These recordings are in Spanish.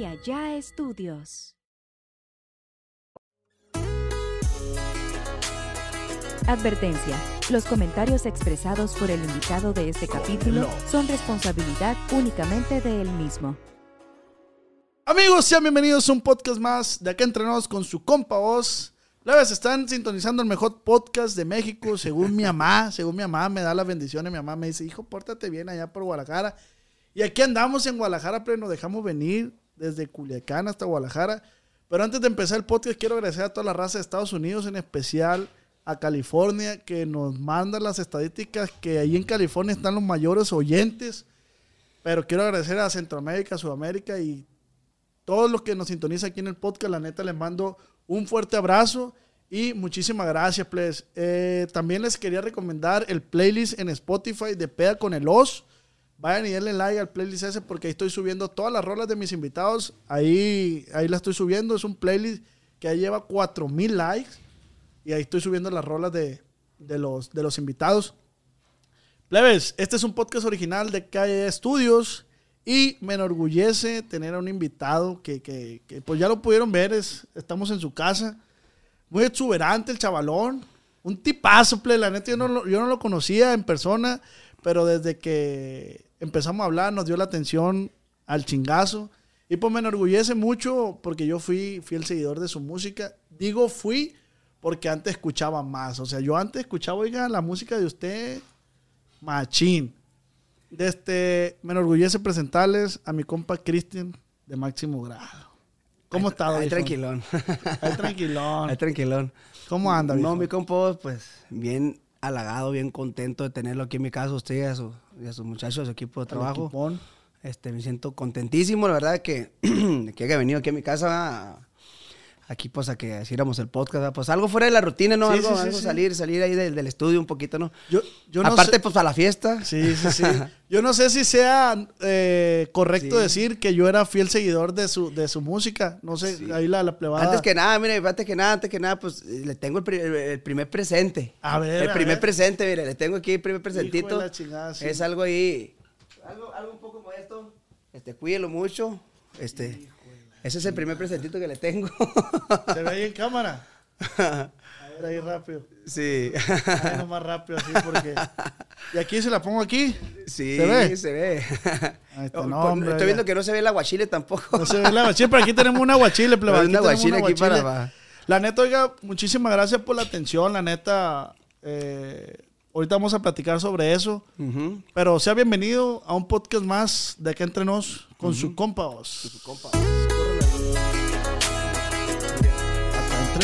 y allá estudios. Advertencia. Los comentarios expresados por el invitado de este capítulo son responsabilidad únicamente de él mismo. Amigos, sean bienvenidos a un podcast más de acá entrenados con su compa voz. La vez están sintonizando el mejor podcast de México, según mi mamá. Según mi mamá me da las bendiciones. Mi mamá me dice, hijo, pórtate bien allá por Guadalajara. Y aquí andamos en Guadalajara, pero nos dejamos venir desde Culiacán hasta Guadalajara. Pero antes de empezar el podcast, quiero agradecer a toda la raza de Estados Unidos, en especial a California, que nos manda las estadísticas que ahí en California están los mayores oyentes. Pero quiero agradecer a Centroamérica, Sudamérica y todos los que nos sintonizan aquí en el podcast. La neta, les mando un fuerte abrazo y muchísimas gracias, please. Eh, también les quería recomendar el playlist en Spotify de Peda con el Os. Vayan y denle like al playlist ese porque ahí estoy subiendo todas las rolas de mis invitados. Ahí, ahí la estoy subiendo. Es un playlist que ya lleva 4000 likes. Y ahí estoy subiendo las rolas de, de los, de los invitados. Plebes, este es un podcast original de Calle Studios. Y me enorgullece tener a un invitado que, que, pues ya lo pudieron ver. Es, estamos en su casa. Muy exuberante el chavalón. Un tipazo, plebe. La neta, yo no, yo no lo conocía en persona. Pero desde que empezamos a hablar, nos dio la atención al chingazo. Y pues me enorgullece mucho porque yo fui fiel seguidor de su música. Digo fui porque antes escuchaba más. O sea, yo antes escuchaba, oiga, la música de usted, machín. Este, me enorgullece presentarles a mi compa Cristian de máximo grado. ¿Cómo está, Ahí tranquilón. Ahí tranquilón. Ahí tranquilón. ¿Cómo anda, No, viejo? mi compa, pues bien halagado, bien contento de tenerlo aquí en mi casa, usted y a, su, y a sus muchachos, a su equipo de trabajo. Este, me siento contentísimo, la verdad, que, que haya venido aquí a mi casa. Aquí, pues, a que hiciéramos el podcast, pues algo fuera de la rutina, ¿no? Sí, algo, sí, algo sí. salir, salir ahí del, del estudio un poquito, ¿no? Yo, yo no Aparte, sé- pues, a la fiesta. Sí, sí, sí. Yo no sé si sea eh, correcto decir que yo era fiel seguidor de su, de su música. No sé, ahí la, la plebada. Antes que nada, mire, antes que nada, antes que nada, pues eh, le tengo el, pri- el- el primer presente. A ver, El a primer ver. presente, mire, le tengo aquí el primer Hijo de presentito. la chingada, sí. Es algo ahí. Algo, algo un poco modesto. Este, cuídelo mucho. Este. Ese es el primer presentito que le tengo. ¿Se ve ahí en cámara? A ver, ahí rápido. sí. Ahí nomás rápido, así, porque... Y aquí se la pongo aquí. Sí, ¿Se ve? se ve. Ahí está, Oh, no, hombre, Estoy viendo ya. que no se ve el aguachile tampoco. No se ve la aguachile, pero aquí tenemos un aguachile, pleba. Pero un aguachile aquí para abajo. La neta, oiga, muchísimas gracias por la atención. La neta, eh, ahorita vamos a platicar sobre eso. Pero sea bienvenido a un podcast más de acá entre nos con su compa Os. Acá entre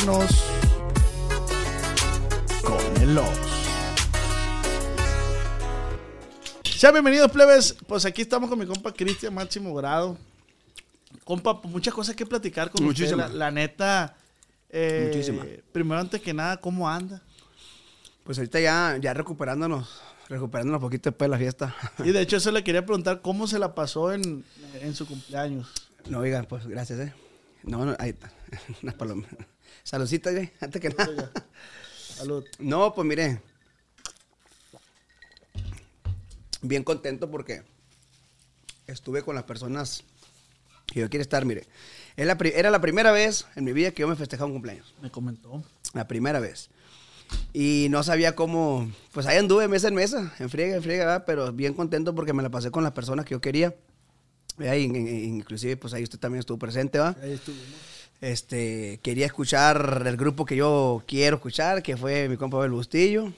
con el. Sean bienvenidos, plebes. Pues aquí estamos con mi compa Cristian Máximo Grado. Compa, pues, muchas cosas que platicar con usted. Muchísimas. La, la neta, eh, Muchísimas. primero antes que nada, ¿cómo anda? Pues ahorita ya, ya recuperándonos. Recuperándonos un poquito después de la fiesta. Y de hecho, eso le quería preguntar cómo se la pasó en, en su cumpleaños. No, oiga, pues gracias, ¿eh? No, no, ahí está. Unas palomas. Saludcita. Antes que nada. Salud. No, pues mire. Bien contento porque estuve con las personas que yo quiero estar, mire. Era la primera vez en mi vida que yo me festejaba un cumpleaños. Me comentó. La primera vez. Y no sabía cómo. Pues ahí anduve mesa en mesa, en friega, en friega, ¿verdad? pero bien contento porque me la pasé con las personas que yo quería. ¿verdad? Inclusive, pues ahí usted también estuvo presente, ¿va? Ahí estuvimos. Este, quería escuchar el grupo que yo quiero escuchar, que fue mi compa Abel Bustillo.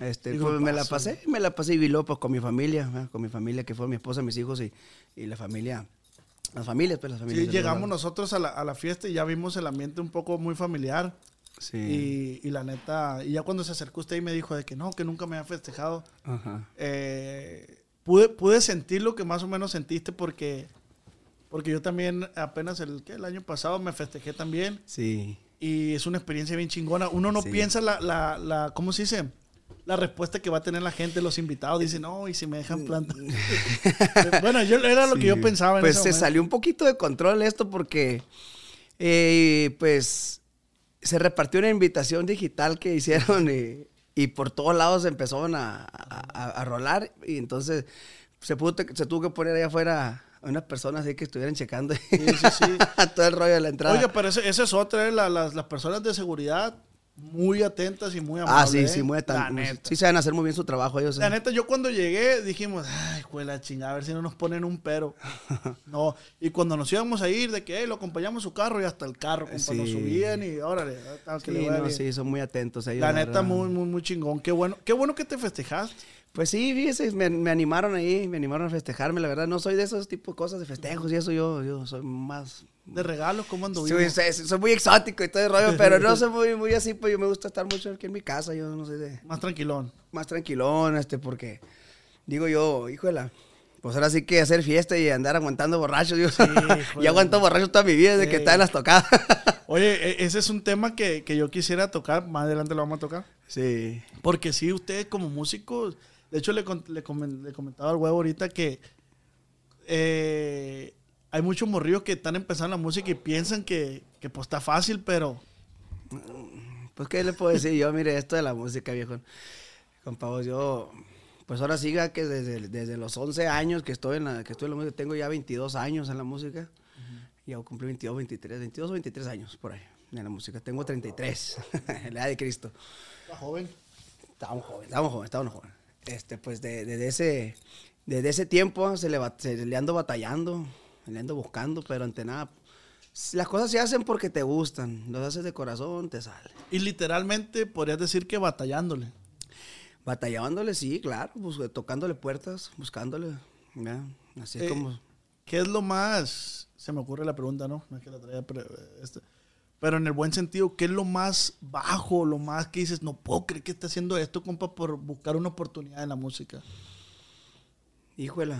Este, pues me la pasé, me la pasé y viló, pues con mi familia, ¿verdad? con mi familia, que fue mi esposa, mis hijos y, y la familia, las familias, pues las familias. Sí, del llegamos lugar. nosotros a la, a la fiesta y ya vimos el ambiente un poco muy familiar. Sí. Y, y la neta, y ya cuando se acercó usted y me dijo de que no, que nunca me había festejado, Ajá. eh, pude, pude sentir lo que más o menos sentiste porque, porque yo también apenas el, ¿qué? el año pasado me festejé también Sí. y es una experiencia bien chingona. Uno no Sí. piensa la, la, la, ¿cómo se dice? La respuesta que va a tener la gente, los invitados. Dicen, no, y si me dejan plantar. bueno, yo, era lo que yo pensaba en Pues ese se momento. salió un poquito de control esto porque, eh, pues, se repartió una invitación digital que hicieron y, y por todos lados empezaron a, a- a- a rolar y entonces se, pudo, se tuvo que poner allá afuera unas personas así que estuvieran checando Sí, sí, sí. todo el rollo de la entrada. Oye, pero ese- esa es otra, ¿eh? La- las, las personas de seguridad muy atentas y muy ah, amables. sí, ¿eh? sí, muy tan, neta. Sí, saben hacer muy bien su trabajo ellos. La eh. neta, yo cuando llegué dijimos, ay, juela la chingada, a ver si no nos ponen un pero. No, y cuando nos íbamos a ir, de que "Ey, lo acompañamos su carro y hasta el carro, compa, nos Sí. subían y órale, ah, que le Sí, vaya no, sí, son muy atentos ellos. La neta, verdad. muy, muy, muy chingón. Qué bueno, qué bueno que te festejaste. Pues sí, fíjese, me, me animaron ahí, me animaron a festejarme, la verdad. No soy de esos tipos de cosas de festejos y eso, yo, yo soy más... De regalos, ¿cómo anduvimos? Soy, soy- soy muy exótico y todo el rollo, pero no soy muy, muy así, pues yo me gusta estar mucho aquí en mi casa, yo no soy de... Más tranquilón. más tranquilón, este, porque digo yo, híjole, pues ahora sí que hacer fiesta y andar aguantando borrachos, yo, híjole. y aguanto borracho toda mi vida desde que Sí. estaba en las tocadas. Oye, e- ese es un tema que, que yo quisiera tocar, más adelante lo vamos a tocar. sí. Porque sí, ustedes como músicos, de hecho le, le le comentaba al huevo ahorita que eh, hay muchos morrillos que están empezando la música y piensan que, que pues está fácil, pero Pues, ¿qué le puedo decir yo? Mire, esto de la música, viejo. Compa, yo, pues ahora siga que desde, desde los 11 años que estoy en la, que estoy en la música, tengo ya 22 años en la música. Ya cumplí 22, 23, 22 o 23 años por ahí en la música. Tengo 33, en la edad de Cristo. está joven. Estábamos jóvenes, estábamos jóvenes, estábamos jóvenes. Este, pues de- desde ese, desde ese tiempo se le, se le ando batallando, le ando buscando, pero ante nada, las cosas se hacen porque te gustan, las haces de corazón, te sale. Y literalmente podrías decir que batallándole. Batallándole, sí, claro, pues, tocándole puertas, buscándole, ya, así Eh, como... ¿Qué es lo más, se me ocurre la pregunta, ¿no? No es que la traía, pero, este, pero en el buen sentido, ¿qué es lo más bajo, lo más que dices, no puedo creer que esté haciendo esto, compa, por buscar una oportunidad en la música? Híjole,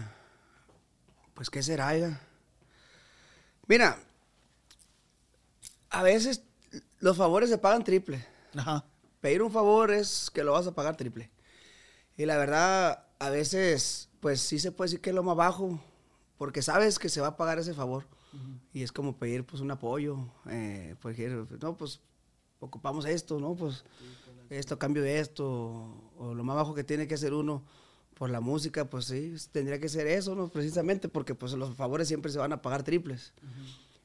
pues qué será, oiga? Mira, a veces los favores se pagan triple. Ajá. pedir un favor es que lo vas a pagar triple. Y la verdad, a veces, pues sí se puede decir que es lo más bajo, porque sabes que se va a pagar ese favor. Y es como pedir, pues, un apoyo. Eh, pues, no, pues, ocupamos esto, ¿no? Pues, esto cambio de esto. O lo más bajo que tiene que hacer uno por la música, pues sí, tendría que ser eso, ¿no? Precisamente porque, pues, los favores siempre se van a pagar triples.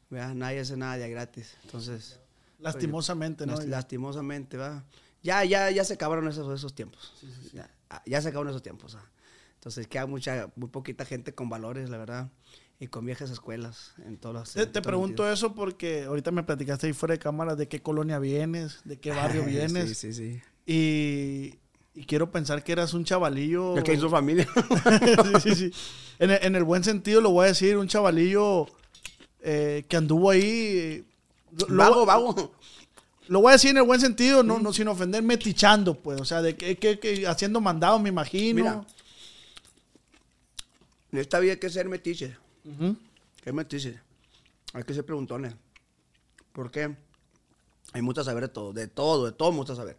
¿verdad? Nadie hace nada de gratis. Entonces... Lastimosamente, ¿no? Las- lastimosamente, va. Ya, ya, ya se acabaron esos, esos tiempos. Ya, ah, ya se acabaron esos tiempos. ah. Entonces queda mucha, muy poquita gente con valores, la verdad, y con viejas escuelas en todos los. Te, te pregunto eso porque ahorita me platicaste ahí fuera de cámara de qué colonia vienes, de qué barrio vienes. Sí, sí, sí. Y, y quiero pensar que eras un chavalillo. El que hizo familia. sí, sí, sí. En, el, en el buen sentido lo voy a decir, un chavalillo eh, que anduvo ahí. Lo, lo- vago, vago. lo voy a decir en el buen sentido, no, no sin ofender, metichando, pues. O sea, de que, que- que haciendo mandado, me imagino. Mira. En esta vida hay que ser metiche. Ujú. ¿Qué metiche? Hay que ser preguntones. ¿Por qué? Hay mucho saber de todo, de todo, de todo mucho saber.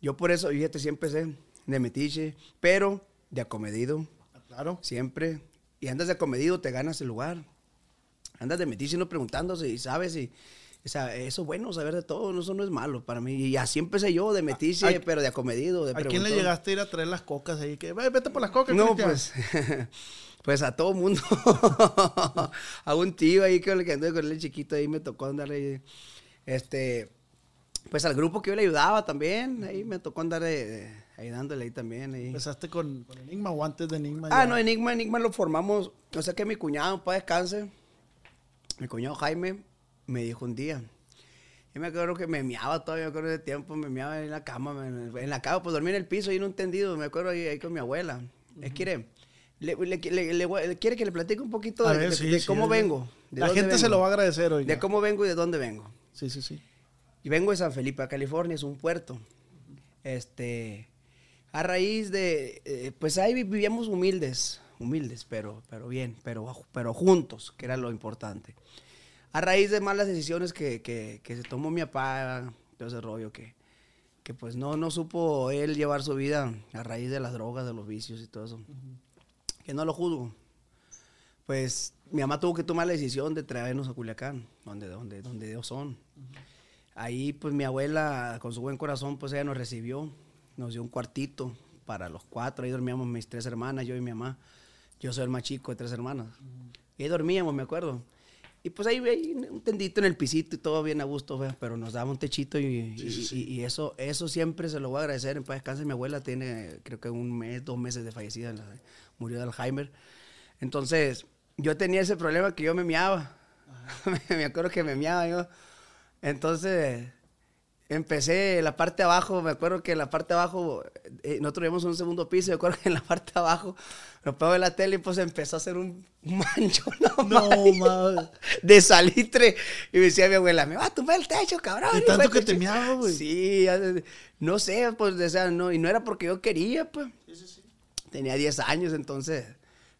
Yo por eso, fíjate, siempre sé de metiche, pero de acomedido, Claro. siempre. Y andas de acomedido, te ganas el lugar. Andas de metiche no preguntándose y sabes y... O sea, eso es bueno, saber de todo, eso no es malo para mí. Y así empecé yo, de metiche, Ay, pero de acomedido, de ¿A quién le preguntón. llegaste a ir a traer las cocas ahí? Que, "Ve, vete por las cocas. No, Cristian". pues, pues a todo mundo. a un tío ahí con el que anduve con él chiquito ahí me tocó andar ahí. Este, pues al grupo que yo le ayudaba también, ahí me tocó andar eh, ayudándole ahí también. Ahí. ¿Empezaste con, con Enigma o antes de Enigma? ah, ya? no, Enigma, Enigma lo formamos, o sea que mi cuñado, para descanse, mi cuñado Jaime, me dijo un día. Yo me acuerdo que me miaba todavía, me acuerdo de tiempo, me miaba en la cama, en la cama, pues dormí en el piso y no entendido, me acuerdo ahí, ahí con mi abuela. Quiere, le, le- le- le voy- quiere que le platique un poquito de, ver, de- sí, de sí, cómo vengo. de La gente se lo va a agradecer hoy. De cómo vengo y de dónde vengo. Sí, sí, sí. Y vengo de San Felipe, California, es un puerto. Este, a raíz de, eh, pues ahí vi- vivíamos humildes, humildes, pero, pero bien, pero, pero juntos, que era lo importante. A raíz de malas decisiones que, que, que se tomó mi papá, todo ese rollo que, que pues no, no supo él llevar su vida a raíz de las drogas, de los vicios y todo eso. Que no lo juzgo. Pues mi mamá tuvo que tomar la decisión de traernos a Culiacán, donde, donde, donde ellos son. Ahí, pues mi abuela, con su buen corazón, pues ella nos recibió, nos dio un cuartito para los cuatro. Ahí dormíamos mis tres hermanas, yo y mi mamá. Yo soy el más chico de tres hermanas. Y ahí dormíamos, me acuerdo. Y pues ahí, ahí un tendito en el pisito y todo bien a gusto, ¿ve? pero nos daba un techito y, y- y- y eso, eso siempre se lo voy a agradecer. En paz descanse, mi abuela tiene creo que un mes, dos meses de fallecida, murió de Alzheimer. Entonces, yo tenía ese problema que yo me miaba. me acuerdo que me miaba yo. Entonces, empecé en la parte de abajo, me acuerdo que en la parte de abajo, eh, nosotros vivimos en un segundo piso, me acuerdo que en la parte de abajo, lo pego en la tele y pues empezó a hacer un mancho, no, madre. de salitre. Y me decía mi abuela, me va a tumbar el techo, cabrón. Y tanto de que te chi-". miaba, güey. Sí, ya de- no sé, pues, o sea, no, y no era porque yo quería, pues. Tenía 10 años, entonces.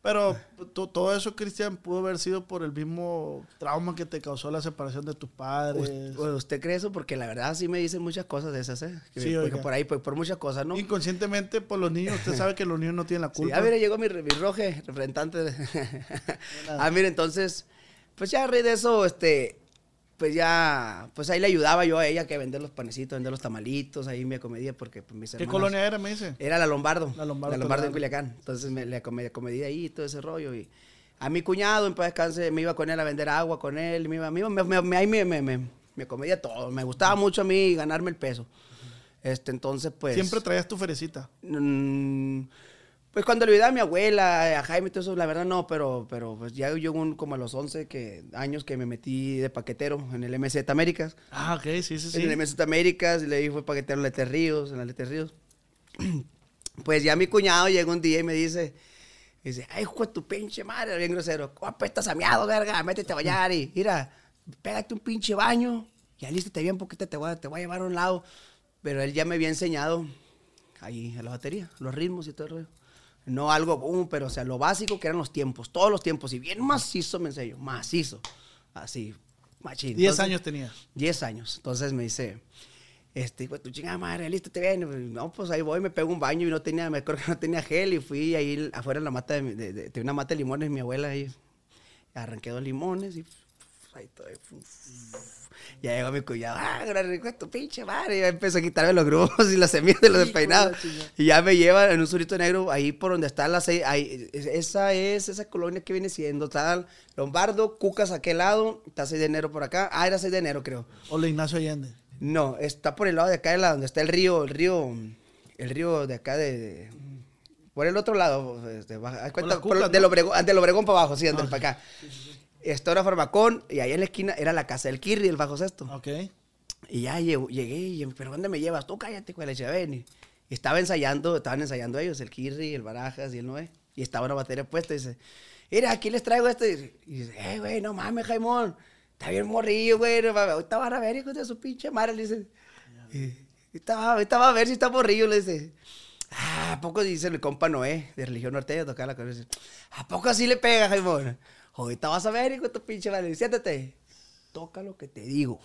Pero to- todo eso, Cristian, pudo haber sido por el mismo trauma que te causó la separación de tus padres. Us- pues, ¿Usted cree eso? Porque la verdad sí me dicen muchas cosas de esas, ¿eh? Que Sí, porque por ahí, pues, por muchas cosas, ¿no? Inconscientemente, por los niños, usted sabe que los niños no tienen la Sí, culpa. ah, mire, llegó mi, mi roje, representante. de- ah, mire, entonces, pues ya a raíz de eso, este, pues ya, pues ahí le ayudaba yo a ella que vender los panecitos, vender los tamalitos, ahí me acomedía porque pues, mis ¿Qué hermanas- colonia era, me dice? Era la Lombardo. La Lombardo, en claro. Culiacán. Entonces me le acomedí, acomedí ahí y todo ese rollo. Y a mi cuñado, en paz descanse, me iba con él a vender agua con él. Me iba, me, me, ahí me, me, me, acomedía todo. Me gustaba mucho a mí ganarme el peso. Este, entonces, pues. Siempre traías tu ferecita. Mm, pues cuando le ayudaba a mi abuela, a Jaime y todo eso, la verdad no, pero, pero pues ya yo un- como a los 11 que, años que me metí de paquetero en el MZ Américas. Ah, ok, sí, sí, sí. En el MZ Américas, y le dije fue paquetero en Lete Ríos, en la Lete Ríos. Pues ya mi cuñado llegó un día y me dice, dice, ay, hijo de tu pinche madre, bien grosero, ¿cómo apestas a miado, verga? Métete a bañar y, mira, pégate un pinche baño y alístate bien porque te voy, a, te voy a llevar a un lado. Pero él ya me había enseñado ahí a la batería, los ritmos y todo el rollo. No algo boom, pero o sea, lo básico que eran los tiempos, todos los tiempos. Y bien macizo me enseñó, macizo. Así, machín. Diez años tenía. 10 años. Entonces me dice, este, pues tu chingada madre, lístate bien. No, pues ahí voy, me pego un baño y no tenía, me acuerdo que no tenía gel y fui ahí afuera en la mata de, mi- de, de- de una mata de limones, mi abuela ahí. Arranqué dos limones y ahí todo. fu- Ya llegó mi cuñado, ah, gran tu pinche madre. Y ya empezó a quitarme los grumos y las semillas de los de despeinados. Y ya me llevan en un surito negro ahí por donde está la seis. Ahí, es- esa es esa colonia que viene siendo. Está Lombardo, Cucas a aquel lado. Está 6 de enero por acá. Ah, era 6 de enero, creo. O la Ignacio Allende. No, está por el lado de acá, de la, donde está el río, el río, el río de acá de, de- por el otro lado, las lo- Cucas, del, ¿no? Obregón, para abajo, sí, ande para acá. Está ahora Farmacón y ahí en la esquina era la casa del Kirri, el bajo sexto. Ok. Y ya llegué y, pero ¿dónde me llevas? Tú cállate, güey, le. Y estaba ensayando, estaban ensayando ellos, el Kirri, el Barajas y el Noé. Y estaba una batería puesta y dice, mira, aquí les traigo esto. Y dice, eh, güey, no mames, Jaimón. Está bien morrillo, güey. Ahorita van a ver, hijo de su pinche madre, le dice. Ahorita va a ver si está morrillo, le dice. Ah, ¿a poco dice el compa Noé, de religión norteña, tocar la cabeza? ¿A poco así le pega, Jaimón? Ahorita vas a ver, hijo de tu pinche madre. Siéntate. Toca lo que te digo.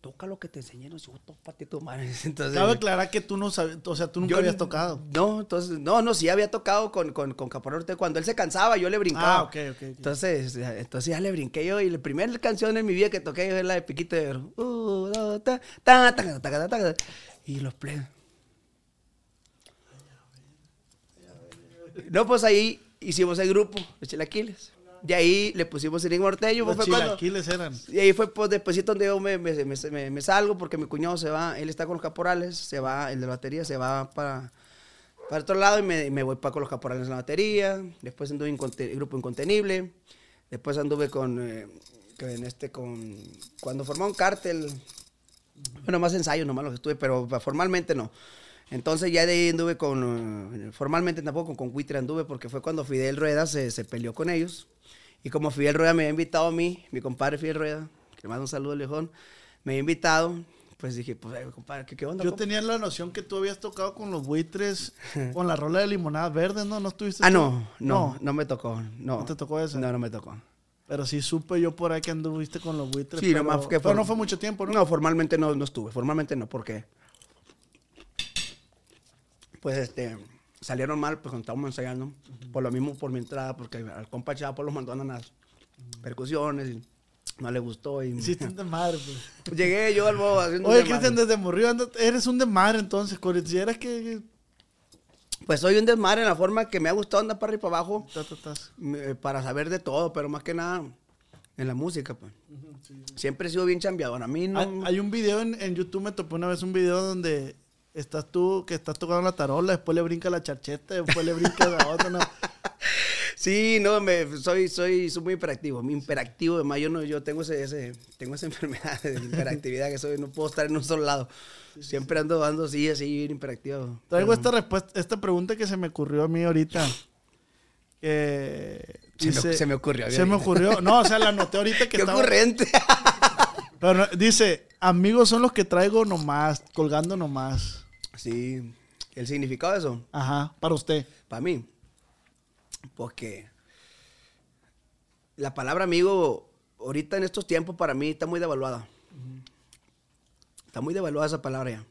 Toca lo que te enseñé, no si tópate tu madre. Entonces, Cabe aclarar que tú no sabes, o sea, tú nunca yo- habías tocado. No, entonces, no, no, sí había tocado con, con, con. Cuando él se cansaba, yo le brincaba. Ah, ok, ok, ok. Entonces, entonces ya le brinqué yo. Y la primera canción en mi vida que toqué es la de Piquito de Oro. Uh, ta, ta, ta, ta, ta, ta, ta. Y los plebes. No, pues ahí hicimos el grupo, los chilaquiles. De ahí le pusimos el norteño. Los fue cuando- chilaquiles eran. y ahí fue pues después donde yo me, me, me- me- salgo porque mi cuñado se va, él está con los caporales, se va, el de la batería se va para, para otro lado y me, me voy para con los caporales en la batería. Después anduve en grupo Incontenible. Después anduve con, eh, con este, con, cuando formó un cártel, bueno, más ensayos nomás los estuve, pero formalmente no. Entonces ya de ahí anduve con, eh, formalmente tampoco con Cuitre anduve porque fue cuando Fidel Rueda se, se peleó con ellos. Y como Fidel Rueda me había invitado a mí, mi compadre Fidel Rueda, que le mando un saludo lejón, me había invitado, pues dije, pues, compadre, ¿qué, qué onda? Yo compa? tenía la noción que tú habías tocado con los buitres, con la rola de limonada verde, ¿no? ¿No estuviste? Ah, tú? no, no, no, me tocó. No. ¿No te tocó esa? No, no me tocó. Pero sí supe yo por ahí que anduviste con los buitres. Sí, pero, nomás que pero no fue mucho tiempo, ¿no? No, formalmente no, no estuve. Formalmente no, porque. Pues este. Salieron mal, pues cuando estábamos ensayando. Por lo mismo, por mi entrada, porque al compa Chapo lo mandó a unas percusiones y no le gustó. Y Hiciste un desmadre, pues. Llegué yo al bobo haciendo Oye. Cristian, desde morrió eres un desmadre entonces, consideras que... Pues soy un desmadre en la forma que me ha gustado andar para arriba y para abajo Ta, ta, tas. eh, para saber de todo, pero más que nada en la música, pues. Siempre he sido bien chambeador. A mí no. Hay, hay un video en, en YouTube, me topé una vez un video donde estás tú, que estás tocando la tarola, después le brinca la charcheta, después le brinca la otra. no. Sí, no, me, soy, soy, soy muy hiperactivo. Mi hiperactivo, además, yo no, yo tengo ese, ese, tengo esa enfermedad de hiperactividad que soy, no puedo estar en un solo lado. Siempre ando, ando así, así, bien hiperactivo. Traigo Pero- esta respuesta, esta pregunta que se me ocurrió a mí ahorita. Que Se me- se me ocurrió Se me ocurrió. No, o sea, la anoté ahorita que Qué estaba. ocurrente. Pero dice, amigos son los que traigo nomás, colgando nomás. sí, el significado de eso, Ajá, para usted. para mí, porque la palabra amigo, ahorita en estos tiempos, para mí está muy devaluada. Está muy devaluada esa palabra ya.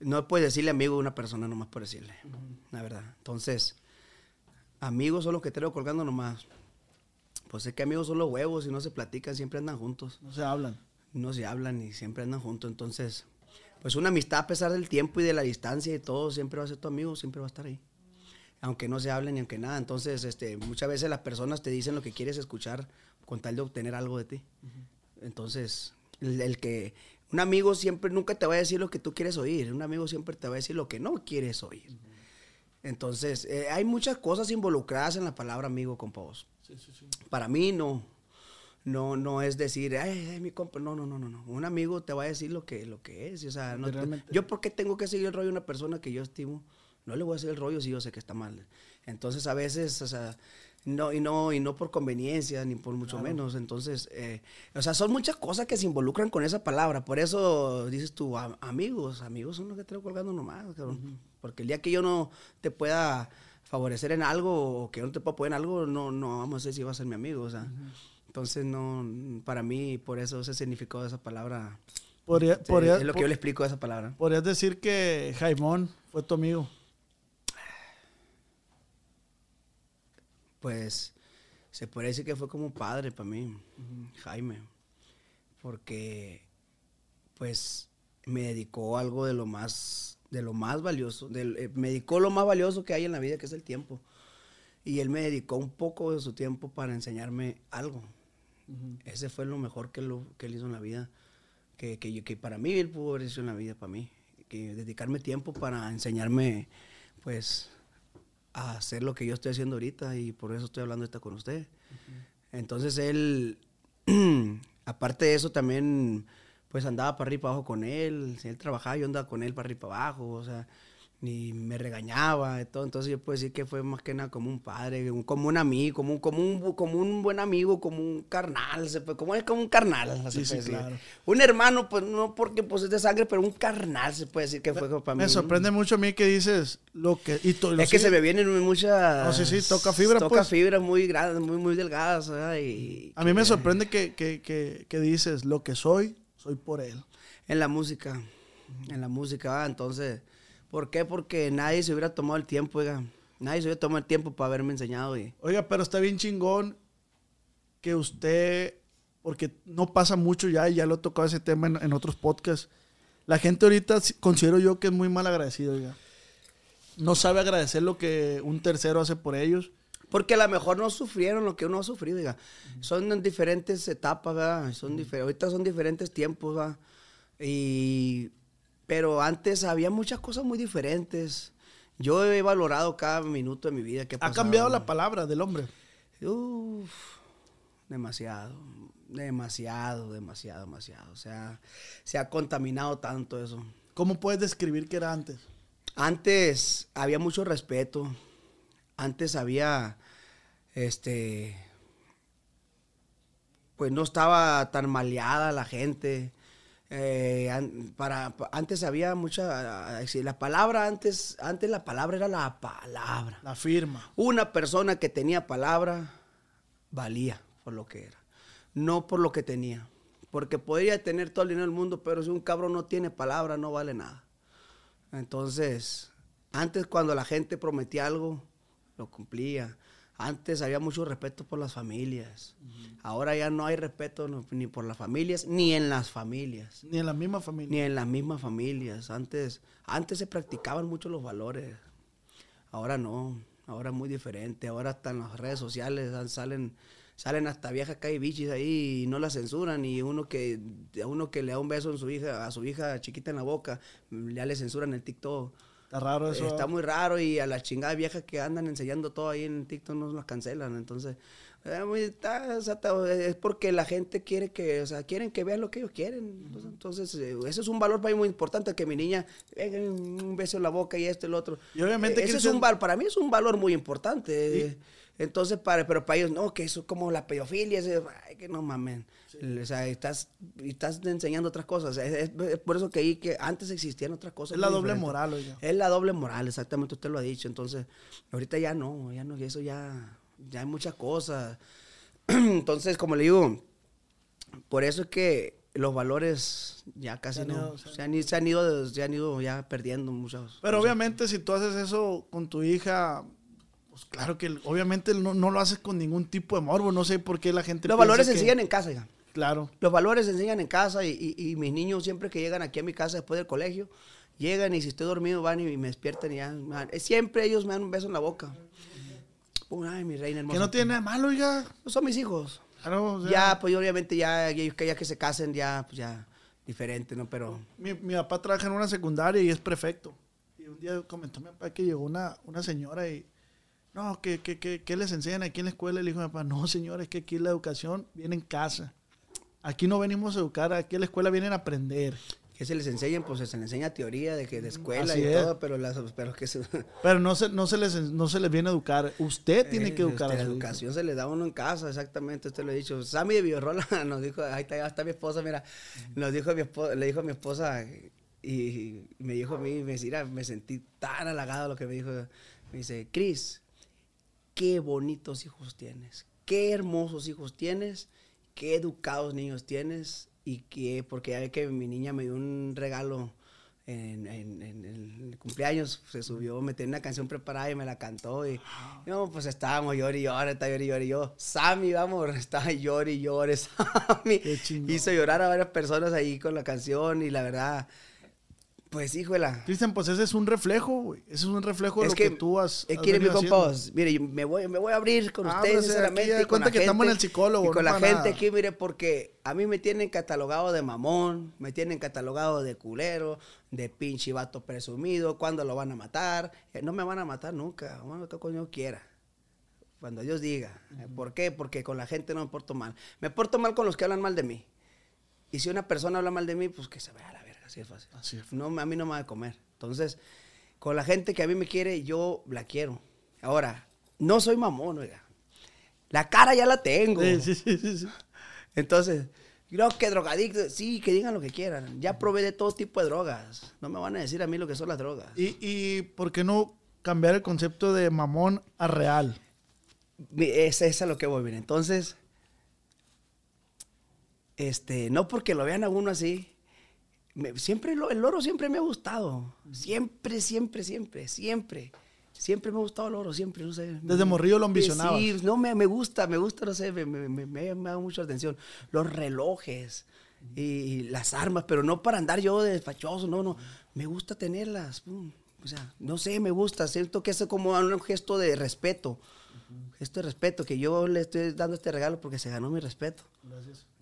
No puedes decirle amigo a una persona nomás por decirle, la verdad. Entonces, amigos son los que traigo colgando nomás. Pues es que amigos son los huevos y no se platican, siempre andan juntos. No se hablan. No se hablan y siempre andan juntos. Entonces, pues una amistad a pesar del tiempo y de la distancia y todo, siempre va a ser tu amigo, siempre va a estar ahí. Aunque no se hablen ni aunque nada. Entonces, este, muchas veces las personas te dicen lo que quieres escuchar con tal de obtener algo de ti. Entonces, el, el que un amigo siempre nunca te va a decir lo que tú quieres oír. Un amigo siempre te va a decir lo que no quieres oír. Entonces, eh, hay muchas cosas involucradas en la palabra amigo, compa vos. Para mí no. No, no es decir, ay, ay, mi compa. No, no, no, no, no. Un amigo te va a decir lo que, lo que es. O sea, no te- yo por qué tengo que seguir el rollo de una persona que yo estimo. No le voy a hacer el rollo si yo sé que está mal. Entonces, a veces, o sea, no, y no, y no por conveniencia, ni por mucho menos. Entonces, eh, o sea, son muchas cosas que se involucran con esa palabra. Por eso dices tú, "Am- amigos, amigos son los que traigo colgando nomás, cabrón. Porque el día que yo no te pueda favorecer en algo o que no te pueda apoyar en algo, no, no vamos a ver si va a ser mi amigo, o sea. Entonces, no, para mí, por eso ese significado de esa palabra, Podría, sí, podría- es lo que yo le explico de esa palabra. podrías decir que Jaimón fue tu amigo. Pues se puede decir que fue como padre para mí, Jaime, porque pues me dedicó algo de lo más, de lo más valioso, del- eh, me dedicó lo más valioso que hay en la vida, que es el tiempo. Y él me dedicó un poco de su tiempo para enseñarme algo. Ese fue lo mejor que, lo, que él hizo en la vida, que, que, para mí él pudo haber hecho en la vida, para mí. Que dedicarme tiempo para enseñarme, pues, a hacer lo que yo estoy haciendo ahorita y por eso estoy hablando ahorita con usted. Entonces él, aparte de eso, también pues andaba para arriba y para abajo con él. Si él trabajaba, yo andaba con él para arriba y para abajo, o sea, ni me regañaba y todo. Entonces yo puedo decir que fue más que nada como un padre, un- como un amigo, como un, como un, como un buen amigo, como un carnal, se puede- como es como un carnal. se Sí, sí, claro. Un hermano, pues no porque pues es de sangre, pero un carnal se puede decir que fue para mí. Me sorprende mucho a mí que dices lo que... Y lo Es que sigue- se me vienen muchas. No, sí, sí, toca fibra, Toca pues. fibras muy grandes, muy, muy delgadas. Y, A mí me que- sorprende que, que, que, que dices, lo que soy, soy por él. En la música. En la música, entonces. ¿Por qué? Porque nadie se hubiera tomado el tiempo, oiga. Nadie se hubiera tomado el tiempo para haberme enseñado. Y, Oiga, pero está bien chingón que usted, porque no pasa mucho ya, y ya lo he tocado ese tema en, en otros podcasts. La gente ahorita considero yo que es muy mal agradecida, oiga. No sabe agradecer lo que un tercero hace por ellos. Porque a lo mejor no sufrieron lo que uno ha sufrido, oiga. Son en diferentes etapas, ¿verdad? Son difer- ahorita son diferentes tiempos, ¿verdad? Y, pero antes había muchas cosas muy diferentes. Yo he valorado cada minuto de mi vida que ha cambiado la palabra del hombre. Uf, demasiado, demasiado, demasiado, demasiado. O sea, se ha contaminado tanto eso. ¿Cómo puedes describir que era antes? Antes había mucho respeto. Antes había, este, pues no estaba tan maleada la gente. Eh, an- para, pa- antes había mucha, la palabra antes, antes la palabra era la palabra. La firma. Una persona que tenía palabra valía por lo que era, no por lo que tenía. Porque podría tener todo el dinero del mundo, pero si un cabrón no tiene palabra, no vale nada. Entonces, antes cuando la gente prometía algo, lo cumplía. Antes había mucho respeto por las familias. Ahora ya no hay respeto no- ni por las familias, ni en las familias Ni en la misma familia. ni en las mismas familias. Antes, antes se practicaban mucho los valores. Ahora no, ahora muy diferente. Ahora hasta en las redes sociales salen salen hasta viejas calle bichis ahí y no la censuran y uno que a uno que le da un beso en su hija a su hija chiquita en la boca ya le censuran el TikTok. Está raro eso. Está muy raro y a las chingadas viejas que andan enseñando todo ahí en TikTok no las cancelan. Entonces, eh, está- es porque la gente quiere que, o sea, quieren que vean lo que ellos quieren. Entonces, eh, eso es un valor para mí muy importante, que mi niña venga un beso en la boca y esto y lo otro. Y obviamente Eh, ese es un val, para mí es un valor muy importante. Entonces, para, pero para ellos, no, que eso es como la pedofilia, ese- ay, que no mamen. O sea, estás, estás enseñando otras cosas. Es, es- es por eso que ahí que antes existían otras cosas. Es la doble diferentes. moral, oiga. Es la doble moral, exactamente, usted lo ha dicho. Entonces, ahorita ya no, ya no, eso ya, ya hay muchas cosas. Entonces, como le digo, por eso es que los valores ya casi Se no, ido, se han- se han, ido- se han ido, se han ido ya perdiendo muchos. Pero obviamente si tú haces eso con tu hija, pues claro que obviamente no, no lo haces con ningún tipo de morbo. No sé por qué la gente Los valores se que- enseñan en casa, hija. Claro. Los valores se enseñan en casa y, y- y mis niños siempre que llegan aquí a mi casa después del colegio, llegan y si estoy dormido van y me despiertan y ya. dan- siempre ellos me dan un beso en la boca. Ay, mi reina hermosa. Que no tiene nada malo, oiga. Son mis hijos. Claro, o sea, Ya, pues obviamente ya, que ya que se casen, ya, pues ya, diferente, ¿no? Pero Mi, mi papá trabaja en una secundaria y es prefecto. Y un día comentó mi papá que llegó una, una señora y... No, ¿qué, qué, qué, qué les enseñan aquí en la escuela? Le dijo mi papá, no, señor, es que aquí la educación viene en casa. Aquí no venimos a educar, aquí a la escuela vienen a aprender. que se les enseñan, pues se les enseña teoría de que de escuela Así y es. todo, pero las, pero que se, Pero no se, no se, les, no se les viene a educar. Usted tiene que Eh, educar a La hijo. educación se le da a uno en casa, exactamente, usted lo ha dicho. Sammy de Villarrola nos dijo, ahí está, ahí está mi esposa, mira, nos dijo mi esposa, le dijo a mi esposa y, y me dijo a mí, me, decía, me sentí tan halagado lo que me dijo. Me dice, Cris, qué bonitos hijos tienes, qué hermosos hijos tienes, qué educados niños tienes y que, porque ya ve que mi niña me dio un regalo en, en- en el cumpleaños, se subió, me tenía una canción preparada y me la cantó y no, pues estábamos llori y llori, está llori y yo, Sammy, vamos, estaba llori y Sammy, Qué hizo llorar a varias personas ahí con la canción y la verdad, pues híjola, Cristian, pues ese es un reflejo, güey. Ese es un reflejo de es lo que, que, tú has, es que mi venido compa, haciendo. pues, mire, me voy, me voy a abrir con Ah, ustedes, sinceramente. aquí y con cuenta la que estamos en el gente, psicólogo, Y no con la gente nada. aquí, mire, porque a mí me tienen catalogado de mamón, me tienen catalogado de culero, de pinche vato presumido, cuándo lo van a matar. Eh, No me van a matar nunca, cuando yo quiera. Cuando Dios diga. Eh, ¿Por qué? Porque con la gente no me porto mal. Me porto mal con los que hablan mal de mí. Y si una persona habla mal de mí, pues que se vaya a la verga, así es fácil. Así es. No, a mí no me va a comer. Entonces, con la gente que a mí me quiere, yo la quiero. Ahora, no soy mamón, oiga. La cara ya la tengo. Sí, sí, sí. Entonces, creo que drogadicto, sí, que digan lo que quieran. Ya probé de todo tipo de drogas. No me van a decir a mí lo que son las drogas. Y, y ¿por qué no cambiar el concepto de mamón a real? Es, es a lo que voy, mire. Entonces, este, no porque lo vean a uno así. Me- siempre lo- el oro siempre me ha gustado. Siempre, siempre, siempre, siempre. Siempre me ha gustado el oro, siempre, no sé. Desde morrillo lo ambicionabas. Sí, no, me, me gusta, me gusta, no sé, me, me, me, me- da mucha atención. Los relojes y, y las armas, pero no para andar yo despachoso, no, no. Me gusta tenerlas. pum. O sea, no sé, me gusta. Siento que es como un gesto de respeto. Gesto de respeto, que yo le estoy dando este regalo porque se ganó mi respeto.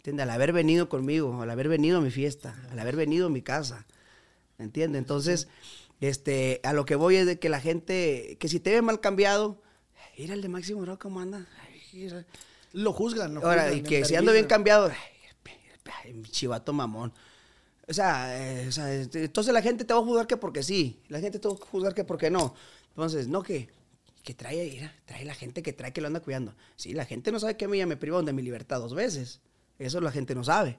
¿Entiende? Al haber venido conmigo, al haber venido a mi fiesta, al haber venido a mi casa. ¿Entiende? Entonces, este, a lo que voy es de que la gente, que si te ve mal cambiado, mira el de Máximo Bro, ¿cómo anda? Ay. Lo juzgan. Lo Ahora, juzgan, y que si ando bien cambiado, ay, chivato mamón. O sea, eh, o sea, este, entonces la gente te va a juzgar que porque sí, la gente te va a juzgar que porque no. Entonces, no que, que trae, trae la gente que trae que lo anda cuidando. Sí, la gente no sabe que a mí ya me privaron de mi libertad dos veces. Eso la gente no sabe.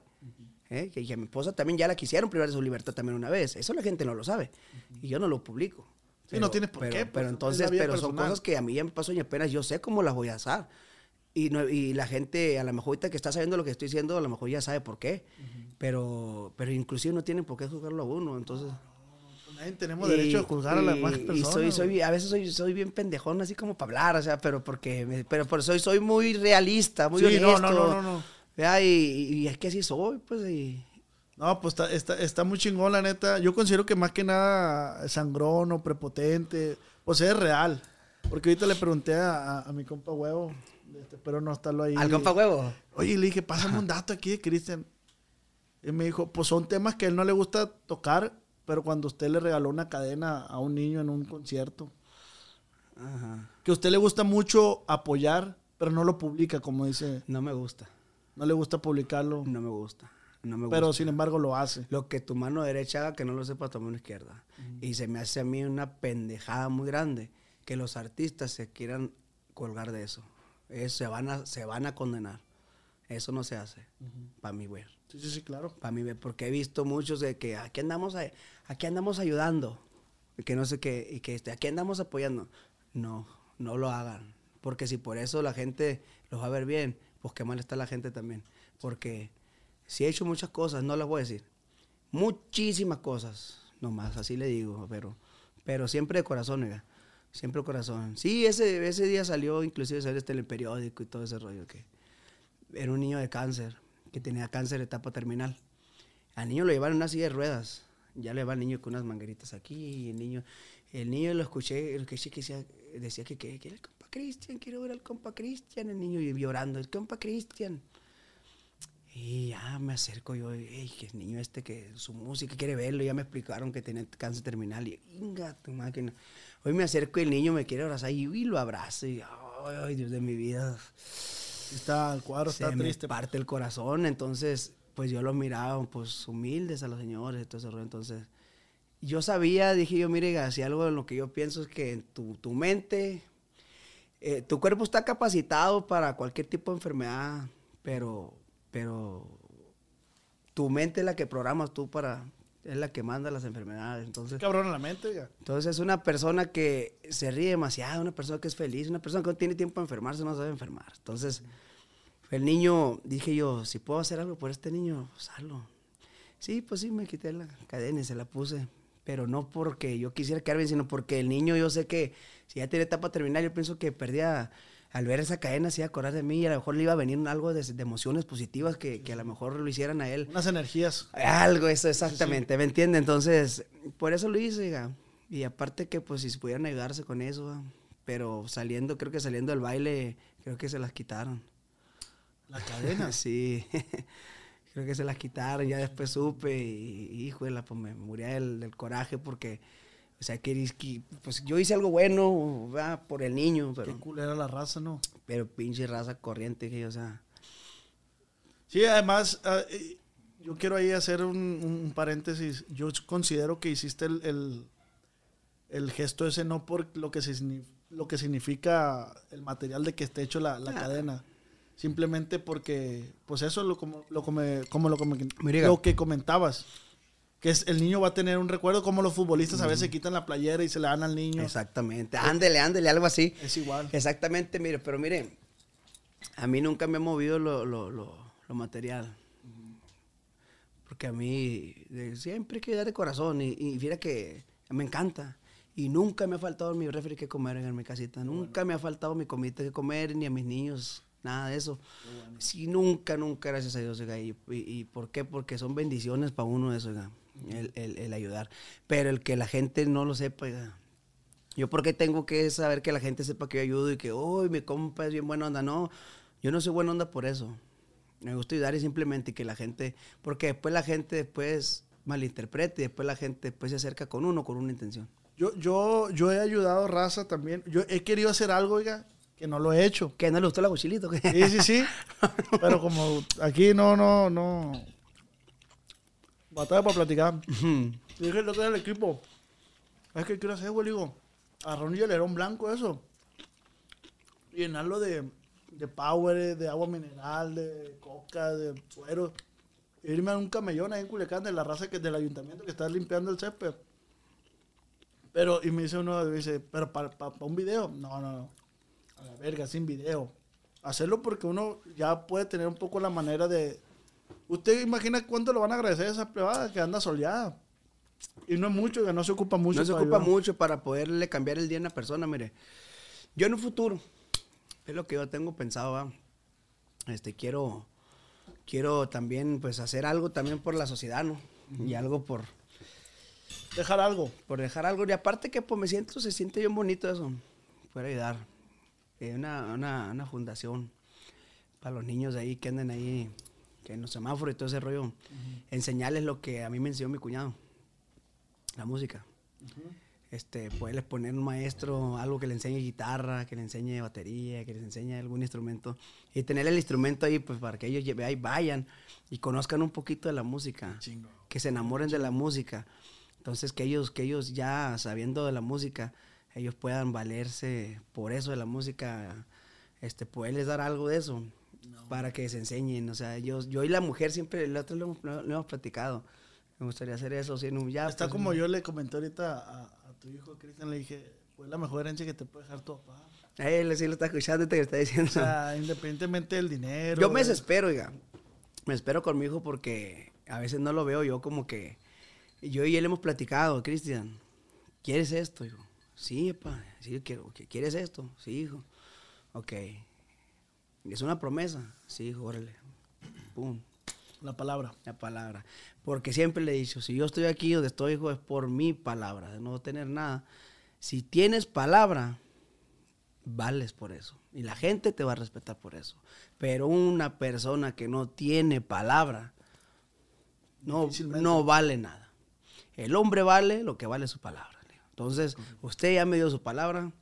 ¿eh? Que, a mi esposa también ya la quisieron privar de su libertad también una vez. Eso la gente no lo sabe. Y yo no lo publico. Sí, no tienes por pero- qué, pues, Pero es entonces, pero son cosas que a mí ya me pasó y apenas yo sé cómo las voy a hacer. Y, no- y la gente, a lo mejor ahorita que está sabiendo lo que estoy diciendo, a lo mejor ya sabe por qué. pero, pero inclusive no tienen por qué juzgarlo a uno. Entonces, Nadie tenemos derecho a juzgar a las demás personas. Y soy, soy, a veces soy, soy bien pendejón, así como para hablar, o sea, pero porque, me- pero por soy, soy muy realista, muy Sí, honesto. no, no, no, no, no. ¿Verdad? Y, y es que así soy, pues, y, No, pues está, está, está muy chingón, la neta. Yo considero que más que nada sangrón o prepotente. O sea, es real. Porque ahorita le pregunté a, a- a mi compa huevo, este, espero no estarlo ahí. ¿Al compa huevo? Oye, le dije, pásame un dato aquí de Cristian. Y me dijo, pues son temas que a él no le gusta tocar, pero cuando usted le regaló una cadena a un niño en un concierto, Ajá. que a usted le gusta mucho apoyar, pero no lo publica, como dice, No me gusta. No le gusta publicarlo, No me gusta. No me pero gusta. sin embargo lo hace. Lo que tu mano derecha haga, que no lo sepa tu mano izquierda. Y se me hace a mí una pendejada muy grande que los artistas se quieran colgar de eso. Eso se, van a, se van a condenar. Eso no se hace. Para mí, güey. Sí, sí, sí, claro. Para mí, güey, porque he visto muchos de que aquí andamos, a- aquí andamos ayudando. Y que no sé qué, y que este, aquí andamos apoyando. No, no lo hagan. Porque si por eso la gente los va a ver bien, pues qué mal está la gente también. Porque si he hecho muchas cosas, no las voy a decir. Muchísimas cosas, nomás, así le digo, pero, pero siempre de corazón, oiga. Siempre de corazón. Sí, ese, ese día salió, inclusive salió este en el periódico y todo ese rollo, que era un niño de cáncer, que tenía cáncer de etapa terminal. Al niño lo llevaron en una silla de ruedas. Ya le va el niño con unas mangueritas aquí y el niño, el niño lo escuché, lo que decía, decía que el compa Cristian, quiero ver al compa Cristian, el niño llorando, el compa Cristian. Y ya me acerco yo, "Ey, que el niño este que su música quiere verlo, ya me explicaron que tenía cáncer terminal y inga tu máquina. Hoy me acerco y el niño me quiere abrazar y, y lo abrazo y ay, ay, Dios de mi vida Está, el cuadro se está me triste. parte el corazón. Entonces, pues yo los miraba, pues humildes a los señores rollo. Entonces, yo sabía, dije yo, mire, si algo en lo que yo pienso es que en tu, tu mente, eh, tu cuerpo está capacitado para cualquier tipo de enfermedad, pero, pero tu mente es la que programas tú para, es la que manda las enfermedades. Entonces, Cabrón en la mente, oiga. entonces es una persona que se ríe demasiado, una persona que es feliz, una persona que no tiene tiempo de enfermarse, no sabe enfermar. Entonces, el niño, dije yo, si puedo hacer algo por este niño, pues hazlo. Sí, pues sí, me quité la cadena y se la puse. Pero no porque yo quisiera quedar bien, sino porque el niño, yo sé que si ya tiene etapa terminal, yo pienso que perdía, al ver esa cadena, se iba a acordar de mí y a lo mejor le iba a venir algo de, de emociones positivas que, que a lo mejor lo hicieran a él. Unas energías. Algo, eso exactamente, ¿me entiende? Entonces, por eso lo hice. Y aparte que, pues, si pudieran ayudarse con eso, pero saliendo, creo que saliendo del baile, creo que se las quitaron. La cadena. sí, creo que se las quitaron, ya después supe y, híjole, pues me moría del, del coraje porque, o sea, que, que, pues yo hice algo bueno, ¿va? Por el niño, Qué pero, culera la raza, ¿no? pero pinche raza corriente, que, o sea, Sí, además, eh, yo quiero ahí hacer un, un paréntesis. Yo considero que hiciste el, el, el gesto ese no por lo que, lo que significa el material de que esté hecho la, la Ah. cadena. Simplemente porque, pues eso es lo, como, lo, come- como lo, Miriga. lo que comentabas. Que es, el niño va a tener un recuerdo como los futbolistas a veces quitan la playera y se le dan al niño. exactamente, ándele, ándele, algo así. Es igual. Exactamente, mire, pero mire, a mí nunca me ha movido lo, lo, lo, lo material. Porque a mí de- siempre hay que dar de corazón y, y mira que me encanta. Y nunca me ha faltado mi refri que comer en mi casita. Nunca me ha faltado mi comida que comer, ni a mis niños, nada de eso. Sí, nunca, nunca, gracias a Dios. oiga. ¿Y, y, y por qué? Porque son bendiciones para uno eso, oiga, el, el- el ayudar. Pero el que la gente no lo sepa, yo porque tengo que saber que la gente sepa que yo ayudo y que, uy, mi compa es bien buena onda. No, yo no soy buena onda por eso. Me gusta ayudar y simplemente que la gente, porque después la gente después malinterprete y después la gente después se acerca con uno con una intención. Yo, yo, yo he ayudado a raza también. Yo he querido hacer algo, oiga, que no lo he hecho. ¿Qué? ¿No le gustó la mochilita? Sí, sí, sí. Pero como aquí no, no, no. Batalla para platicar. Y dije el otro día al equipo. Es que quiero hacer, güey, digo. Agarrar un hielerón blanco, eso. Y llenarlo de, de power, de agua mineral, de coca, de suero. Irme a un camellón ahí en Culiacán de la raza que del ayuntamiento que está limpiando el césped. Pero, y me dice uno, dice, pero para un video. No, no, no. A la verga, sin video. Hacerlo porque uno ya puede tener un poco la manera de. Usted imagina cuánto lo van a agradecer a esa privada que anda soleada. Y no es mucho, que no se ocupa mucho. no se ocupa ayudar. mucho para poderle cambiar el día a una persona, mire. Yo en un futuro, es lo que yo tengo pensado, ¿va? Este, quiero, quiero también, pues, hacer algo también por la sociedad, ¿no? Y algo por, dejar algo. Por dejar algo. Y aparte que pues me siento, se siente bien bonito eso. Poder ayudar. Eh, una, una, una fundación para los niños de ahí que anden ahí, que en los semáforos y todo ese rollo. Enseñarles lo que a mí me enseñó mi cuñado. La música. Este, poderles poner un maestro, algo que le enseñe guitarra, que le enseñe batería, que les enseñe algún instrumento. Y tener el instrumento ahí, pues para que ellos ahí vayan y conozcan un poquito de la música. Chingo. Que se enamoren de la música. Entonces que ellos, que ellos ya sabiendo de la música, ellos puedan valerse por eso de la música, este, poderles dar algo de eso para que se enseñen. O sea, yo, yo y la mujer siempre, el otro lo, hemos- lo- lo hemos platicado. Me gustaría hacer eso, sí, no, ya, Está pues, como yo le comenté ahorita a, a tu hijo, Cristian, le dije, pues la mejor herencia que te puede dejar tu papá. Él sí lo está escuchando, te está diciendo. O sea, independientemente del dinero. yo me de- desespero, oiga. Me espero con mi hijo porque a veces no lo veo yo como que... Yo y él hemos platicado, Cristian, ¿quieres esto, hijo? Sí, papá, sí, quiero. ¿Qué- ¿Quieres esto? Sí, hijo. Ok. ¿Es una promesa? Sí, órale. Pum, La palabra. la palabra. Porque siempre le he dicho, si yo estoy aquí donde estoy, hijo, es por mi palabra, de no tener nada. Si tienes palabra, vales por eso. Y la gente te va a respetar por eso. Pero una persona que no tiene palabra, no, no vale nada. El hombre vale lo que vale su palabra. Entonces, usted ya me dio su palabra.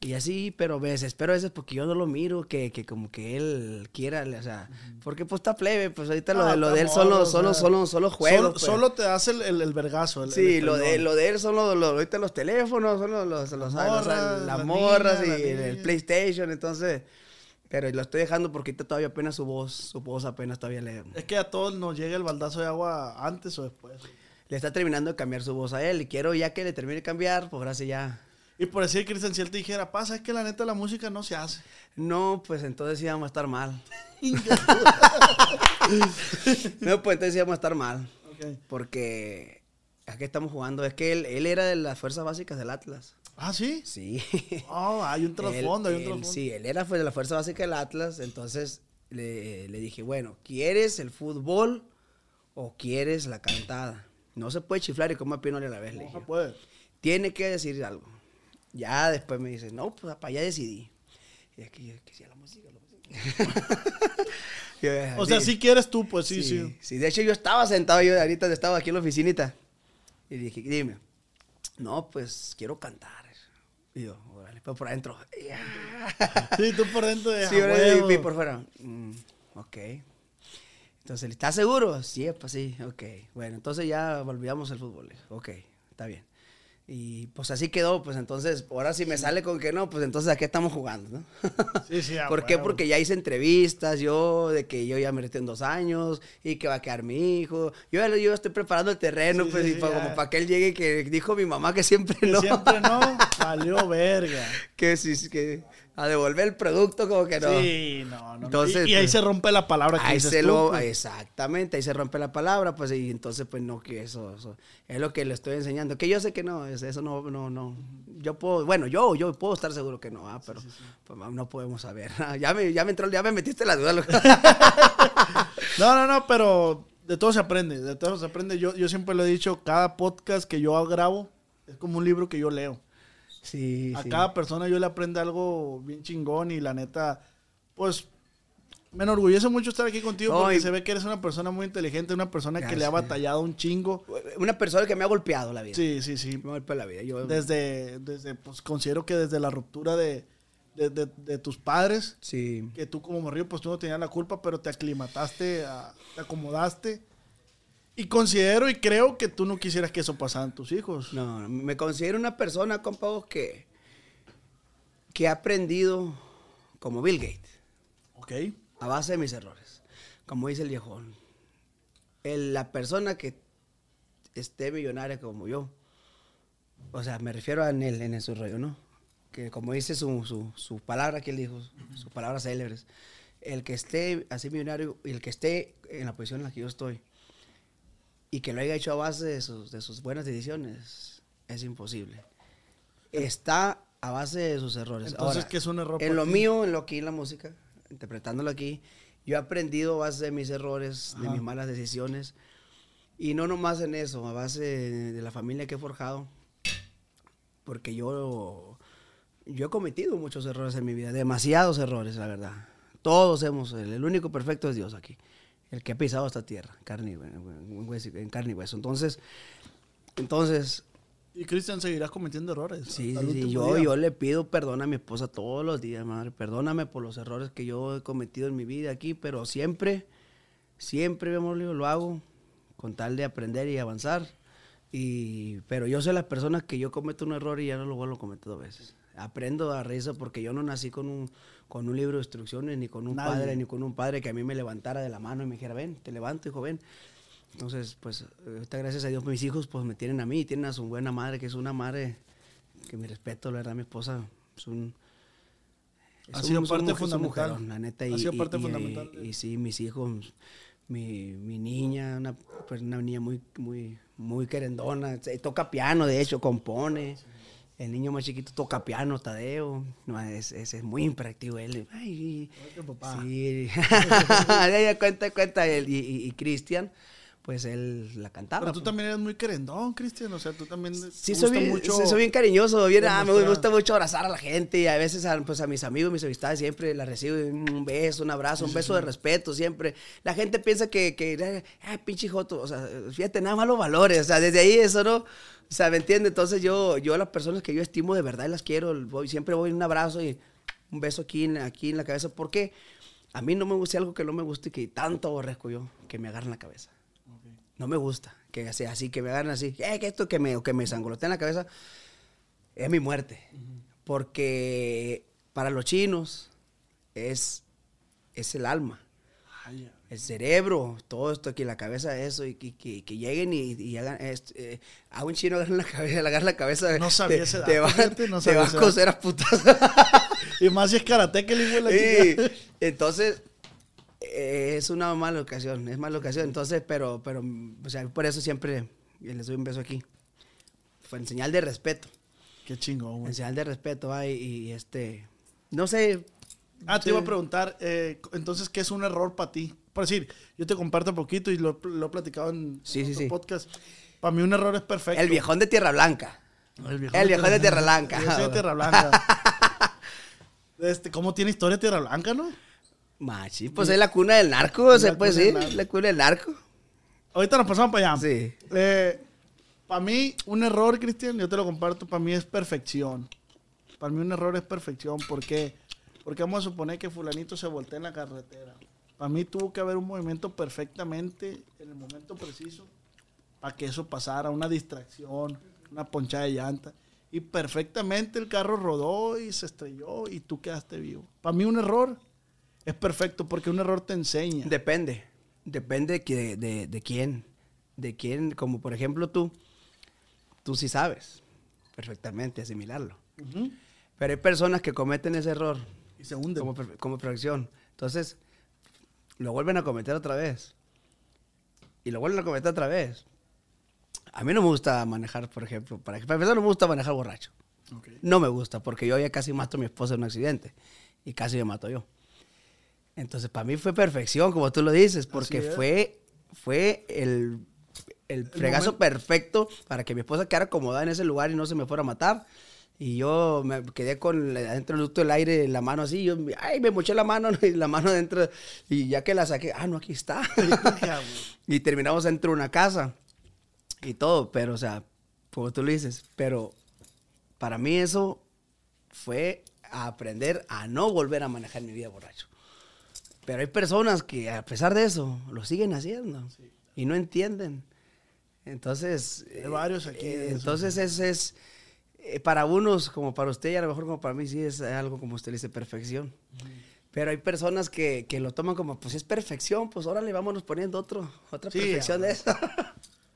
Y así, pero veces, pero a veces porque yo no lo miro, que, que como que él quiera, o sea, porque pues está plebe, pues ahorita lo, Ah, de, lo de él solo, o solo, solo, solo juegos. Solo, pues. solo te das el, el, el vergazo. el- Sí, lo de, lo de él son los, los- ahorita los teléfonos, son los, los, los- los- morras, las las morras niñas, y las el. PlayStation, entonces, pero lo estoy dejando porque ahorita todavía apenas su voz, su voz apenas todavía le, Es que a todos nos llega el baldazo de agua antes o después. le está terminando de cambiar su voz a él y quiero ya que le termine de cambiar, pues ahora sí ya. Y por decir, Cristian, si él te dijera, pasa, es que la neta la música no se hace. No, pues entonces sí vamos a estar mal. no, pues entonces sí vamos a estar mal. Porque aquí estamos jugando. Es que él, él era de las fuerzas básicas del Atlas. Ah, sí. Sí. Oh, hay un trasfondo, Él- hay un él- trasfondo. Sí, él era de la fuerza básica del Atlas. Entonces le, le dije, bueno, ¿quieres el fútbol o quieres la cantada? No se puede chiflar y comer pinole a la vez. Le No dije. se puede. Tiene que decir algo. Ya después me dice, no, pues para allá decidí. Y que yo sí, la música, la música. Yo, O sea, si quieres tú, pues sí, sí. sí. de hecho yo estaba sentado, yo ahorita estaba aquí en la oficinita. Y dije, dime, no, pues quiero cantar. Y yo, órale, pero por adentro. "Ya". Sí, tú por dentro de Sí, "A órale, huevo". y por fuera. "Mm, ok. Entonces, ¿estás seguro? Sí, pues sí, ok. Bueno, entonces ya volvíamos al fútbol. Ok, está bien. Y pues así quedó, pues entonces, ahora si me sale con que no, pues entonces aquí estamos jugando, ¿no? Sí, sí, a ¿Por qué? Porque ya hice entrevistas, yo, de que yo ya me retiré en dos años y que va a quedar mi hijo. Yo, ya- yo estoy preparando el terreno, Sí, pues, y como para que él llegue, que dijo mi mamá que siempre Que no. Siempre no, valió verga. que sí, que a devolver el producto, como que no. Sí, no, no. Entonces, y, y ahí pues, se rompe la palabra que Ahí dices se tú, lo, pues. exactamente, ahí se rompe la palabra, pues, y entonces, pues, no, que eso, eso es lo que le estoy enseñando. Que yo sé que no, es- eso no, no, no, yo puedo, bueno, yo, yo puedo estar seguro que no, ah, pero pues, no podemos saber. ya me, ya me entró, ya me metiste la duda. No, no, no, pero de todo se aprende, de todo se aprende. Yo, yo siempre lo he dicho, cada podcast que yo grabo es como un libro que yo leo. Sí, A sí. cada persona yo le aprendo algo bien chingón y la neta, pues me enorgullece mucho estar aquí contigo No, porque y- se ve que eres una persona muy inteligente, una persona que le ha batallado un chingo. Una persona que me ha golpeado la vida. Sí, sí, sí. Me ha golpeado la vida. Yo, Desde, desde pues considero que desde la ruptura de, de, de- de tus padres, sí. que tú como morrillo pues tú no tenías la culpa, pero te aclimataste, a- te acomodaste. Y considero y creo que tú no quisieras que eso pasara en tus hijos. No, me considero una persona, compa, vos, que, que ha aprendido como Bill Gates. ¿Ok? a base de mis errores. Como dice el viejón. El- la persona que esté millonaria como yo, o sea, me refiero a él, en su rollo, ¿no? Que como dice su, su, su palabra que él dijo, sus palabras célebres, el que esté así millonario y el que esté en la posición en la que yo estoy y que lo haya hecho a base de sus, de sus buenas decisiones, es imposible. Está a base de sus errores. Entonces, Ahora, ¿qué es un error En lo ti? mío, en lo aquí, en la música, interpretándolo aquí, yo he aprendido a base de mis errores, de mis malas decisiones. Y no nomás en eso, a base de la familia que he forjado. Porque yo, yo he cometido muchos errores en mi vida, demasiados errores, la verdad. Todos hemos, el, el único perfecto es Dios aquí, el que ha pisado esta tierra, carne en carne y hueso. Entonces, entonces, Y Cristian seguirás cometiendo errores. Sí, sí, sí. Yo, día. yo le pido perdón a mi esposa todos los días, madre. Perdóname por los errores que yo he cometido en mi vida aquí, pero siempre, siempre, mi amor, lo hago con tal de aprender y avanzar. Y, pero yo soy la persona que yo cometo un error y ya no lo vuelvo a cometer dos veces. Aprendo a risa porque yo no nací con un, con un libro de instrucciones, ni con un Nadie. padre, ni con un padre que a mí me levantara de la mano y me dijera, ven, te levanto, hijo, ven. Entonces, pues, ahorita gracias a Dios, mis hijos, pues, me tienen a mí, tienen a su buena madre, que es una madre que mi respeto, la verdad, mi esposa es un... Ha es sido un- es parte un fundamental. la neta. Ha y, sido y- parte y- fundamental Y, sí, mis hijos, mi, mi niña, una, pues, una niña muy, muy, muy querendona, toca piano, de hecho, compone. El niño más chiquito toca piano, Tadeo. No, es, es, es muy imperactivo él. Ay, papá. sí. Cuenta, cuenta. él. Y, y- y Cristian, pues él la cantaba. Pero tú pues. también eres muy querendón, Cristian. O sea, tú también. Sí, te soy gusta bien, mucho. sí, soy bien cariñoso, bien, ah, me, gusta mucho abrazar a la gente y a veces a, pues, a mis amigos, mis amistades siempre las recibo un beso, un abrazo, un beso de respeto siempre. La gente piensa que, que ah, pinche joto, o sea, fíjate, nada más los valores, o sea, desde ahí eso, ¿no? O sea, ¿me entiendes? Entonces yo, yo a las personas que yo estimo de verdad y las quiero, voy, siempre voy un abrazo y un beso aquí en, aquí en la cabeza, porque a mí no me gusta algo que no me guste y que tanto aborrezco yo, que me agarren la cabeza. No me gusta que sea así, que me agarren así, eh, que esto que me, o que me sangoloteen la cabeza, es mi muerte. Porque para los chinos es, es el alma, Ay, el cerebro, todo esto aquí, la cabeza, eso, y que, que- que lleguen y, y hagan esto, eh, a un chino agarren la cabeza, le agarran la cabeza. No sabía te, ese te dato, va, fíjate, no te sabía va ese a coser a putas. Y más si es karate que de la Sí, chica. entonces eh, es una mala ocasión, es mala ocasión. Entonces, pero, pero, o sea, por eso siempre les doy un beso aquí. Fue en señal de respeto, Qué chingón, en güey. señal de respeto, ay, y, este, no sé. Ah, te iba a preguntar, eh, entonces, ¿qué es un error para ti? Por decir, yo te comparto un poquito y lo, lo he platicado en Sí, sí, otro sí. podcast. Para mí un error es perfecto. El viejón de Tierra Blanca. El el viejón de Tierra Blanca. Yo soy de Tierra Blanca. este, ¿Cómo tiene historia Tierra Blanca, no? Machi, pues es la cuna del narco, se La puede cuna del decir, narco. la cuna del narco. Ahorita nos pasamos para allá. Sí. para mí, un error, Cristian, yo te lo comparto, para mí es perfección. Para mí un error es perfección. ¿Por qué? Porque vamos a suponer que fulanito se voltea en la carretera. Para mí tuvo que haber un movimiento perfectamente en el momento preciso para que eso pasara, una distracción, una ponchada de llanta. Y perfectamente el carro rodó y se estrelló y tú quedaste vivo. Para mí un error es perfecto porque un error te enseña. Depende. Depende de, de quién. De quién, como por ejemplo tú. Tú sí sabes perfectamente asimilarlo. Pero hay personas que cometen ese error Y se hunden. como, como perfección. Entonces, lo vuelven a cometer otra vez. Y lo vuelven a cometer otra vez. A mí no me gusta manejar, por ejemplo. Para, para empezar, no me gusta manejar borracho. No me gusta, porque yo ya casi mato a mi esposa en un accidente. Y casi me mato yo. Entonces, para mí fue perfección, como tú lo dices, porque fue, fue el, el fregazo momento- perfecto para que mi esposa quedara acomodada en ese lugar y no se me fuera a matar. Y yo me quedé con adentro del ducto del aire, la mano así, yo, ay, me moché la mano y la mano dentro, y ya que la saqué, ah, no, aquí está. y terminamos dentro de una casa y todo, pero, o sea, como tú lo dices, pero para mí eso fue aprender a no volver a manejar mi vida borracho. Pero hay personas que a pesar de eso lo siguen haciendo y no entienden. Entonces, Hay varios aquí eh, entonces es, es eh, para unos como para usted y a lo mejor como para mí sí es algo como usted le dice perfección. Pero hay personas que, que lo toman como, pues es perfección, pues órale, vámonos poniendo otro, otra Sí, perfección de eso.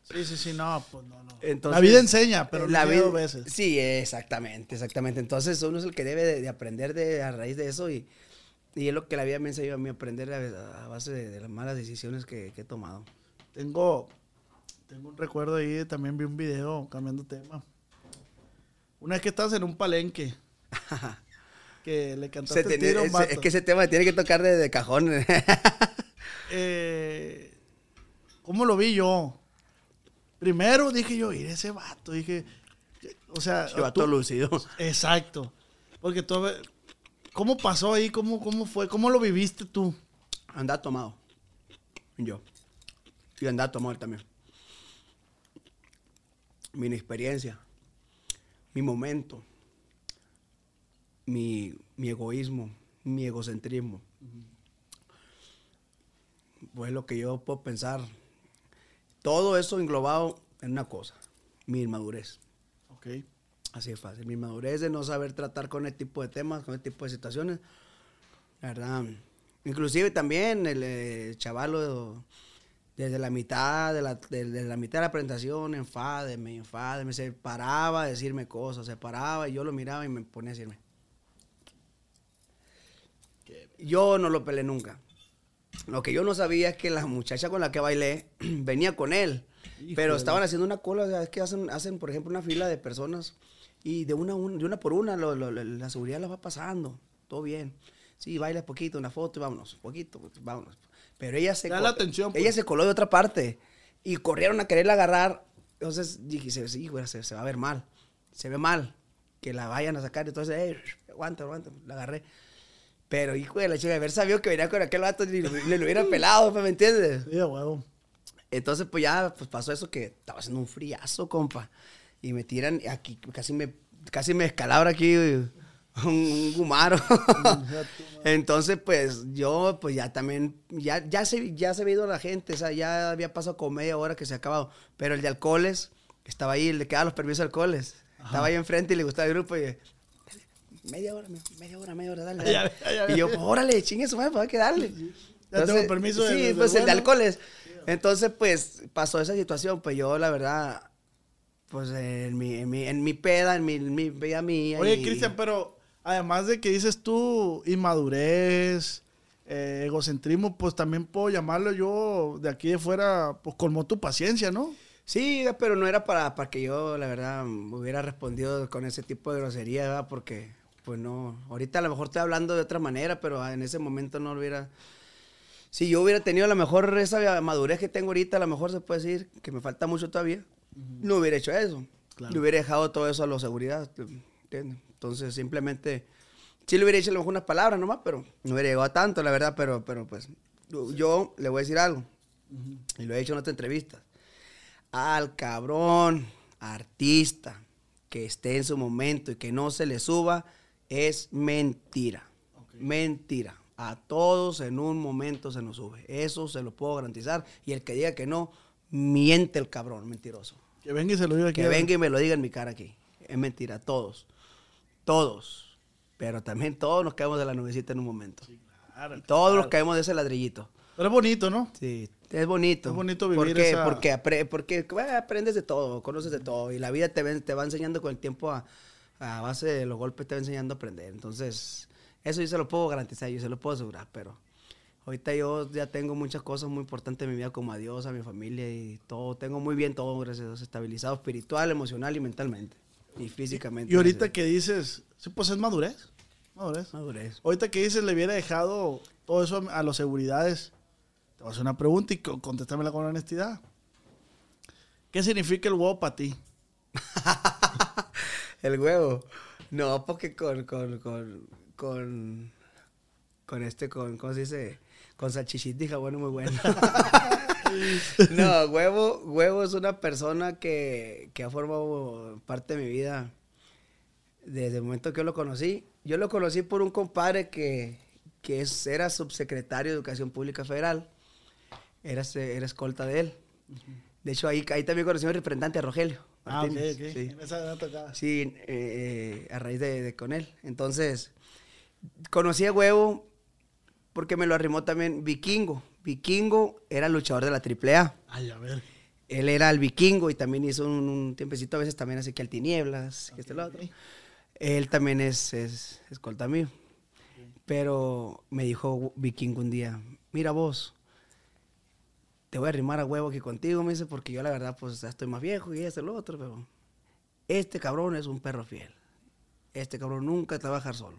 Sí, sí, sí, no, pues no, no. Entonces, la vida enseña, pero la vida veces. Sí, exactamente, exactamente. Entonces uno es el que debe de, de aprender de, a raíz de eso y, y es lo que la vida me enseñó a mí aprender a, a base de, de las malas decisiones que, que he tomado. Tengo, tengo un recuerdo ahí, también vi un video cambiando tema. Una vez que estás en un palenque, que le cantaste tiene- tiro a un es, vato. es que ese tema tiene que tocar de, de cajón. Eh, ¿Cómo lo vi yo? primero dije yo, ir ese vato, dije, o sea, Se va todo lucido. exacto, porque tú, ¿cómo pasó ahí? ¿Cómo, cómo fue? ¿Cómo lo viviste tú? Andaba tomado. Yo. Y andaba tomado él también. Mi inexperiencia. Mi momento. Mi, mi egoísmo. Mi egocentrismo. Pues lo que yo puedo pensar. Todo eso englobado en una cosa. Mi inmadurez. Ok. Así de fácil. Mi inmadurez de no saber tratar con este tipo de temas, con este tipo de situaciones. La verdad. Inclusive también el eh, chavalo desde la mitad de la, de- de la mitad de la presentación, enfádeme, enfádeme, se paraba a decirme cosas, se paraba y yo lo miraba y me ponía a decirme. Yo no lo peleé nunca. Lo que yo no sabía es que la muchacha con la que bailé venía con él. Pero estaban haciendo una cola, o sea, es que hacen, hacen, por ejemplo, una fila de personas y de una, un- de una por una lo- lo- lo- la seguridad la va pasando. Todo bien. Sí, baila poquito, una foto y vámonos. Poquito, pues, vámonos. Pero ella se, la atención, pues. ella se coló de otra parte y corrieron a quererla agarrar. Entonces dije, sí, güey, se, se va a ver mal. Se ve mal que la vayan a sacar. Entonces, hey, aguanta, aguanta. La agarré. Pero, hijo de la chica, de haber sabido que venía con aquel vato, ni, le lo hubiera pelado, pues, ¿me entiendes? Sí, huevo. Entonces, pues ya pues, pasó eso que estaba haciendo un friazo, compa. Y me tiran aquí, casi me, casi me escalabra aquí un, un gumaro. Entonces, pues yo, pues ya también, ya, ya, se, ya se había ido la gente, o sea, ya había pasado como media hora que se ha acabado. Pero el de alcoholes, estaba ahí, el de que daba los permisos de alcoholes. Estaba ahí enfrente y le gustaba el grupo y media hora, media hora, media hora, dale. Dale. y yo, pues, órale, chingue su madre, pues hay que darle. Ya tengo permiso Sí, del- del pues el de bueno. alcoholes. Entonces, pues pasó esa situación, pues yo, la verdad, pues en mi, en mi, en mi peda, en mi, en mi vida mía. Oye, y- Cristian, pero además de que dices tú inmadurez, eh, egocentrismo, pues también puedo llamarlo yo de aquí de fuera, pues colmó tu paciencia, ¿no? Sí, pero no era para, para que yo, la verdad, hubiera respondido con ese tipo de grosería, ¿verdad? Porque, pues no, ahorita a lo mejor estoy hablando de otra manera, pero en ese momento no lo hubiera... Si yo hubiera tenido a lo mejor esa madurez que tengo ahorita, a lo mejor se puede decir que me falta mucho todavía, no hubiera hecho eso. Claro. Le hubiera dejado todo eso a la seguridad, ¿entiendes? Entonces, simplemente, sí le hubiera dicho a lo mejor unas palabras nomás, pero no hubiera llegado a tanto, la verdad, pero, pero pues, yo- yo le voy a decir algo, y lo he dicho en otras entrevistas al cabrón artista que esté en su momento y que no se le suba es mentira. Mentira. A todos en un momento se nos sube. Eso se lo puedo garantizar. Y el que diga que no, miente el cabrón, mentiroso. Que venga y se lo diga aquí. Que venga y me lo diga en mi cara aquí. Es mentira, todos. Todos. Pero también todos nos caemos de la nubecita en un momento. Claro, Y todos nos claro. caemos de ese ladrillito. Pero es bonito, ¿no? Sí, es bonito. Es bonito vivir ¿Por qué? esa- Porque, apre- porque bueno, aprendes de todo, conoces de todo. Y la vida te, te va enseñando con el tiempo a, a base de los golpes, te va enseñando a aprender. Entonces, eso yo se lo puedo garantizar, yo se lo puedo asegurar. Pero ahorita yo ya tengo muchas cosas muy importantes en mi vida, como a Dios, a mi familia y todo. Tengo muy bien todo, gracias a Dios, estabilizado espiritual, emocional y mentalmente. Y físicamente. Y ahorita que dices, sí, pues es madurez. Madurez. Madurez. Ahorita que dices, le hubiera dejado todo eso a los seguridades. Te voy a hacer una pregunta y co- contéstamela con honestidad. ¿Qué significa el huevo para ti? El huevo. No, porque con, con, con, con, con este, con, ¿cómo se dice? Con salchichita es muy bueno. no, huevo, huevo es una persona que, que ha formado parte de mi vida desde el momento que yo lo conocí. Yo lo conocí por un compadre que, que es, era subsecretario de Educación Pública Federal. Era, era escolta de él. De hecho, ahí, ahí también conocí a mi representante, a Rogelio. Ah, ok, Martínez. ok. Sí. Esa. Sí, eh, eh, a raíz de, de con él. Entonces, conocí a Huevo porque me lo arrimó también Vikingo. Vikingo era luchador de la AAA. Ay, a ver. Él era el Vikingo y también hizo un, un tiempecito a veces también así que al Tinieblas, que este lo otro. Él también es, es escolta mío. Pero me dijo Vikingo un día, mira vos, te voy a arrimar a huevo aquí contigo, me dice, porque yo la verdad pues ya estoy más viejo y esto y lo otro, pero este cabrón es un perro fiel. Este cabrón nunca te va a dejar solo.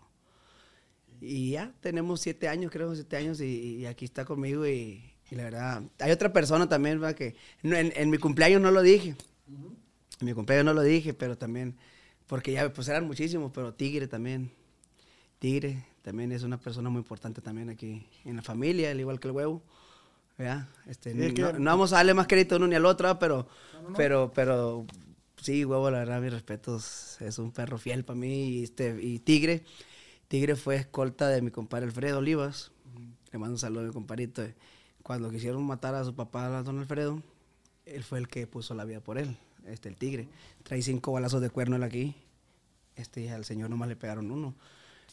Y ya tenemos siete años, creo, siete años, y, y aquí está conmigo y, Y la verdad, hay otra persona también, ¿verdad? Que no, en, en mi cumpleaños no lo dije. En mi cumpleaños no lo dije, pero también, porque ya pues eran muchísimos, pero Tigre también. Tigre también es una persona muy importante también aquí en la familia, al igual que el huevo. ¿verdad? Este, Sí, no, no vamos a darle más crédito a uno ni al otro, pero, pero, pero sí, huevo, la verdad, mis respetos, es un perro fiel para mí. Y, este, y Tigre, Tigre fue escolta de mi compadre Alfredo Olivas. Le mando un saludo a mi compadrito. Cuando quisieron matar a su papá, a don Alfredo, él fue el que puso la vida por él, este, el Tigre. Trae cinco balazos de cuerno él aquí. Este, y al señor nomás le pegaron uno.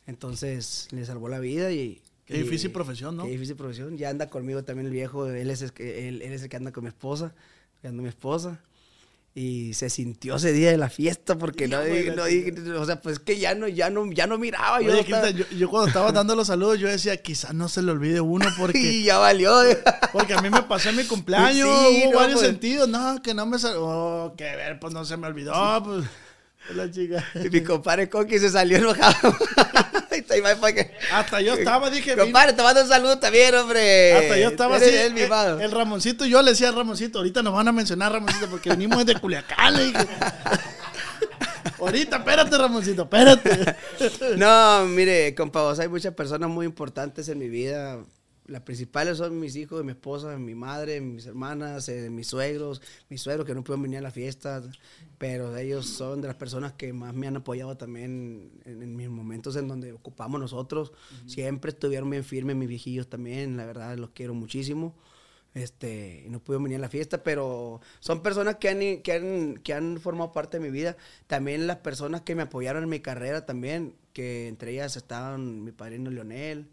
Entonces, le salvó la vida y... Qué y- difícil profesión, ¿no? Qué difícil profesión. Ya anda conmigo también el viejo. Él es el que, él, él es el que anda con mi esposa. anda mi esposa. Y se sintió ese día de la fiesta porque no, no dije- o sea, pues que ya no, ya no, ya no miraba. yo Oye, estaba- Cristian, yo, yo cuando estaba dando los saludos, yo decía, quizás no se le olvide uno porque, y ya valió. porque a mí me pasó en mi cumpleaños, Sí, hubo no, varios pues. sentidos, no, que no me sal... Oh, que ver, pues no se me olvidó, pues, la chica. y mi compadre Coqui se salió enojado. Hasta yo estaba, dije, Compadre, te mando un saludo también, hombre. hasta yo estaba así, el eh, el, Ramoncito, yo le decía a Ramoncito, ahorita nos van a mencionar Ramoncito porque venimos de Culiacán, le dije. Ahorita, espérate, Ramoncito, espérate. No, mire, compa, vos, hay muchas personas muy importantes en mi vida. Las principales son mis hijos, mi esposa, mi madre, mis hermanas, eh, mis suegros, mis suegros que no pueden venir a la fiesta, pero ellos son de las personas que más me han apoyado también en, en mis momentos en donde ocupamos nosotros. Siempre estuvieron bien firmes mis viejillos también, la verdad los quiero muchísimo. Este, no pudieron venir a la fiesta, pero son personas que han, que, han, que han formado parte de mi vida. También las personas que me apoyaron en mi carrera también, que entre ellas estaban mi padrino Leonel,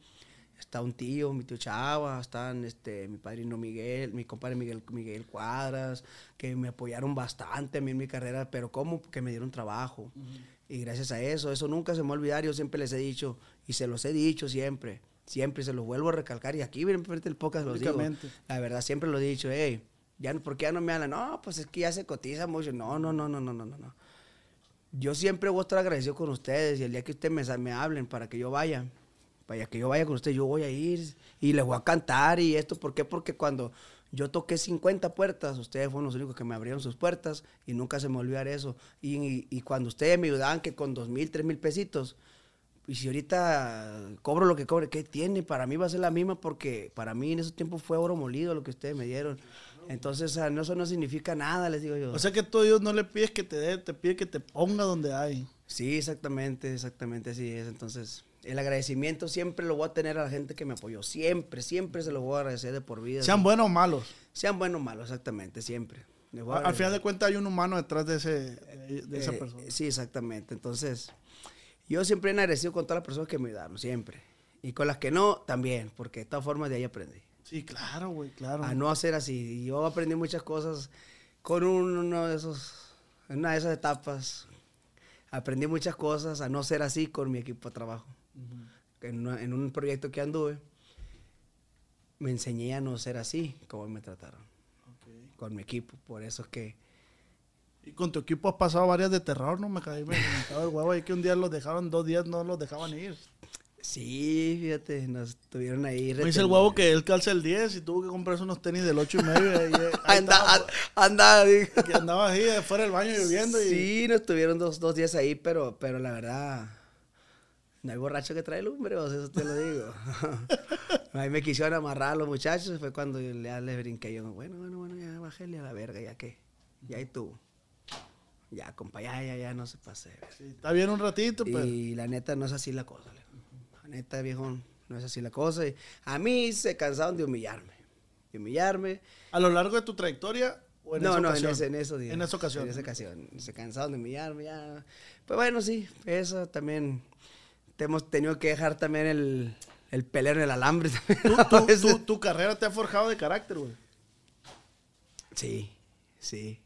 está un tío, mi tío Chava, están este, mi padrino Miguel, mi compadre Miguel, Miguel Cuadras, que me apoyaron bastante a mí en mi carrera, pero como que me dieron trabajo. Y gracias a eso, eso nunca se me va a olvidar, yo siempre les he dicho, y se los he dicho siempre, siempre se los vuelvo a recalcar, y aquí ven frente el podcast los digo. La verdad, siempre lo he dicho, hey, ya, ¿por qué ya no me hablan? No, pues es que ya se cotiza mucho. No, no, no, no, no, no, no. no. Yo siempre voy a estar agradecido con ustedes y el día que ustedes me, me hablen para que yo vaya, para que yo vaya con ustedes, yo voy a ir y les voy a cantar y esto. ¿Por qué? Porque cuando yo toqué 50 puertas, ustedes fueron los únicos que me abrieron sus puertas y nunca se me olvidar eso. Y, y- y cuando ustedes me ayudaban que con dos mil, tres mil pesitos, y si ahorita cobro lo que cobre, ¿qué tiene? Para mí va a ser la misma porque para mí en esos tiempos fue oro molido lo que ustedes me dieron. Entonces, no, eso no significa nada, les digo yo. O sea que tú a Dios no le pides que te dé, te pide que te ponga donde hay. sí, exactamente, exactamente así es. Entonces, el agradecimiento siempre lo voy a tener a la gente que me apoyó. Siempre, siempre se lo voy a agradecer de por vida. Sean buenos o malos. Sean buenos o malos, exactamente, siempre. A Al final de cuentas hay un humano detrás de, ese, de, de esa Eh, persona. Sí, exactamente. Entonces, yo siempre he agradecido con todas las personas que me ayudaron, siempre. Y con las que no, también, porque de todas formas de ahí aprendí. Sí, claro, güey, claro. A no hacer así. Y yo aprendí muchas cosas con un- uno de esos, en una de esas etapas. Aprendí muchas cosas a no ser así con mi equipo de trabajo. En, una- en un proyecto que anduve, me enseñé a no ser así como me trataron con mi equipo. Por eso es que Y con tu equipo has pasado varias de terror, ¿no? Me caí, me el huevo ahí que un día los dejaron, dos días no los dejaban ir. sí, fíjate, nos tuvieron ahí. Me dice el huevo que él calza el 10 y tuvo que comprarse unos tenis del 8 y medio. Y ahí, ahí Anda, estaba, anda, digo. que andaba ahí fuera del baño lloviendo. Y, Sí, nos tuvieron dos, dos días ahí, pero, pero la verdad, no hay borracho que trae lumbre, sea, eso te lo digo. ahí me quisieron amarrar a los muchachos, fue cuando ya les brinqué. Yo, bueno, bueno, bueno, ya bájale a la verga, ya ya y tú. Ya, compa, ya, ya, ya, no se pase. Sí, está bien un ratito, pero. Y la neta no es así la cosa. La neta, viejo, no es así la cosa. Y a mí se cansaron de humillarme. De humillarme. A lo largo de tu trayectoria. ¿o en no, no, en, ocasión? ese, en esos días. En esa ocasión. En esa ocasión. Se cansaron de humillarme ya. Pues bueno, sí, eso también. Te hemos tenido que dejar también el, el pelear en el alambre. Tú- tú- tu, carrera te ha forjado de carácter, güey. Sí, sí,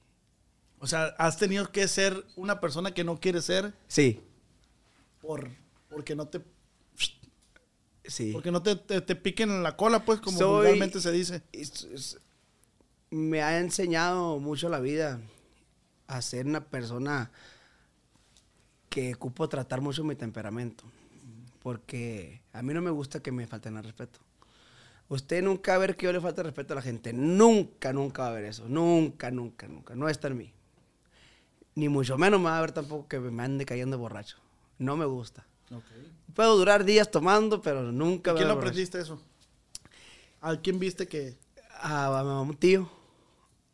O sea, has tenido que ser una persona que no quiere ser sí, por porque no te sí. porque no te, te, te piquen en la cola, pues, como Soy- vulgarmente se dice. es- es- me ha enseñado mucho la vida a ser una persona que ocupo tratar mucho mi temperamento. Porque a mí no me gusta que me falten al respeto. Usted nunca va a ver que yo le falta respeto a la gente. Nunca, nunca va a ver eso. Nunca, nunca, nunca. No está en mí. Ni mucho menos me va a ver tampoco que me ande cayendo borracho. No me gusta. Puedo durar días tomando, pero nunca ¿A quién lo borracho. aprendiste eso? ¿A quién viste que.? A, a un tío.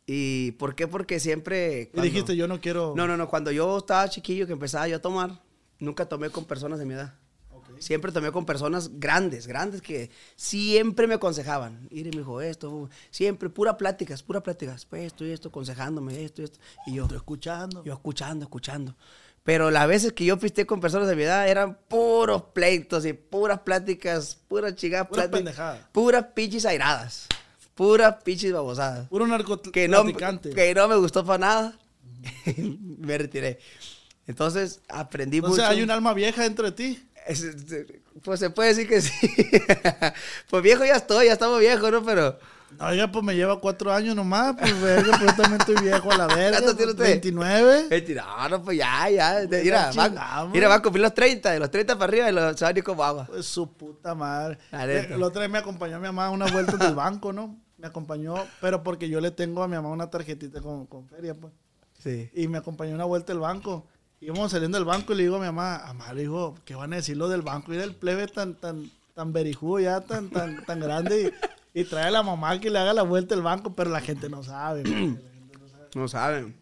¿Y por qué? Porque siempre... Y cuando- dijiste, yo no quiero. No, no, no. Cuando yo estaba chiquillo, que empezaba yo a tomar, nunca tomé con personas de mi edad. Siempre tomé con personas grandes, grandes que siempre me aconsejaban. Mire, me dijo esto, siempre, pura pláticas, pura pláticas. Pues esto y esto, aconsejándome esto y esto. Y yo, Estoy escuchando. yo escuchando, escuchando. Pero las veces que yo pisté con personas de mi edad eran puros pleitos y puras pláticas, puras chicas Puras pendejadas. Puras pinches airadas. Puras pinches babosadas Puro que no, narcotraficante. que no me gustó para nada. me retiré. Entonces aprendí Entonces mucho. hay un alma vieja dentro de ti. Es- es- Pues se puede decir que sí. pues viejo ya estoy, ya estamos viejos, ¿no? Pero Oiga, pues me lleva cuatro años nomás. Pues verga, pues yo también estoy viejo a la verga. ¿Cuánto tiene pues, usted? 29. Eh, No, no, pues ya, ya. Mira, va, mira, va a cumplir los 30, de los 30 para arriba y los ir como agua. Pues su puta madre. El otro día me acompañó mi mamá a una vuelta del banco, ¿no? Me acompañó, pero porque yo le tengo a mi mamá una tarjetita con, con feria, pues. Sí. Y me acompañó una vuelta del banco. Íbamos saliendo del banco y le digo a mi mamá, mamá, le digo, ¿qué van a decir lo del banco? Y del plebe tan, tan, tan berijudo ya, tan, tan, tan grande. Y, y trae a la mamá que le haga la vuelta del banco, pero la gente no sabe. pues. No saben.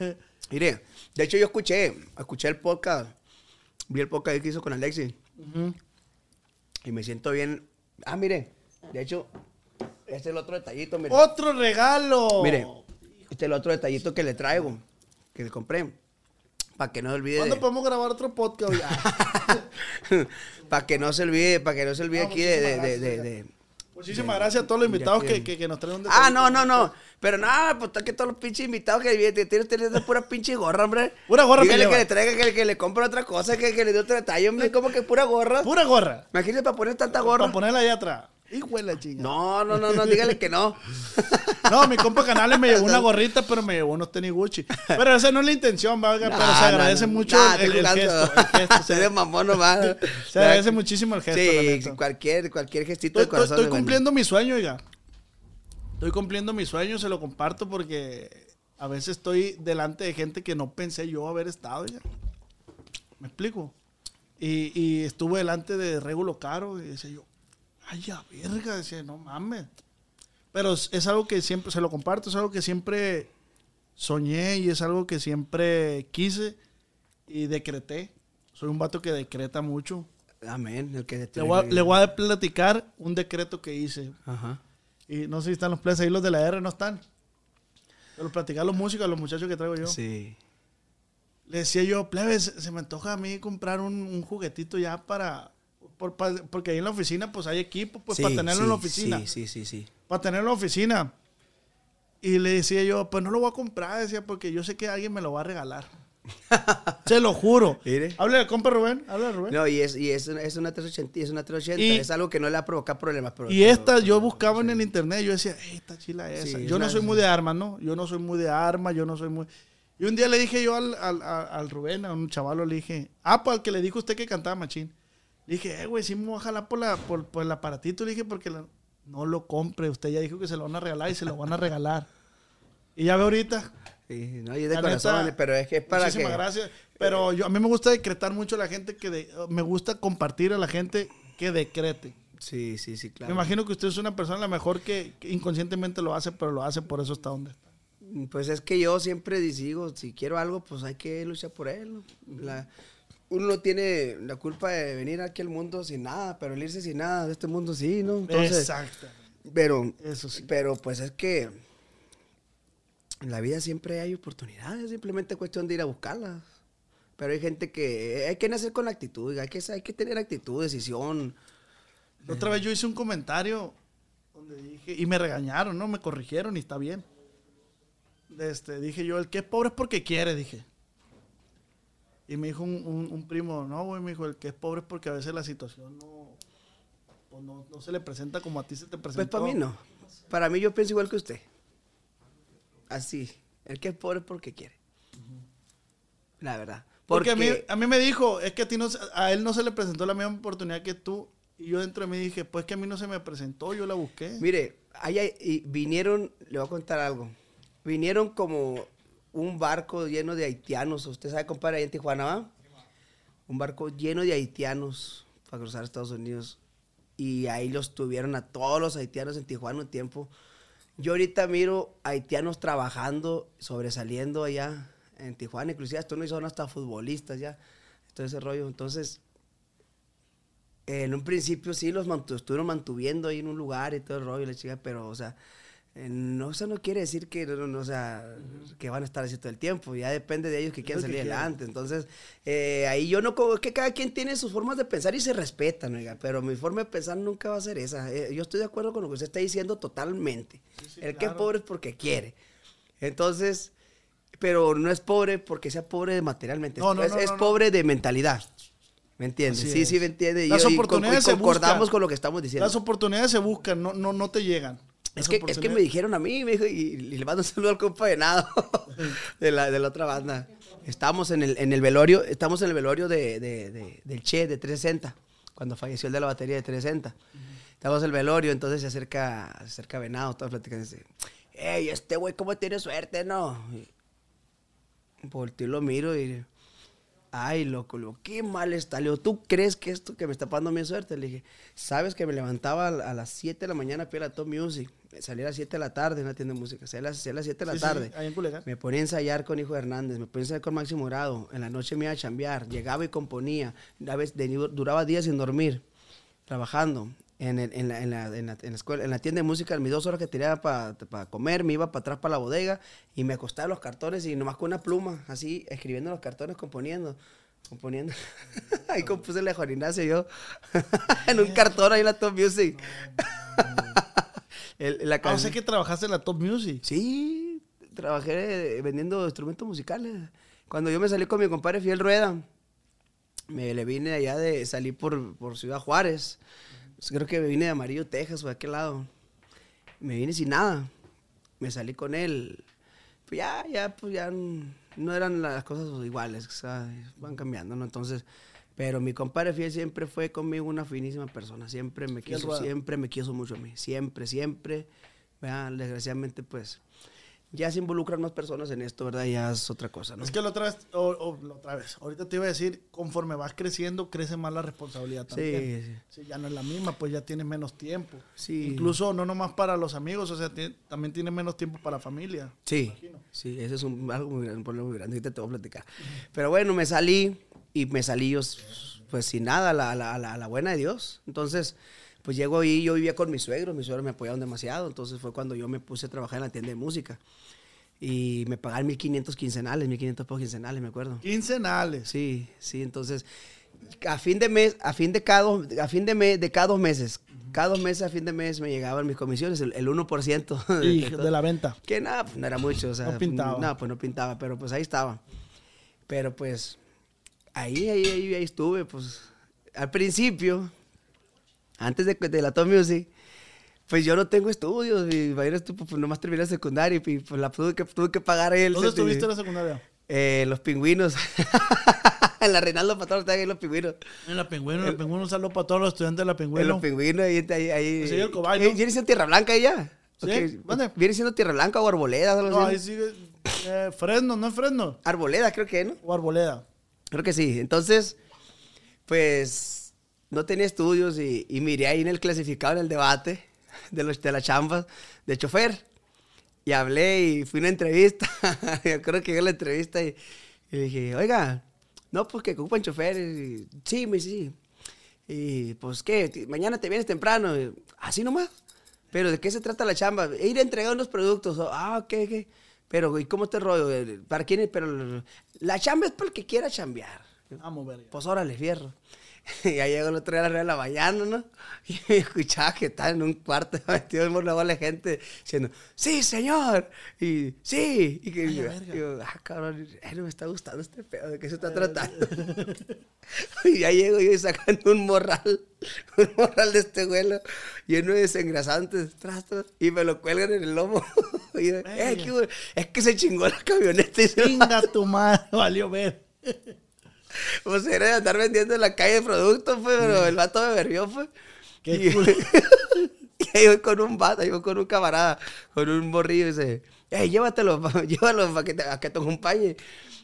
Mire, de hecho yo escuché, escuché el podcast, vi el podcast que hizo con Alexis y me siento bien. Ah, mire, de hecho, este es el otro detallito, mire. ¡Otro regalo! Mire, este es el otro detallito que le traigo, que le compré. Para que no se olvide. ¿Cuándo podemos grabar otro podcast? Para que no se olvide, para que no se olvide No, aquí de, de- muchísimas de- gracias, de- de- Muchísimas gracias a todos los invitados que- que, que, nos traen un Ah, no, no, no. Pero nada, pues está que todos los pinches invitados que vienen, tienen esa pura pinche gorra, hombre. Pura gorra que Dígale que, le traiga, que, que le compre otra cosa, que, que le dé otro detalle, hombre. Como que pura gorra. Pura gorra. Imagínese para poner tanta gorra. Para ponerla ahí atrás. Hijo de la chinga. No, no, no, no, dígale que no. No, mi compa Canales me llevó una gorrita, pero me llevó unos tenis Gucci. Pero esa no es la intención, valga, pero se agradece mucho el, el gesto. El gesto, Se ve mamón nomás. se agradece muchísimo el gesto. Sí, cualquier, cualquier gestito Estoy, de corazón. estoy cumpliendo mi sueño, oiga. Estoy cumpliendo mi sueño, se lo comparto porque a veces estoy delante de gente que no pensé yo haber estado, oiga. ¿Me explico? Y, y estuve delante de Regulo Caro y decía yo, ay, ya verga, decía, no mames. Pero es, es algo que siempre, se lo comparto, es algo que siempre soñé y es algo que siempre quise y decreté. Soy un vato que decreta mucho. Amén. El que Le voy, a, le voy a platicar un decreto que hice. Ajá. Y no sé si están los plebes ahí, los de la R no están. Pero los platicar los músicos, los muchachos que traigo yo. Sí. Le decía yo, plebes, se me antoja a mí comprar un, un juguetito ya para... por- porque ahí en la oficina pues hay equipo, pues Sí, para tenerlo en la oficina. Sí, sí, sí, sí. Para tenerlo en la oficina. Y le decía yo, pues no lo voy a comprar, decía, porque yo sé que alguien me lo va a regalar. Se lo juro. Mire. Háblale al compa Rubén, háblale a Rubén. No, y es, y es, una- es una 380, y es una 380, Y- es algo que no le va a provocar problemas. Pero, Y esta yo buscaba en el internet, yo decía, "Ey, esta chila esa. Sí, yo es no soy muy de armas, ¿no? Yo no soy muy de armas, yo no soy muy... Y un día le dije yo al, al, al- al Rubén, a un chavalo, le dije, ah, pues al que le dijo usted que cantaba machín. Le dije, eh, güey, sí me voy a jalar por, la, por, por el aparatito. Le dije, porque la- no lo compre. Usted ya dijo que se lo van a regalar y se lo van a regalar. Y ya ve ahorita. Sí, no, y es de La corazón, neta, pero es que es para que... Muchísimas gracias. Pero yo, a mí me gusta decretar mucho a la gente que... de- me gusta compartir a la gente que decrete. Sí, sí, sí, claro. Me imagino que usted es una persona a lo mejor que, que inconscientemente lo hace, pero lo hace por eso está donde está. Pues es que yo siempre digo, si quiero algo, pues hay que luchar por él. La- uno no tiene la culpa de venir aquí al mundo sin nada, pero el irse sin nada de este mundo sí, ¿no? Entonces, Exacto. pero, Eso sí. pero pues es que en la vida siempre hay oportunidades, simplemente es cuestión de ir a buscarlas. Pero hay gente que hay que nacer con actitud, hay que, hay que tener actitud, decisión. La otra vez yo hice un comentario donde dije, y me regañaron, ¿no? Me corrigieron y está bien. Este, dije yo, el que es pobre es porque quiere, dije. Y me dijo un, un- un primo, no, güey, me dijo, el que es pobre es porque a veces la situación no, pues no, no se le presenta como a ti se te Pues presentó. para mí no. Para mí yo pienso igual que usted. Así. El que es pobre es porque quiere. La verdad. Porque a mí, a mí me dijo, es que a ti no, a él no se le presentó la misma oportunidad que tú Y yo dentro de mí dije, pues que a mí no se me presentó, yo la busqué. Mire, allá y vinieron, le voy a contar algo. Vinieron como un barco lleno de haitianos. Usted sabe, compadre, ahí en Tijuana, ¿va? Un barco lleno de haitianos para cruzar Estados Unidos. Y ahí los tuvieron a todos los haitianos en Tijuana un tiempo. Yo ahorita miro haitianos trabajando, sobresaliendo allá en Tijuana. Inclusive esto no son hasta futbolistas ya. Todo ese rollo. Entonces, en un principio sí los mantu- estuvieron mantuviendo ahí en un lugar y todo el rollo, la chica, pero, o sea, no, eso no quiere decir que, no, no, o sea, que van a estar así todo el tiempo. Ya depende de ellos que quieran que salir quieran. adelante. Entonces, eh, ahí yo no, como es que cada quien tiene sus formas de pensar y se respetan, oiga, pero mi forma de pensar nunca va a ser esa. Eh, yo estoy de acuerdo con lo que usted está diciendo totalmente. sí, el que es pobre es porque quiere. Entonces, pero no es pobre porque sea pobre materialmente, No, no, es, pobre de mentalidad. ¿Me entiendes? Así Sí, es. sí, me entiende. Las y, y con- oportunidades y se concordamos buscan. con lo que estamos diciendo. Las oportunidades se buscan, no, no, no te llegan. Es que, es que me dijeron a mí, me dijo, y, y le mando un saludo al compa de nado de la, de la otra banda. Estamos en el, en el velorio, estamos en el velorio de, de- de- del Che de 360, cuando falleció el de la batería de 360. Estamos en el velorio, entonces se acerca, se acerca Venado, todos platicando. y Dice, ¡Ey, este güey, cómo tiene suerte, no! Y volteo y lo miro y Ay, loco, loco, qué mal está. Le digo, ¿tú crees que esto que me está pasando mi suerte? Le dije, ¿sabes que me levantaba a, a las 7 de la mañana a pie a la Top Music? Salía a las 7 de la tarde en una tienda de música. Salía a las, salía a las 7 de la Sí, sí, tarde. ahí en Culiacán. Me ponía a ensayar con Hijo Hernández, me ponía a ensayar con Máximo Grado. En la noche me iba a chambear. Llegaba y componía. A veces duraba días sin dormir, trabajando. En, el- en la, en, la, en, la, en la escuela, en la tienda de música, mis dos horas que tenía para comer, me iba para atrás para la bodega y me acostaba los cartones y nomás con una pluma, así, escribiendo los cartones, componiendo. Componiendo. ahí compuse la de Juan Ignacio yo. en un cartón ahí en la Top Music. El- la Ah, o can- sea que trabajaste en la Top Music. Sí, trabajé vendiendo instrumentos musicales. Cuando yo me salí con mi compadre Fiel Rueda, me le vine allá de, salí por, por Ciudad Juárez. Creo que me vine de Amarillo, Texas, o de aquel lado. Me vine sin nada. Me salí con él. Pues ya, ya, pues ya no eran las cosas iguales, van cambiando, ¿no? Entonces, pero mi compadre Fiel siempre fue conmigo una finísima persona. Siempre me Fiel quiso, Rueda. siempre me quiso mucho a mí. Siempre, siempre. ¿verdad? Desgraciadamente, pues, ya se involucran más personas en esto, ¿verdad? Ya es otra cosa, ¿no? Es que la otra vez, o, o la otra vez, ahorita te iba a decir, conforme vas creciendo, crece más la responsabilidad también. sí. Sí, ya no es la misma, pues ya tienes menos tiempo. Sí. Incluso no nomás para los amigos, o sea, también tienes menos tiempo para la familia. Sí, sí, ese es un, algo muy grande, un problema muy grande, ahorita te voy a platicar. Pero bueno, me salí y me salí yo, pues sin nada, a la, la, la- la buena de Dios. Entonces, pues llego ahí, yo vivía con mis suegros, mis suegros me apoyaron demasiado, entonces fue cuando yo me puse a trabajar en la tienda de música. Y me pagaban 1500 quincenales, 1500 pesos quincenales, me acuerdo. Quincenales. Sí, sí, entonces a fin de mes, a fin de cada dos, a fin de mes, de cada dos meses, cada dos meses a fin de mes me llegaban mis comisiones, el, el 1% de, Y de la venta. Que nada, pues no era mucho, o sea, No pintaba. No, pues no pintaba, pero pues ahí estaba. Pero pues ahí, ahí, ahí, ahí estuve, pues al principio, antes de, de la Top Music, pues yo no tengo estudios, y imagínate tú, pues nomás terminé la secundaria y pues la tuve que, tuve que pagar él. ¿Dónde estuviste en la secundaria? Eh, los pingüinos. en la Reinaldo Patrón están ahí los pingüinos. En la Pingüino. En la Pingüino, un saludo para todos los estudiantes de la En Pingüino. los pingüinos, ahí. ahí, ahí. Sí, el Cobay, ¿no? Eh, ¿Viene siendo Tierra Blanca ahí ya? ¿Sí? Ok. ¿Dónde? ¿Viene siendo Tierra Blanca o Arboleda? No, ahí sigue. eh, Fresno, ¿no es Fresno? Arboleda, creo que, ¿no? O Arboleda. Creo que sí. Entonces, pues, no tenía estudios y, miré ahí en el clasificado, en el debate de, los, de las chambas de chofer. Y hablé y fui a una entrevista. Yo creo que a la entrevista y, dije, oiga, no, pues que ocupan choferes. Y, sí, me sí. Y pues, ¿qué? Mañana te vienes temprano. Y, Así nomás. Pero ¿de qué se trata la chamba? Ir a entregar unos productos. Ah, ok, ok. Pero, ¿y cómo el rollo? Eh, ¿Para quién? es? Pero la chamba es para el que quiera chambear. Vamos, verga. Pues órale, fierro. Y ahí llegó el otro día a la red de la mañana, ¿no? Y me escuchaba que estaba en un cuarto metido en una bola de gente diciendo, sí, señor. Y sí. Y que Ay, yo, yo, ah, cabrón, no me está gustando este pedo, ¿de qué se está tratando? y ya llego yo sacando un morral, un morral de este vuelo lleno de desengrasantes, tras, tras, y me lo cuelgan en el lomo. y yo. "Eh, qué bueno". es que se chingó la camioneta y se Venga tu madre, valió ver. Pues era de andar vendiendo en la calle productos, pues, pero el vato me verbió, pues. Qué y, y ahí voy con un vato, ahí voy con un camarada, con un morrillo y dice, hey, llévatelo, llévalo para que te, a que te acompañe.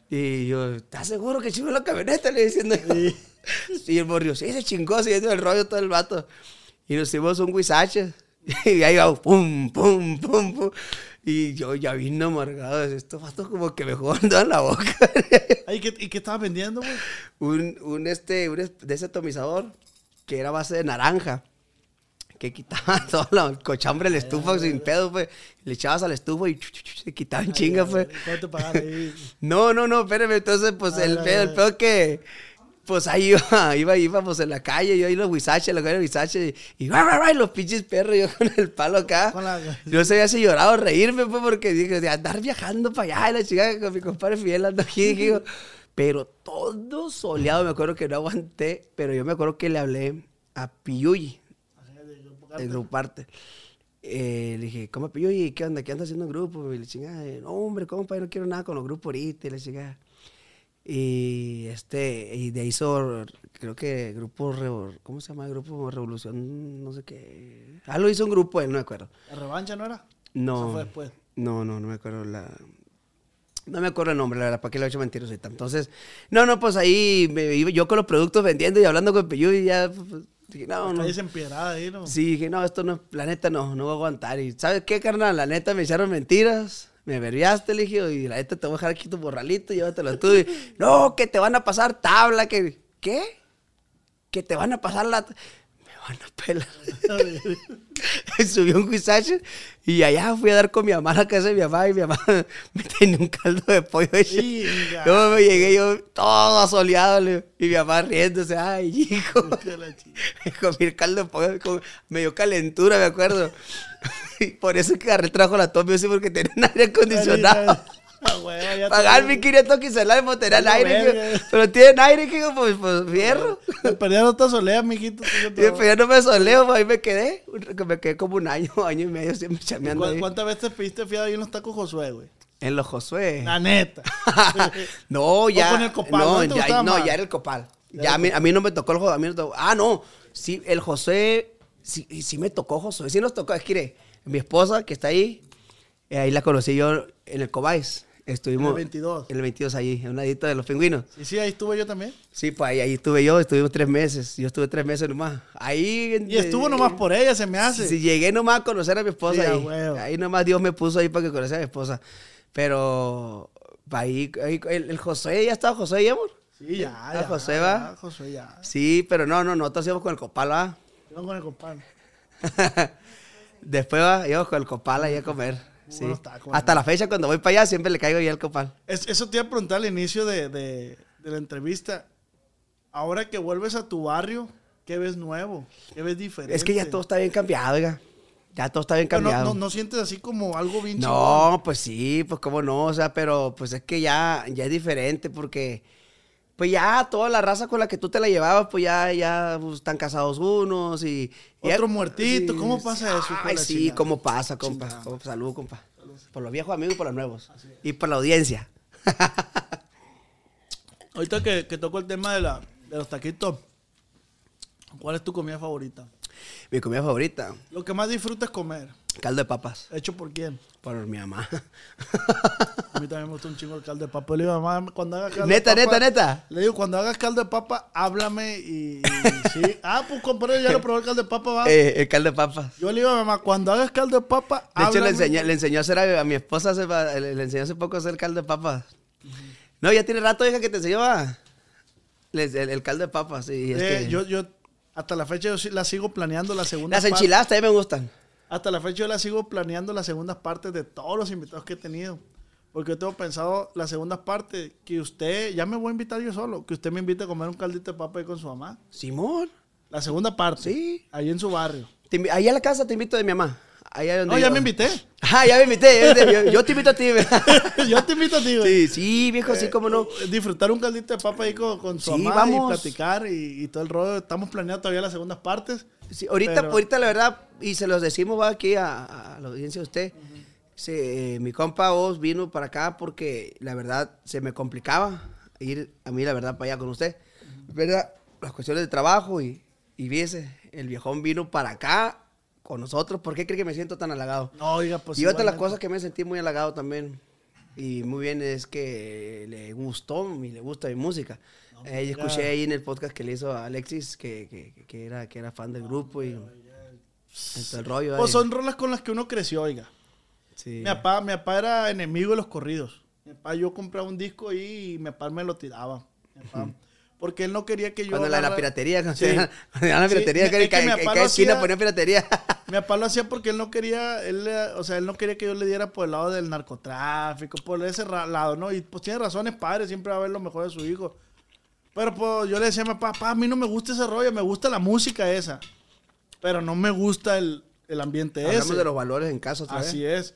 Y yo, ¿estás seguro que chingó la camioneta? Le diciendo yo. Y el morrillo, sí, se chingó, siguiendo el rollo todo el vato. Y nos hicimos un guisache. Y ahí va, pum, pum, pum, pum. Y yo ya vino amargado. Estos vatos como que me en la boca. Ay, ¿qué- ¿Y qué estabas vendiendo, güey? un, un, este, un es- de ese atomizador que era base de naranja. Que quitaba todo la- el cochambre de la estufa sin pedo, pues. Le echabas al estufa y chu, chu, chu, se quitaban chinga, pues. ¿Cuánto te pagaron ahí? No, no, no, espérame. Entonces, pues el pedo, el pedo que. Pues ahí iba, iba, íbamos en la calle, yo ahí los huizaches, los huizaches, y, y, los pinches perros, yo con el palo acá. La- Yo sabía si lloraba o reírme, pues, porque dije, de andar viajando para allá, y la chica con mi compadre Fidel ando aquí, digo, pero todo soleado, me acuerdo que no aguanté, pero yo me acuerdo que le hablé a Piyuyi, el grupo arte. Eh, le dije, ¿cómo Piyuyi? ¿Qué onda? ¿Qué anda haciendo el grupo? Y le chingada, no, hombre, compa, yo no quiero nada con los grupos ahorita, y le chingada. Y este, y de ahí hizo, creo que grupo, ¿cómo se llama? Grupo Revolución, no sé qué. Ah, lo hizo un grupo, él, no me acuerdo. ¿La revancha no era? No. Eso fue después. No, no, no me acuerdo la. No me acuerdo el nombre, la verdad, ¿para qué le he hecho mentiras ahorita? Entonces, no, no, pues ahí me yo con los productos vendiendo y hablando con Peyú y ya. pues, dije, no, no. Ahí, ¿no? Sí, dije, no, esto no, la neta no, no voy a aguantar. Y ¿sabes qué, carnal? La neta me echaron mentiras, me verbiaste, le dije, y la neta te voy a dejar aquí tu borralito, llévatelo tú. Y, no, que te van a pasar tabla, que, ¿qué? Que te van a pasar la... Me van a pelar. Subí un guisache y allá fui a dar con mi mamá a la casa de mi mamá y mi mamá me tenía un caldo de pollo. Chinga. Luego me llegué yo todo asoleado le- y mi mamá riéndose, ay, hijo. Me comí el caldo de pollo, con- me dio calentura, me acuerdo. Y por eso que agarré el trabajo la toma, sí, porque tenía un aire acondicionado. Ah, ya te- Pagar 1500 quincenales por tener Vale, aire. verga. pero tienen aire, que digo, pues, pues fierro. Te perdí no te soleas, mijito. después ya no me soleo, pues, ahí me quedé. Me quedé como un año, año y medio siempre chameando ¿Cu- ahí. ¿Cuántas veces pediste fiado ahí en los tacos Josué, güey? En los Josué. La neta. no, ya. con el copal, No, ¿no te ya, no, ya era el copal. Ya Ya a mí, a mí no me tocó el. A mí no tocó- Ah, no. Sí, el José. Sí, sí me tocó Josué. Sí nos tocó. Es que mi esposa que está ahí, eh, ahí la conocí yo en el Cobáis. Estuvimos. En el 22. En el 22 allí, en un ladito de los pingüinos. Sí, sí, ahí estuve yo también. Sí, pues ahí, ahí estuve yo, estuvimos tres meses. Yo estuve tres meses nomás. Ahí. Y estuvo nomás por ella, se me hace. si llegué nomás a conocer a mi esposa Sí, ahí. huevo. Ahí nomás Dios me puso ahí para que conociera a mi esposa. Pero ahí, ahí- el, el José, ¿ya estaba José y amor? Sí, ya, ya. José va. ya, José, ya. Sí, pero no, no, nosotros íbamos con el copal, ¿va? Yo con el compadre. Después va, íbamos con el copal ahí a comer. Sí. tacos, Hasta la fecha, cuando voy para allá, siempre le caigo ahí al copal. Es- eso te iba a preguntar al inicio de, de- de la entrevista. Ahora que vuelves a tu barrio, ¿qué ves nuevo? ¿Qué ves diferente? Es que ya todo está bien cambiado, oiga. Ya todo está bien no, cambiado. no, no sientes así como algo bien? No, pues sí, pues cómo no, o sea, pero pues es que ya, ya es diferente porque pues ya toda la raza con la que tú te la llevabas, pues ya, ya pues, están casados unos y... y Otro ya- muertito, ¿cómo pasa eso, Ay, sí, chingada? cómo pasa, compa. Chingada. Salud, compa. Por los viejos amigos y por los nuevos. Y por la audiencia. Ahorita que, que toco el tema de, la, de los taquitos, ¿cuál es tu comida favorita? Mi comida favorita, Lo que más disfrutas comer, caldo de papas. ¿hecho por quién? Por mi mamá. A mí también me gusta un chingo el caldo de papa. Le digo, mamá, cuando hagas caldo neta, de papa... neta, neta. Le digo, cuando hagas caldo de papa, háblame y... y sí. Ah, pues compadre, ya lo probó el caldo de papa, va. Eh, el caldo de papas. Yo le digo a mamá, cuando hagas caldo de papa, De hecho, le háblame. enseñé, le enseñó a hacer a, a mi esposa, hace le, le enseñó hace poco a hacer caldo de papas. No, ya tiene rato, hija, que te enseñó a... el, el caldo de papas, sí. Eh, yo, yo, hasta la fecha yo la sigo planeando la segunda Las parte. enchiladas también me gustan. Hasta la fecha yo la sigo planeando las segundas partes de todos los invitados que he tenido. Porque yo tengo pensado las segundas partes que usted, ya me voy a invitar yo solo, que usted me invite a comer un caldito de papa ahí con su mamá. Simón. La segunda parte. Sí. Ahí en su barrio. Te ahí a la casa te invito de mi mamá. Allá donde No, ya yo- me invité. Ah, ya me invité. Yo, yo- yo te invito a ti. yo te invito a ti, güey. sí, sí, viejo, sí, cómo no. Eh, Disfrutar un caldito de papa ahí con, con su Sí, mamá vamos. y platicar y, y todo el rollo. Estamos planeando todavía las segundas partes. Sí, ahorita, Pero- ahorita la verdad, y se los decimos va aquí a, a la audiencia de usted. Sí, eh, mi compa vos vino para acá porque la verdad se me complicaba ir a mí, la verdad, para allá con usted. ¿Verdad? Las cuestiones de trabajo y, y viese, el viejón vino para acá con nosotros. ¿Por qué cree que me siento tan halagado? No, oiga, pues. y otra de las cosas que me sentí muy halagado también, y muy bien, es que le gustó y le gusta mi música. Eh, yo oiga. escuché ahí en el podcast que le hizo a Alexis que, que, que era, que era fan del grupo y, y todo el rollo. Pues ahí. son rolas con las que uno creció, oiga. Sí. Mi papá, mi papá era enemigo de los corridos. Mi papá, yo compraba un disco ahí y mi papá me lo tiraba. Mi papá. Porque él no quería que yo. Cuando la, la agarra- piratería, cuando Sí. la Sí, piratería, es que, que que, que- esquina ponía piratería. Mi papá lo hacía porque él no quería, él, o sea, él no quería que yo le diera por el lado del narcotráfico, por ese lado, ¿no? Y pues tiene razones, padre, siempre va a ver lo mejor de su hijo. Pero pues yo le decía a mi papá, papá, a mí no me gusta ese rollo, me gusta la música esa. Pero no me gusta el, el ambiente Hablamos ese. de los valores en casa vez. Así es.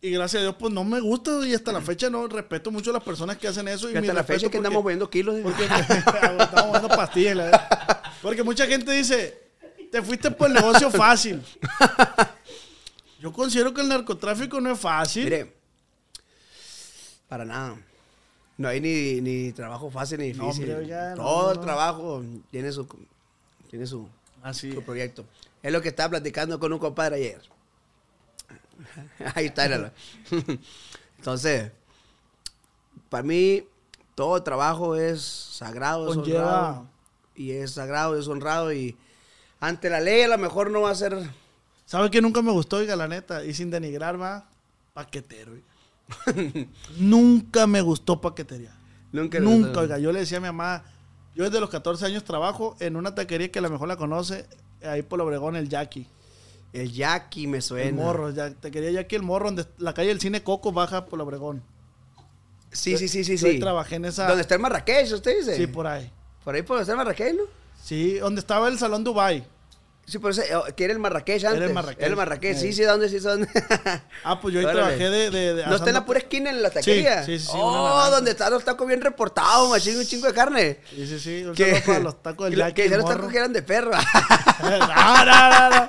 Y gracias a Dios, pues no me gusta y hasta la fecha no respeto mucho a las personas que hacen eso. Y mi hasta la fecha que andamos moviendo kilos. porque estamos moviendo pastillas. verdad. Porque mucha gente dice, te fuiste por el negocio fácil. Yo considero que el narcotráfico no es fácil. Mire, para nada. No hay ni, ni trabajo fácil ni difícil. Todo no, el trabajo tiene su, tiene su, Así su proyecto. Es lo que estaba platicando con un compadre ayer. Ahí está. Entonces, para mí, todo trabajo es sagrado, es Conlleva- honrado. Y es sagrado, es honrado. Y ante la ley, a lo mejor no va a ser. ¿Sabe que nunca me gustó, oiga, la neta? Y sin denigrar, va, paquetero. nunca me gustó paquetería. Nunca. Nunca, oiga. Yo le decía a mi mamá, yo desde los 14 años trabajo en una taquería que a lo mejor la conoce, ahí por Obregón, el Jackie. El Jackie me suena. El morro, ya, taquería Jackie, el morro, donde la calle del cine Coco baja por Obregón. Sí, sí, sí, sí. Yo sí. trabajé en esa... ¿Dónde está el Marrakech, usted dice? Sí, por ahí. Por ahí por donde está el Marrakech, ¿no? Sí, donde estaba el Salón Dubai. Sí, por eso, eh, que era el Marrakech antes. el Marrakech. Era el Marrakech, sí, sí, ¿dónde, sí, dónde? Ah, pues yo ahí Órale. trabajé de... de, de ¿No está en la pura esquina en la taquería? sí, sí, sí, Oh, donde están los tacos bien reportados, machín, un chingo de carne. Sí, sí, sí. Un Que- para los tacos del que-. Que los tacos que eran de perro. no, no, no, no.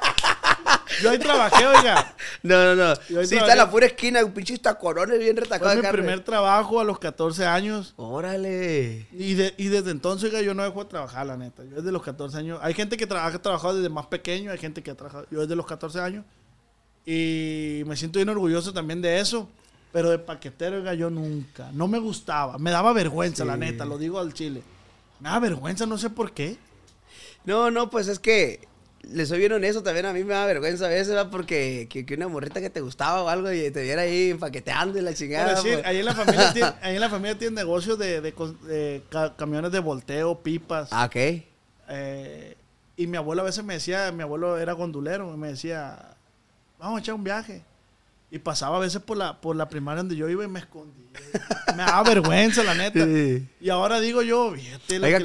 Yo ahí trabajé, oiga. no, no, no. Sí, trabajé. está en la pura esquina, un pinche tacorones bien retacados Fue mi carne. primer trabajo a los 14 años. Órale. Y, de- y desde entonces, oiga, yo no dejo de trabajar, la neta. Yo desde los 14 años. Hay gente que trabaja, ha trabajado desde más pequeño, hay gente que ha trabajado. Yo desde los 14 años. Y me siento bien orgulloso también de eso. Pero de paquetero, oiga, yo nunca. No me gustaba. Me daba vergüenza, la neta, lo digo al chile. Me daba vergüenza, no sé por qué. No, no, pues es que le soy bien honesto, también a mí me da vergüenza a veces, ¿va? porque que, que una morrita que te gustaba o algo y te viera ahí empaqueteando y la chingada. decir, pues. ahí en la familia tiene, ahí en la familia tiene negocios de, de de ca- camiones de volteo, pipas. Ah, ok. Eh, y mi abuelo a veces me decía, mi abuelo era gondulero, y me decía, vamos a echar un viaje. Y pasaba a veces por la, por la primaria donde yo iba y me escondía. me daba vergüenza, la neta. Sí. Y ahora digo yo, fíjate Oiga, que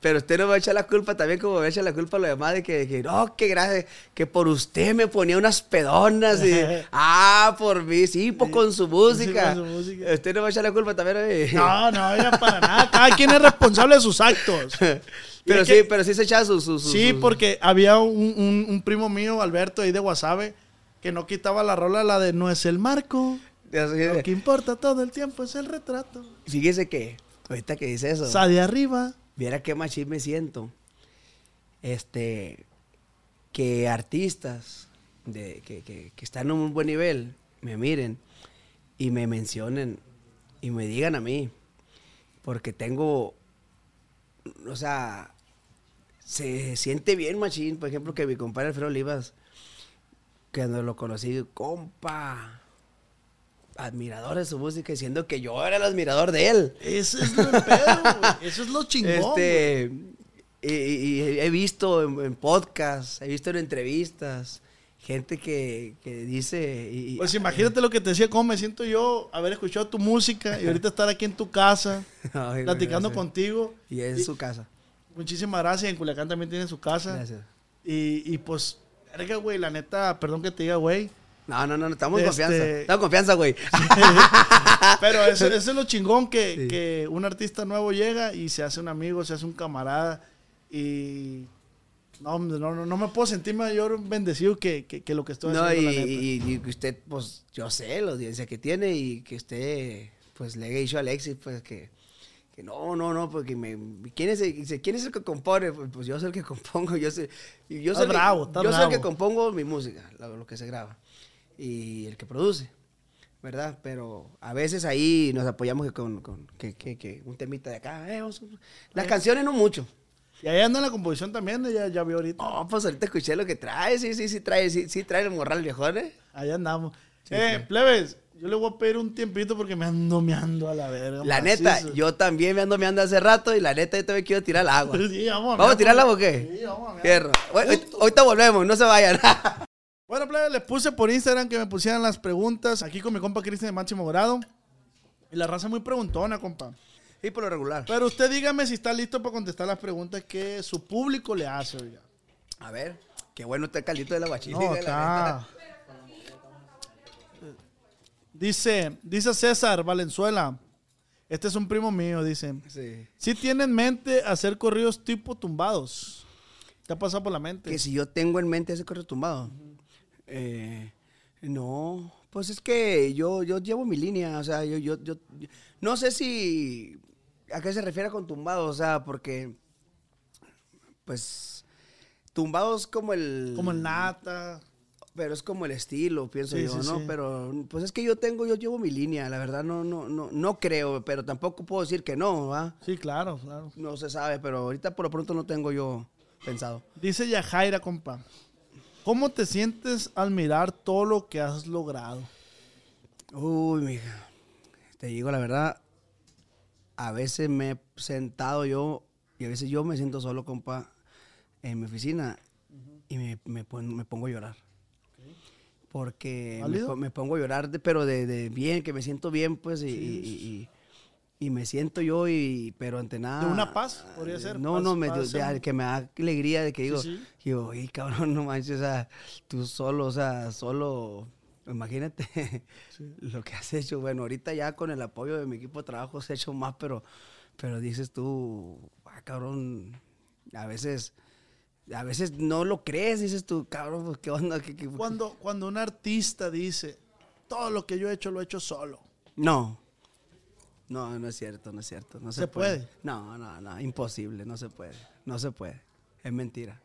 pero usted no me va a echar la culpa también como me echa la culpa a los demás de que, que no, que gracias, que por usted me ponía unas pedonas y, ah, por mí, sí, pues con su música. con su música. Usted no me va a echar la culpa también. No, no, oiga, para nada. Cada quien es responsable de sus actos. pero sí, que- pero sí se echaba su, su, su- Sí, su- porque había un, un- un primo mío, Alberto, ahí de Guasave, que no quitaba la rola, la de no es el marco. Lo que importa todo el tiempo es el retrato. Fíjese que, ahorita que dice eso, Sa de arriba. Viera qué machín me siento. Este, que artistas de, que, que, que están en un buen nivel me miren y me mencionen y me digan a mí. Porque tengo, o sea, se siente bien, machín. Por ejemplo, que mi compadre Alfredo Olivas, cuando lo conocí, compa, admirador de su música, diciendo que yo era el admirador de él. Ese es lo pedo. Eso es lo chingón. Este, y, y- y he visto en, en podcasts, he visto en entrevistas, gente que, que dice... y- y- Pues imagínate lo que te decía, cómo me siento yo haber escuchado tu música y ahorita estar aquí en tu casa, Ay, platicando contigo. Y es su casa. Muchísimas gracias. En Culiacán también tiene su casa. Gracias. Y, y pues, verga, güey, la neta, perdón que te diga, güey. No, no, no, no, estamos en Este- confianza. Estamos en confianza, güey. Pero eso, eso es lo chingón que, Sí. que un artista nuevo llega y se hace un amigo, se hace un camarada y no, no, no, no me puedo sentir mayor bendecido que, que, que lo que estoy No, y, haciendo. neta. y- que usted, pues, yo sé la audiencia que tiene y que usted, pues, le he dicho a Alexis, pues, que, Que no, no, no, porque me, ¿quién, es el, dice, ¿quién es el que compone? Pues, pues yo soy el que compongo, yo soy, yo soy, el, bravo, yo soy el que bravo. compongo mi música, lo, lo que se graba, y el que produce, ¿verdad? Pero a veces ahí nos apoyamos con, con- que, que, que un temita de acá, eh, vamos las canciones no mucho. Y ahí anda la composición también, ya, ya vi ahorita. No, pues ahorita escuché lo que trae, sí, sí, sí trae, sí, sí trae el morral viejón, ¿eh? Ahí andamos. Sí, eh, claro. plebes, yo le voy a pedir un tiempito porque me ando meando a la verga. La macizo. neta, yo también me ando meando hace rato y la neta yo también quiero tirar el agua. Sí, vamos a ¿Vamos a tirar el agua o qué? Sí, vamos a. Fierro. Bueno, ahorita- ahorita volvemos, no se vayan. Bueno, plebes, les puse por Instagram que me pusieran las preguntas aquí con mi compa Cristian de Máximo Grado. Y la raza muy preguntona, compa. y por lo regular. Pero usted dígame si está listo para contestar las preguntas que su público le hace, oiga. A ver, qué bueno está el caldito de la guachiliga. No, está. Dice, dice César Valenzuela. Este es un primo mío, dice. Sí. Si tiene en mente hacer corridos tipo tumbados. ¿Te ha pasado por la mente? Que si yo tengo en mente ese correo tumbado. Eh, no, pues es que yo, yo llevo mi línea, o sea, yo, yo, yo, yo- no sé si a qué se refiere con tumbado, o sea, porque, pues, tumbado es como el... Como el nata. Pero es como el estilo, pienso Sí, yo, sí, ¿no? sí. Pero pues es que yo tengo, yo llevo mi línea, la verdad no, no, no, no creo, pero tampoco puedo decir que no, ¿va? Sí, claro, claro. No se sabe, pero ahorita por lo pronto no tengo yo pensado. Dice Yajaira, compa. ¿Cómo te sientes al mirar todo lo que has logrado? Uy, mija, te digo la verdad, a veces me he sentado yo y a veces yo me siento solo, compa, en mi oficina y me, me pon- me pongo a llorar. Porque me, pongo a llorar, de- pero de, de bien, que me siento bien, pues, y- y- y me siento yo, y, pero ante nada. ¿De una paz? Podría ser, No, paz- no, me, paz de- de- en- que me da alegría de que digo, sí. digo, oye, cabrón, no manches, o sea, tú solo, o sea, solo, imagínate lo que has hecho. Bueno, ahorita ya con el apoyo de mi equipo de trabajo has hecho más, pero, pero dices tú, ah, cabrón, a veces, a veces no lo crees, dices tú, cabrón, pues qué onda, ¿Qué- qué- Cuando, cuando un artista dice, todo lo que yo he hecho lo he hecho solo. No. No, no es cierto, no es cierto. No se, ¿Se puede. puede? No, no, no, imposible, no se puede. No se puede. Es mentira.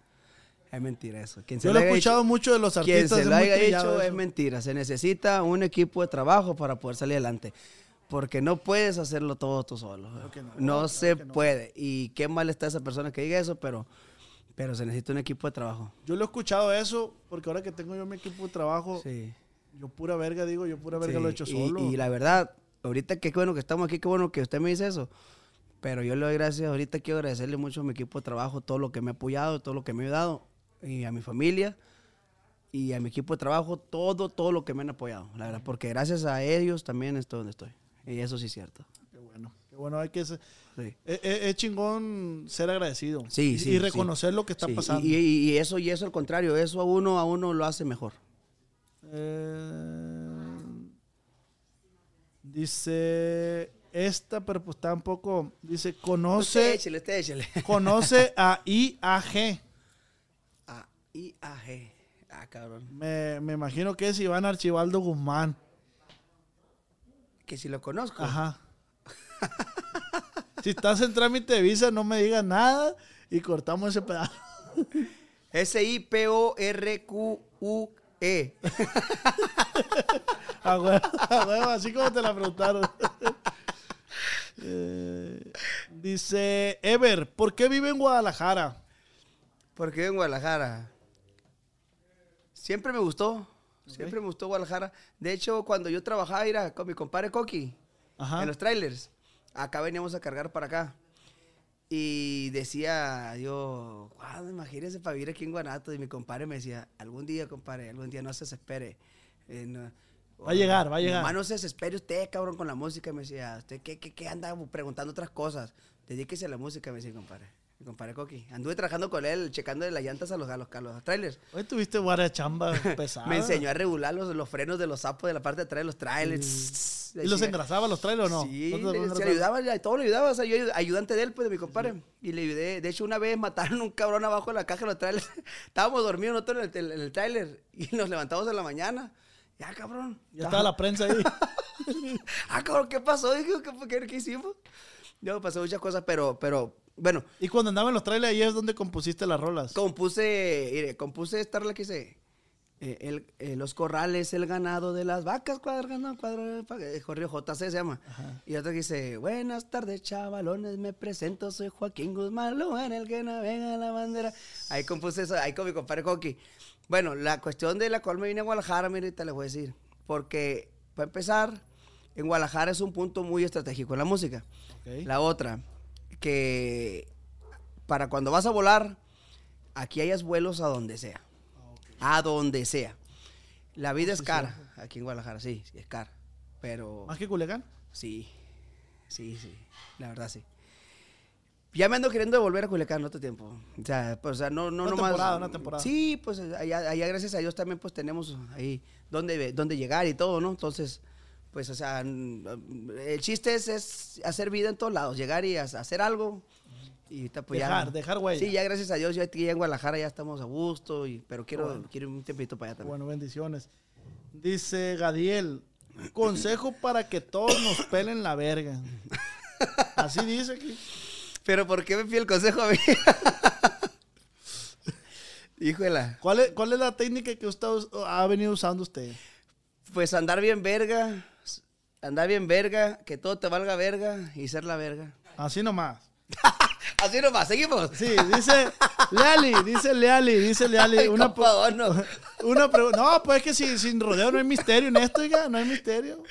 Es mentira eso. Quien se Yo lo he escuchado hecho- mucho de los Quien artistas. se es lo haya hecho es mentira. Se necesita un equipo de trabajo para poder salir adelante. Porque no puedes hacerlo todo tú solo. que no, no, claro se que no. puede. Y qué mal está esa persona que diga eso, pero, pero se necesita un equipo de trabajo. Yo lo he escuchado eso porque ahora que tengo yo mi equipo de trabajo, Sí. yo pura verga digo, yo pura verga Sí, lo he hecho y, solo. Y la verdad, ahorita qué bueno que estamos aquí, qué bueno que usted me dice eso. Pero yo le doy gracias, ahorita quiero agradecerle mucho a mi equipo de trabajo, todo lo que me ha apoyado, todo lo que me ha ayudado, y a mi familia, y a mi equipo de trabajo, todo, todo lo que me han apoyado, la verdad, porque gracias a ellos también estoy donde estoy. Y eso sí es cierto. Qué bueno, qué bueno, hay que ser- Sí. es, es- es chingón ser agradecido. Sí, y, sí, y reconocer lo que está pasando. Y, y- y eso, y eso al contrario, eso a uno, a uno lo hace mejor. Eh, dice esta, pero pues está un poco. Dice, Usted conoce, échele, usted échele. conoce a IAG. A, I, A, G. Ah, cabrón. Me, me imagino que es Iván Archibaldo Guzmán. Que si lo conozco. Ajá. si estás en trámite de visa, no me digas nada y cortamos ese pedazo. S-I-P-O-R-Q-U-E. A huevo, a huevo, así como te la preguntaron. Eh, dice Ever, ¿por qué vive en Guadalajara? Porque vivo en Guadalajara. Siempre me gustó. Siempre me gustó Guadalajara. De hecho, cuando yo trabajaba era con mi compadre Coqui Ajá. en los trailers, acá veníamos a cargar para acá. Y decía yo, wow, imagínese para vivir aquí en Guanato. Y mi compadre me decía, algún día, compadre, algún día no se desespere. Eh, no- Va a llegar, va a llegar. No se desespere usted, cabrón, con la música. Me decía, ¿usted qué, qué, qué anda preguntando otras cosas? Dedíquese a la música, me decía, compadre. Mi compadre Coqui. Anduve trabajando con él, checando las llantas a los, a los, a los trailers. Hoy tuviste guardia chamba pesada. Me enseñó a regular los, los frenos de los sapos de la parte de atrás de los trailers. ¿Y los engrasaba los trailers o no? Sí, ¿No le, se ayudaba, todo le ayudaba. O sea, yo ayud- ayudante de él, pues, de mi compadre. Y le ayudé. De hecho, una vez mataron un cabrón abajo de la caja de los trailers. Estábamos dormidos nosotros en el, en el trailer. Y nos levantamos en la mañana. Ya, cabrón. Ya estaba la prensa ahí. ah, cabrón, ¿qué pasó? Dije, ¿qué, qué, qué hicimos? Yo pasé muchas cosas, pero, pero, bueno, Y cuando andaba en los trailers, ahí es donde compusiste las rolas. compuse, mire, compuse esta rola que hice. Eh, el, eh, los corrales, el ganado de las vacas, cuadra, ganado, eh, corrió JC se llama. Y otra que dice, buenas tardes chavalones, me presento, soy Joaquín Guzmán, en el que navega la bandera. Ahí compuse eso, ahí con mi compadre Coqui. Bueno, la cuestión de la cual me vine a Guadalajara, mire, ahorita les voy a decir. Porque, para empezar, en Guadalajara es un punto muy estratégico en la música. La otra, que para cuando vas a volar, aquí hayas vuelos a donde sea. A donde sea. La vida es cara, aquí en Guadalajara, sí, es cara. Pero ¿Más que Culiacán? sí, sí, sí, la verdad sí. Ya me ando queriendo devolver a Culiacán otro tiempo. O sea, pues, o sea, no, no, Una temporada, una temporada. Sí, pues allá, allá, gracias a Dios también pues tenemos ahí donde, donde llegar y todo, ¿no? Entonces, pues, o sea, el chiste es, es hacer vida en todos lados, llegar y ha- hacer algo. Y ahorita, pues, ya- Dejar, dejar huella. Sí, ya gracias a Dios, ya aquí en Guadalajara ya estamos a gusto, y, pero quiero, Bueno. quiero un tempito para allá también. Bueno, bendiciones. Dice Gadiel, consejo para que todos nos pelen la verga. Así dice aquí. Pero ¿por qué me pide el consejo a mí? Híjola. ¿Cuál es, ¿Cuál es la técnica que usted us- ha venido usando usted? Pues andar bien verga, andar bien verga, que todo te valga verga y ser la verga. Así nomás. Así nomás, seguimos. Sí, dice Leali, dice Leali, dice Leali. Ay, Una, compa, no. una pregunta. No, pues es que si, sin rodeo no hay misterio en esto, oiga, no hay misterio.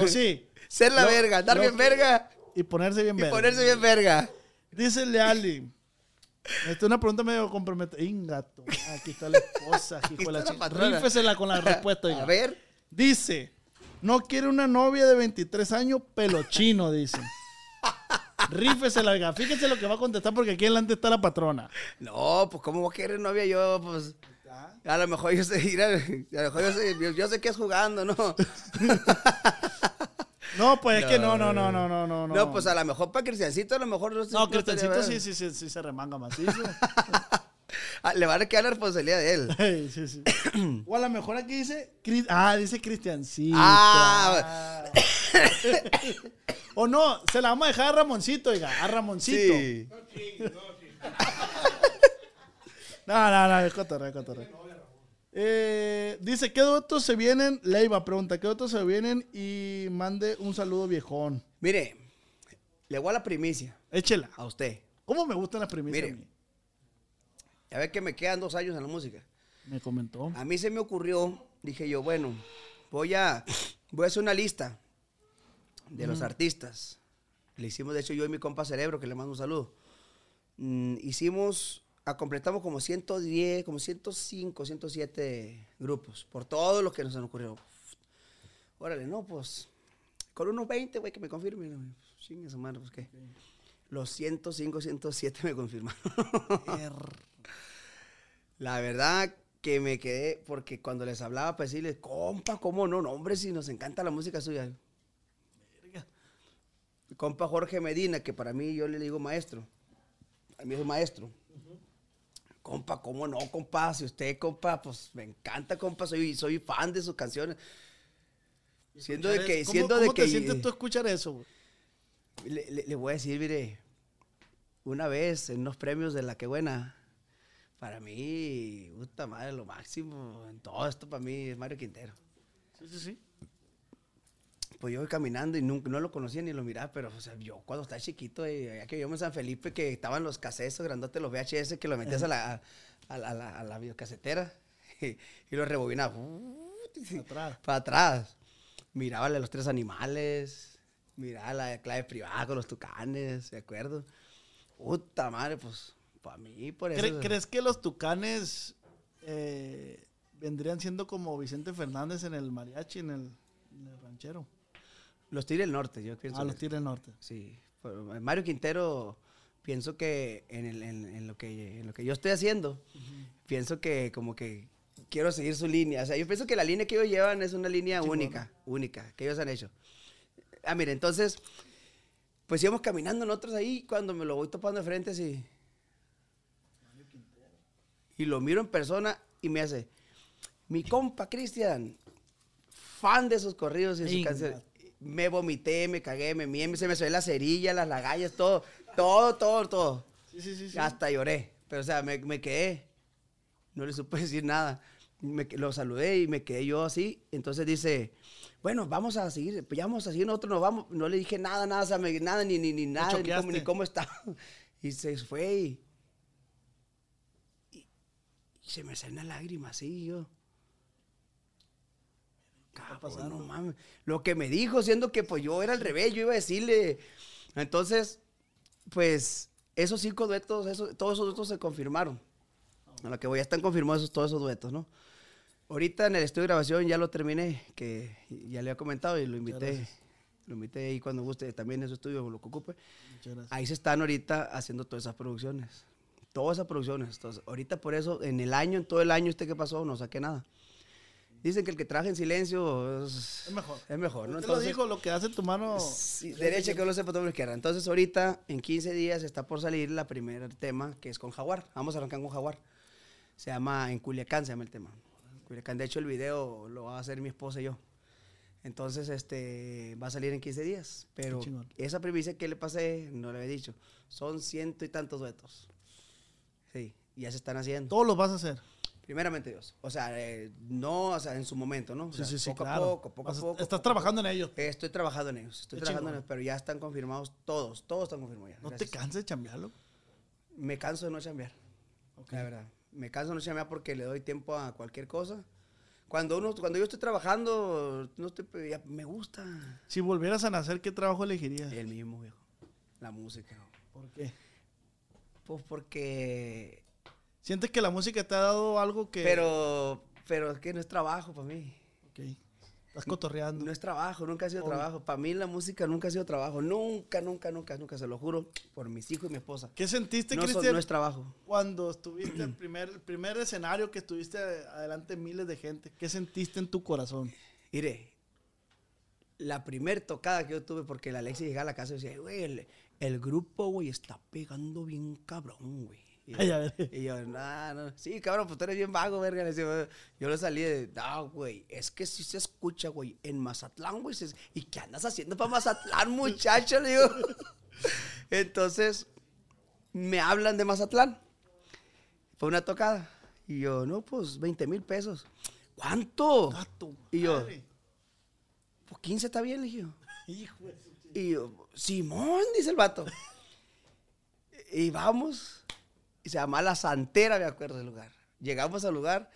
¿O sí? Ser la Lo- verga, andar bien verga Y ponerse bien y verga. ponerse bien verga. Dice Leali. Esta es una pregunta medio comprometida. Ingato. Aquí está la esposa, hijo de la. Rífesela con la respuesta, oiga. A ver. Dice, no quiere una novia de 23 años pelo chino, dice. Rífesela, oiga. Fíjese lo que va a contestar porque aquí delante está la patrona. No, pues ¿cómo voy a querer novia yo? Pues a lo mejor yo sé ir a, a lo mejor yo sé, yo, yo sé que es jugando, ¿no? No, pues es que no, no, no, no, no, no. No, pues a lo mejor para Cristiancito a lo mejor no No, no Cristiancito sí, sí, sí, sí se remanga macizo. Ah, le van a quedar la responsabilidad de él. Ey, sí, sí. O a lo mejor aquí dice. Ah, dice Cristiancito. Ah. o no, se la vamos a dejar a Ramoncito, oiga. A Ramoncito. Sí. No, no, no, es cotorreo, es cotorreo. Eh, dice, ¿qué duetos se vienen? Leiva pregunta, ¿qué duetos se vienen? Y mande un saludo viejón. Mire, le voy a la primicia Échela. a usted. ¿Cómo me gustan las primicias Mire. a mí? Ya ve que me quedan dos años en la música. Me comentó. A mí se me ocurrió, dije yo, bueno, voy a, voy a hacer una lista de los artistas. Le hicimos, de hecho, yo y mi compa Cerebro, que le mando un saludo. Mm, hicimos, ah, completamos como 110, como 105, 107 grupos, por todo lo que nos han ocurrido. Órale, no, pues, con unos 20, güey, que me confirmen. Chingue su madre, pues, ¿qué? Los 105, 107 me confirmaron. La verdad que me quedé, porque cuando les hablaba, pues decirles, compa, ¿cómo no? No, hombre, si nos encanta la música suya. Mi compa Jorge Medina, que para mí yo le digo maestro. A mí es maestro. Compa, ¿cómo no, compa? Si usted, compa, pues me encanta, compa, soy, soy fan de sus canciones. Siendo de que, ¿Cómo- siendo ¿Cómo de te que. sientes tú escuchar eso? Le, le- le voy a decir, mire, una vez en unos premios de La Que Buena, para mí, puta madre, lo máximo en todo esto para mí es Mario Quintero. Sí, sí, sí. Pues yo voy caminando y nunca, no lo conocía ni lo miraba, pero o sea, yo cuando estaba chiquito, eh, allá que yo en San Felipe, que estaban los casetos grandotes, los VHS, que lo metías a la, a, la- a la, a la videocasetera y, y los rebobinaba. Para atrás. Para atrás. Mirábale a los tres animales, miraba la clave privada con los tucanes, ¿de acuerdo? Puta madre, pues, para mí, por eso. ¿Cre- ¿Crees que los tucanes eh, vendrían siendo como Vicente Fernández en el mariachi, en el, en el ranchero? Los Tigres del Norte, yo pienso. Ah, los. Tigres del Norte. Sí. Mario Quintero, pienso que en, el- en- en lo que en lo que yo estoy haciendo, pienso que como que quiero seguir su línea. O sea, yo pienso que la línea que ellos llevan es una línea única, única, que ellos han hecho. Ah, mire, entonces, pues íbamos caminando nosotros ahí, cuando me lo voy topando de frente, así. Y lo miro en persona y me hace, mi compa Cristian, fan de sus corridos y de sus canciones. me vomité, me cagué, me mié, se me salió la cerilla, las lagallas, todo, todo, todo, todo. Sí, sí, sí. Hasta lloré. Pero, o sea, me, me quedé. No le supe decir nada. Me, lo saludé y me quedé yo así. Entonces dice, bueno, vamos a seguir, pues ya vamos a seguir, nosotros nos vamos. No le dije nada, nada, o sea, me- nada, ni, ni, ni nada, ni cómo, ni cómo está. Y se fue y, y se me salió una lágrima así, y yo. Cabrón, no mames. Lo que me dijo, siendo que pues yo era al revés, yo iba a decirle. Entonces, pues, esos cinco duetos, eso- todos esos duetos se confirmaron. A lo que voy, ya están confirmados esos, todos esos duetos, ¿no? Ahorita en el estudio de grabación ya lo terminé, que ya le había comentado y lo invité. Lo invité ahí cuando guste, también en su estudio, lo que ocupe. Ahí se están ahorita haciendo todas esas producciones. Todas esas producciones. Entonces, ahorita por eso, en el año, en todo el año este que pasó, no saqué nada. Dicen que el que trabaja en silencio es, Es mejor. Es mejor, ¿no? Usted lo dijo, lo que hace tu mano. Sí, derecha que no lo sepa todo lo izquierda. Entonces, ahorita, en 15 días, está por salir la primer tema, que es con Jaguar. Vamos a arrancar con Jaguar. Se llama En Culiacán, se llama el tema. Culiacán. De hecho, el video lo va a hacer mi esposa y yo. Entonces, este, va a salir en 15 días. Pero esa primicia que le pasé, no le había dicho. Son ciento y tantos duetos. Sí, ya se están haciendo. Todos los vas a hacer. Primeramente Dios. O sea, eh, no, o sea, en su momento, ¿no? O Sí, sea, sí, sí, poco claro. a poco, poco Vas a poco. Estás poco trabajando en ello. eh, Estoy trabajando en ellos, estoy Qué trabajando en ellos, pero ya están confirmados todos, todos están confirmados ya. No gracias. te canses de chambearlo. Me canso de no chambear, Ok. la verdad. Me canso de no chambear porque le doy tiempo a cualquier cosa. Cuando uno, cuando yo estoy trabajando, no estoy, ya me gusta Si volvieras a nacer, ¿qué trabajo elegirías? el mismo, viejo. La música. ¿Por qué? Pues porque... ¿Sientes que la música te ha dado algo que... Pero, pero es que no es trabajo para mí. Ok. Estás cotorreando. No es trabajo, nunca ha sido Obvio. trabajo. Para mí la música nunca ha sido trabajo. Nunca, nunca, nunca, nunca. Se lo juro por mis hijos y mi esposa. ¿Qué sentiste, No, so- Cristian, no es trabajo. cuando estuviste en primer, el primer escenario que estuviste adelante de miles de gente? ¿Qué sentiste en tu corazón? Mire, la primer tocada que yo tuve, porque la Alexis llegaba a la casa y decía, güey, el, el grupo, güey, está pegando bien cabrón, güey. Y y yo, no, no, sí, cabrón, pues tú eres bien vago, verga. Le decía, yo le salí de, no, güey, es que sí se escucha, güey, en Mazatlán, güey. ¿Y qué andas haciendo para Mazatlán, muchacho? Le digo. Entonces, me hablan de Mazatlán. Fue una tocada. Y yo, no, pues 20 mil pesos. ¿Cuánto? Gato. Y yo, pues 15 está bien, le dije. Hijo de Y yo, Simón, dice el vato. Y vamos. Y se llama La Santera, me acuerdo del lugar. Llegamos al lugar,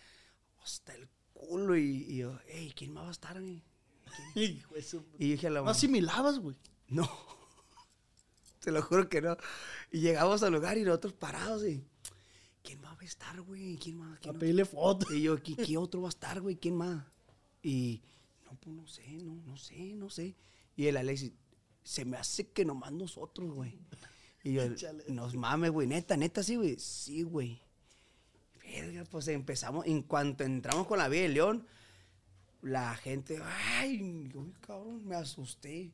hasta el culo. Y, y yo, hey, ¿quién más va a estar? güey?" Y yo dije a la No mamá, asimilabas, güey. no. Te lo juro que no. Y llegamos al lugar y nosotros parados y, ¿quién más va a estar, güey? ¿Quién más? A ¿Quién más?" pedirle foto. Y yo, ¿qué, qué otro va a estar, güey? ¿Quién más? Y, no, pues no sé, no, no sé, no sé. Y el Alexis, se me hace que nomás nosotros, güey. Y yo, nos mames, güey, neta, neta, sí, güey. Sí, güey. Verga, pues empezamos, en cuanto entramos con la Vía de León, la gente, ay, yo, cabrón, me asusté.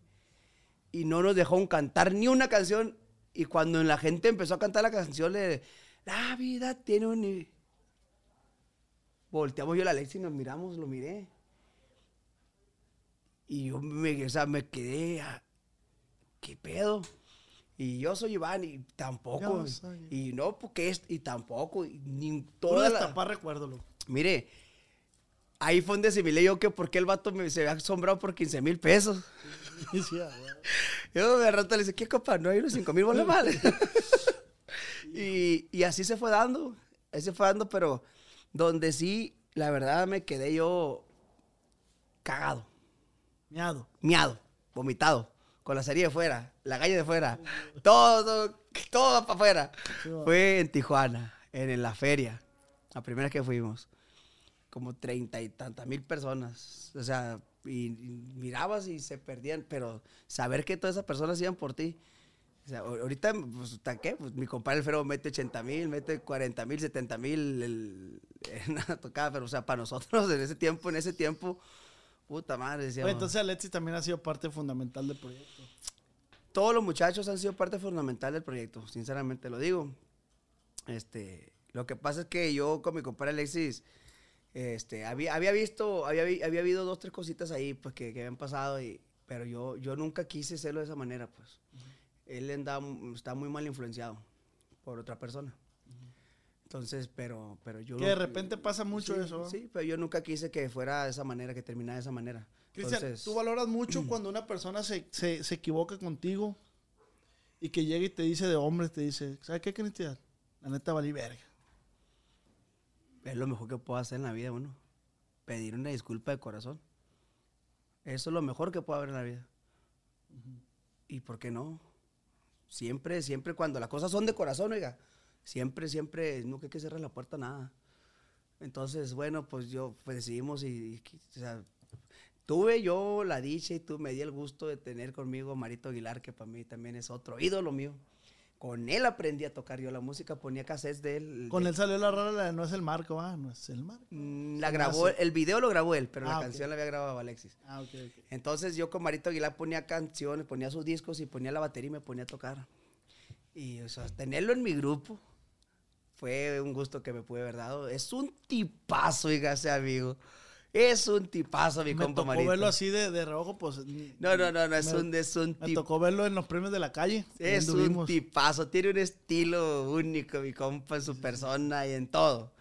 Y no nos dejaron cantar ni una canción. Y cuando la gente empezó a cantar la canción, le, la vida tiene un... Volteamos yo a la Alexis y nos miramos, lo miré. Y yo me, o sea, me quedé, ¿qué pedo? Y yo soy Iván y tampoco. Soy- Y no, porque es, y tampoco, y ni toda la... destapar recuerdo, loco. Mire, ahí fue donde asimilé yo que por qué el vato me, se había asombrado por 15 mil pesos. Yo de rato le dije, ¿qué copa? No hay unos 5 mil bolas mal. y, y así se fue dando, así se fue dando, pero donde sí, la verdad me quedé yo cagado, Miado. miado, vomitado, con la cerilla de fuera, la galla de fuera, todo, todo, todo para afuera. Fue en Tijuana, en, en la feria, la primera que fuimos, como treinta y tantas mil personas, o sea, y, y mirabas y se perdían, pero saber que todas esas personas iban por ti. O sea, ahor- ahorita, pues, ¿hasta ¿qué? Pues, mi compadre Alfredo mete 80 mil, mete 40 mil, 70 mil el- en una tocada, pero o sea, para nosotros en ese tiempo, en ese tiempo, puta madre, decíamos. Oye, entonces Alexis también ha sido parte fundamental del proyecto. todos los muchachos han sido parte fundamental del proyecto, sinceramente lo digo. Este, lo que pasa es que yo con mi compadre Alexis, este, había, había visto, había, había habido dos, tres cositas ahí, pues, que, que habían pasado y, Pero yo, yo nunca quise hacerlo de esa manera, pues. Él andaba, está muy mal influenciado por otra persona. Entonces, pero, pero yo... Que de repente pasa mucho Sí, eso. Sí, pero yo nunca quise que fuera de esa manera, que terminara de esa manera. Cristian, Entonces, tú valoras mucho cuando una persona se, se, se equivoca contigo y que llega y te dice de hombre, te dice, ¿sabes qué, Cristian? La neta valí verga. es lo mejor que puedo hacer en la vida, uno. Pedir una disculpa de corazón. Eso es lo mejor que puedo haber en la vida. ¿Y por qué no? Siempre, siempre, cuando las cosas son de corazón, oiga, siempre, siempre, nunca hay que cerrar la puerta a nada. Entonces, bueno, pues yo, pues decidimos y, y- o sea, tuve yo la dicha y tú me di el gusto de tener conmigo a Marito Aguilar, que para mí también es otro ídolo mío. Con él aprendí a tocar yo la música, ponía cassettes de él. Con de- él salió la rola, no es el marco, ah, no es el marco. Mm, La grabó, el video lo grabó él, pero Ah, la ok. canción la había grabado Alexis. Ah, ok, ok. Entonces yo con Marito Aguilar ponía canciones, ponía sus discos y ponía la batería y me ponía a tocar. Y o sea, tenerlo en mi grupo fue un gusto que me pude haber dado. Es un tipazo, ese amigo. Es un tipazo, mi Me compa tocó Marito. verlo así de, de reojo, pues. No, no, no, no, es me- un, es un Me tip- tocó verlo en los premios de la calle. Es un tipazo. Tiene un estilo único, mi compa, en su persona y en todo.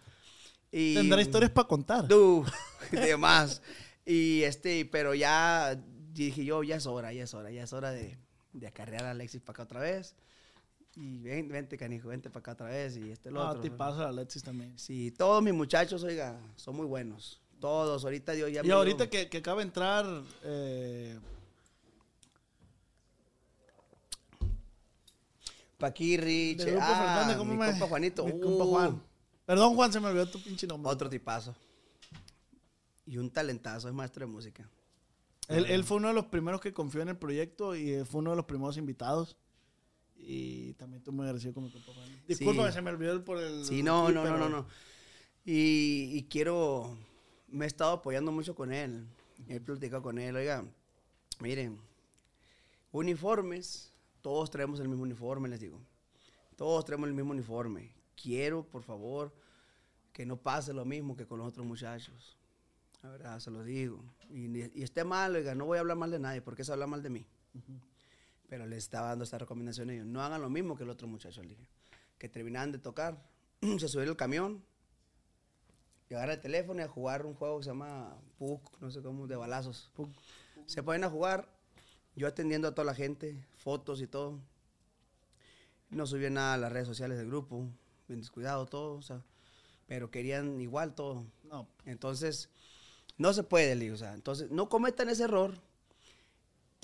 Y, Tendrá historias para contar. Du, de más. Y este, pero ya dije yo, ya es hora, ya es hora, ya es hora de, de acarrear a Alexis para acá otra vez. Y ven, vente, canijo, vente para acá otra vez. Y este, lo Ah, otro. tipazo la Alexis también. Sí, todos mis muchachos, oiga, son muy buenos. Todos, ahorita Dios ya Y ahorita que, que acaba de entrar. Eh, Paquirri, che- ah, Fernández, ¿cómo mi me- compa Juanito. Mi uh, compa Juan. Perdón, Juan, se me olvidó tu pinche nombre. Otro tipazo. Y un talentazo, es maestro de música. Él, él fue uno de los primeros que confió en el proyecto y eh, fue uno de los primeros invitados. Y también estoy muy agradecido con mi compa Juan. Disculpa, Sí. se me olvidó por el. Sí, no, no, no, no, no. Y, y quiero, me he estado apoyando mucho con él. He platicado con él, oiga, miren, uniformes, todos traemos el mismo uniforme, les digo. Todos traemos el mismo uniforme. Quiero, por favor, que no pase lo mismo que con los otros muchachos. La verdad, se lo digo. Y, esté mal, oiga, no voy a hablar mal de nadie, porque eso habla mal de mí. Pero les estaba dando esta recomendación a ellos. No hagan lo mismo que el otro muchacho, le dije. Que terminaban de tocar, se subieron al camión, llegar al teléfono y a jugar un juego que se llama PUC, no sé cómo, de balazos. Se ponen a jugar, yo atendiendo a toda la gente, fotos y todo. No subí nada a las redes sociales del grupo, bien descuidado todo, o sea, pero querían igual todo. No, Entonces, no se puede, le digo, o sea, entonces, no cometan ese error.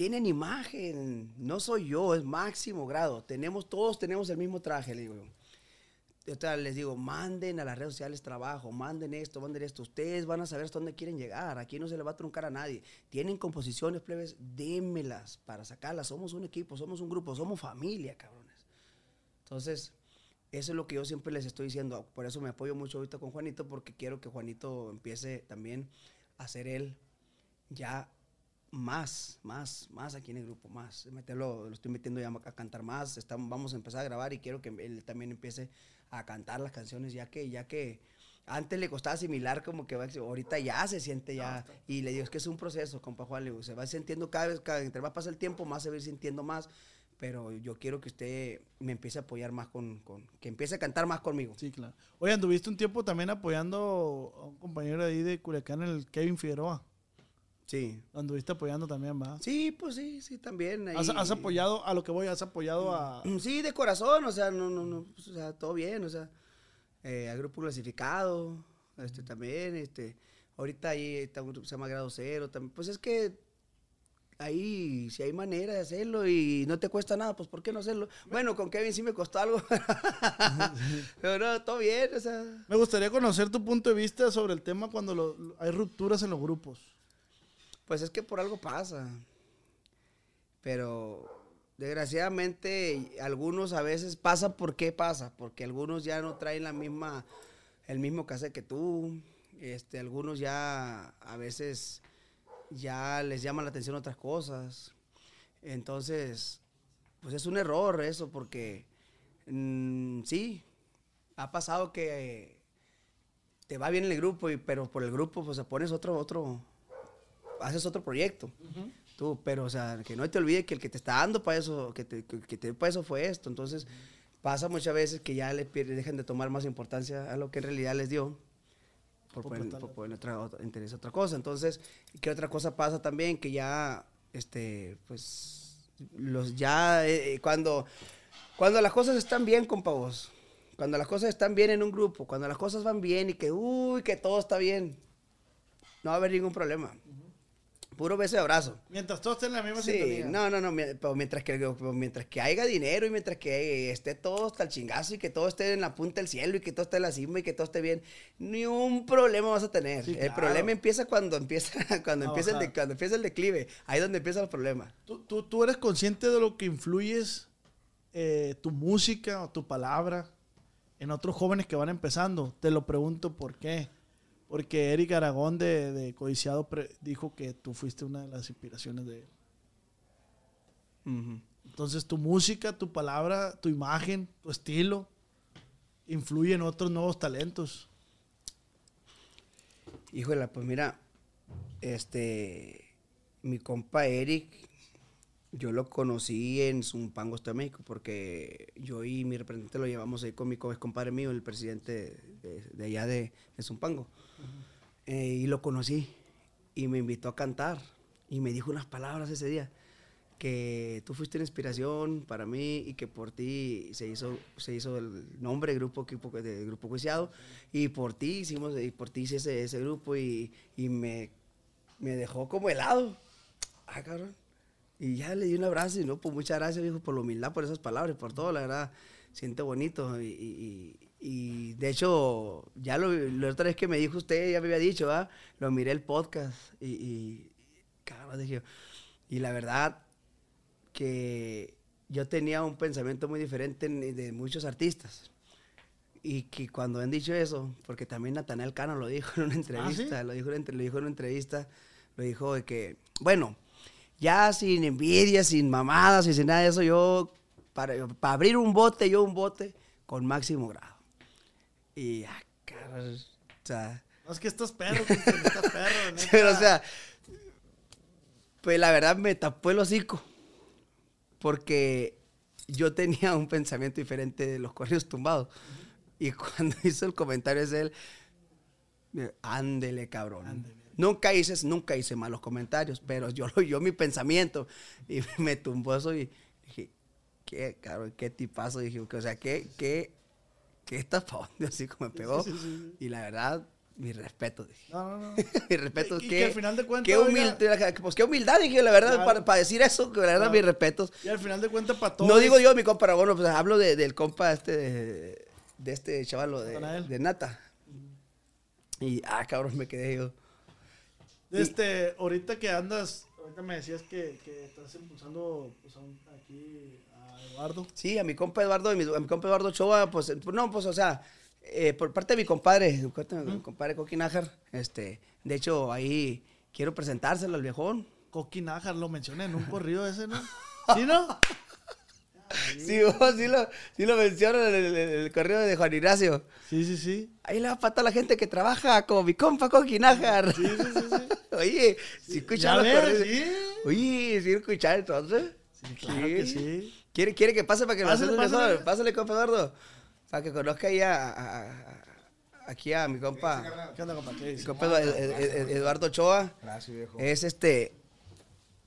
Tienen imagen, no soy yo, es máximo grado. Tenemos, todos tenemos el mismo traje, le digo yo. Les digo, manden a las redes sociales trabajo, manden esto, manden esto. Ustedes van a saber hasta dónde quieren llegar. Aquí no se le va a truncar a nadie. Tienen composiciones, plebes, démelas para sacarlas. Somos un equipo, somos un grupo, somos familia, cabrones. Entonces, eso es lo que yo siempre les estoy diciendo. Por eso me apoyo mucho ahorita con Juanito, porque quiero que Juanito empiece también a ser él ya más, más, más aquí en el grupo, más. Meterlo, lo estoy metiendo ya a cantar más. Estamos, vamos a empezar a grabar y quiero que él también empiece a cantar las canciones, ya que, ya que antes le costaba asimilar como que va- ahorita ya se siente ya. y le digo, es que es un proceso, compa Juan, le digo, se va sintiendo cada vez, cada, entre más pasa el tiempo, más se va a ir sintiendo más. Pero yo quiero que usted me empiece a apoyar más con, con que empiece a cantar más conmigo. sí, claro. Oye, anduviste un tiempo también apoyando a un compañero ahí de Culiacán, el Kevin Figueroa. Sí. Anduviste apoyando también, ¿va? Sí, pues sí, sí, también. ahí- ¿Has, has apoyado, a lo que voy, has apoyado a... Mm, Sí, de corazón, o sea, no, no, no, pues, o sea, todo bien, o sea, eh, al grupo clasificado, este, también, este, ahorita ahí está un grupo que se llama Grado Cero, también, pues es que ahí, si hay manera de hacerlo y no te cuesta nada, pues ¿por qué no hacerlo? Bueno, con Kevin sí me costó algo, pero no, todo bien, o sea, Me gustaría conocer tu punto de vista sobre el tema cuando lo- hay rupturas en los grupos. Pues es que por algo pasa, pero desgraciadamente algunos a veces pasa por qué pasa, porque algunos ya no traen la misma, el mismo cassette que tú, este, algunos ya a veces ya les llama la atención otras cosas, entonces, pues es un error eso, porque mm, sí, ha pasado que te va bien en el grupo, y, pero por el grupo pues se pones otro, otro, haces otro proyecto. Tú, pero, o sea, que no te olvides que el que te está dando para eso, que te, que, te para eso fue esto. Entonces, pasa muchas veces que ya le dejan de tomar más importancia a lo que en realidad les dio. Por, Por prestarle- por otra, otra- interés otra cosa. Entonces, ¿qué otra cosa pasa también? Que ya, este, pues, los ya, eh, cuando, cuando las cosas están bien, compa vos, cuando las cosas están bien en un grupo, cuando las cosas van bien y que, uy, que todo está bien, no va a haber ningún problema. Puro beso y abrazo. Mientras todos estén en la misma Sí, sintonía. no, no, no, pero mientras que, pero mientras que haya dinero y mientras que esté todo hasta el chingazo y que todo esté en la punta del cielo y que todo esté en la cima y que todo esté bien, ni un problema vas a tener. Sí, el claro. problema empieza cuando empieza, cuando empieza, el de- cuando empieza el declive. Ahí es donde empieza el problema. ¿Tú, tú, tú eres consciente de lo que influyes eh, tu música o tu palabra en otros jóvenes que van empezando? Te lo pregunto por qué. Porque Eric Aragón de, de Codiciado pre- dijo que tú fuiste una de las inspiraciones de él. Entonces tu música, tu palabra, tu imagen, tu estilo, influye en otros nuevos talentos. Híjole, pues mira, este, mi compa Eric, yo lo conocí en Zumpango, Estado de México, porque yo y mi representante lo llevamos ahí con mi compadre mío, el presidente de, de allá de, de Zumpango. Eh, y lo conocí y me invitó a cantar y me dijo unas palabras ese día que tú fuiste una inspiración para mí y que por ti se hizo, se hizo el nombre del grupo, equipo de Grupo Juiciado y por ti hicimos, y por ti hice ese, ese grupo y, y me, me dejó como helado. Ah, cabrón. Y ya le di un abrazo y no, pues muchas gracias, viejo, por la humildad, por esas palabras, por todo, la verdad, siente bonito. Y, y- y- de hecho, ya lo, la otra vez que me dijo usted, ya me había dicho. Lo miré el podcast y, y dije, y la verdad que yo tenía un pensamiento muy diferente en- de muchos artistas. Y que cuando han dicho eso, porque también Natanael Cano lo dijo en una entrevista, lo, dijo lo dijo en una entrevista, lo dijo de que, bueno, ya sin envidia, sin mamadas y sin nada de eso, yo, para, para abrir un bote, yo un bote con máximo grado. Y, ah, cabrón, o sea, No es que estás perro, Cristian, estás perro. neta. pero, o sea, pues la verdad me tapó el hocico. Porque yo tenía un pensamiento diferente de los corridos tumbados. Y cuando hizo el comentario es él, ándele, cabrón. Ándele. Nunca hice, nunca hice malos comentarios, pero yo lo yo mi pensamiento y me tumbó eso y dije, qué cabrón, qué tipazo. Dije, o sea, qué, qué, qué está pa' dónde así como me pegó. Sí, sí, sí. Y la verdad, mi respeto, dije. No, no, no. Mi respeto. Y- qué, que al final de cuentas, qué oiga- humildad, pues qué humildad, dije, la verdad, Claro. para, para decir eso, que la verdad, Claro. mis respetos. Y al final de cuentas, para todos. No digo yo mi compa Aragón, pues hablo de- del compa este, de, de este chavalo de, de Nata. Y, ah, cabrón, me quedé yo. Este, ahorita que andas, ahorita me decías que, que estás impulsando pues, aquí Eduardo. Sí, a mi compa Eduardo, a mi, a mi compa Eduardo Choa, pues, no, pues, o sea, eh, por parte de mi compadre, mi compadre Coqui Nájar, este, de hecho, ahí quiero presentárselo al viejón. Coqui Nájar lo mencioné en un corrido ese, ¿no? ¿Sí, no? Sí, vos, sí lo, sí lo mencionan en el, el correo de Juan Ignacio. Sí, sí, sí. Ahí le va a patar la gente que trabaja como mi compa Coqui Nájar. Sí, sí, sí, sí. Oye, si escuchan los ves, corridos. sí. Oye, ¿sí escuchar entonces? Sí, claro que sí. ¿Quiere, quiere que pase para que lo Pásale, hacemos pásale. mejor? Pásale, compa Eduardo. Para que conozca ahí a, a- a- aquí a mi compa, ¿Qué onda, compa? ¿Qué mi dice? compa Edu- Ed- Eduardo Ochoa. Gracias, viejo. Es este.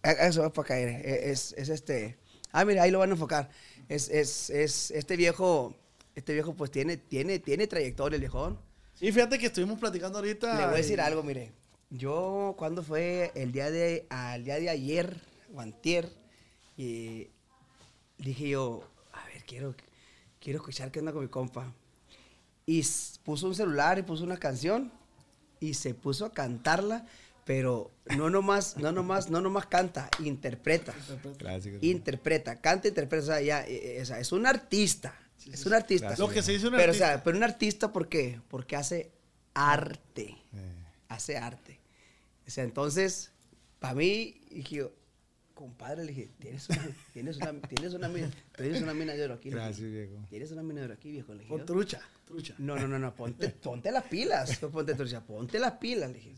ah, Eso va para caer. Es, es este. Ah, mira, ahí lo van a enfocar. Es, es, es este viejo. Este viejo, pues tiene, tiene, tiene trayectoria el viejón. Sí, fíjate que estuvimos platicando ahorita. Le voy a decir y- algo, mire. Yo, cuando fue el día de, al día de ayer, o antier, y dije yo, a ver, quiero, quiero escuchar qué onda con mi compa. Y puso un celular y puso una canción y se puso a cantarla, pero no nomás, no nomás, no nomás canta, interpreta. Gracias. Interpreta, canta, interpreta, o sea, ya, eh, eh, o sea, es un artista. es un artista. Lo que se dice un Pero, o artista. sea, pero un artista, ¿por qué? Porque hace arte. Eh, Hace arte. O sea, entonces, para mí, dije yo, compadre, le dije, tienes una, tienes una, tienes una, mina, tienes una mina de oro aquí. le dije. Gracias, viejo. Tienes una mina de oro aquí, viejo. Le dije, Con yo. trucha, trucha. No, no, no, no, ponte, ponte las pilas. Ponte, trucha, ponte las pilas, le dije.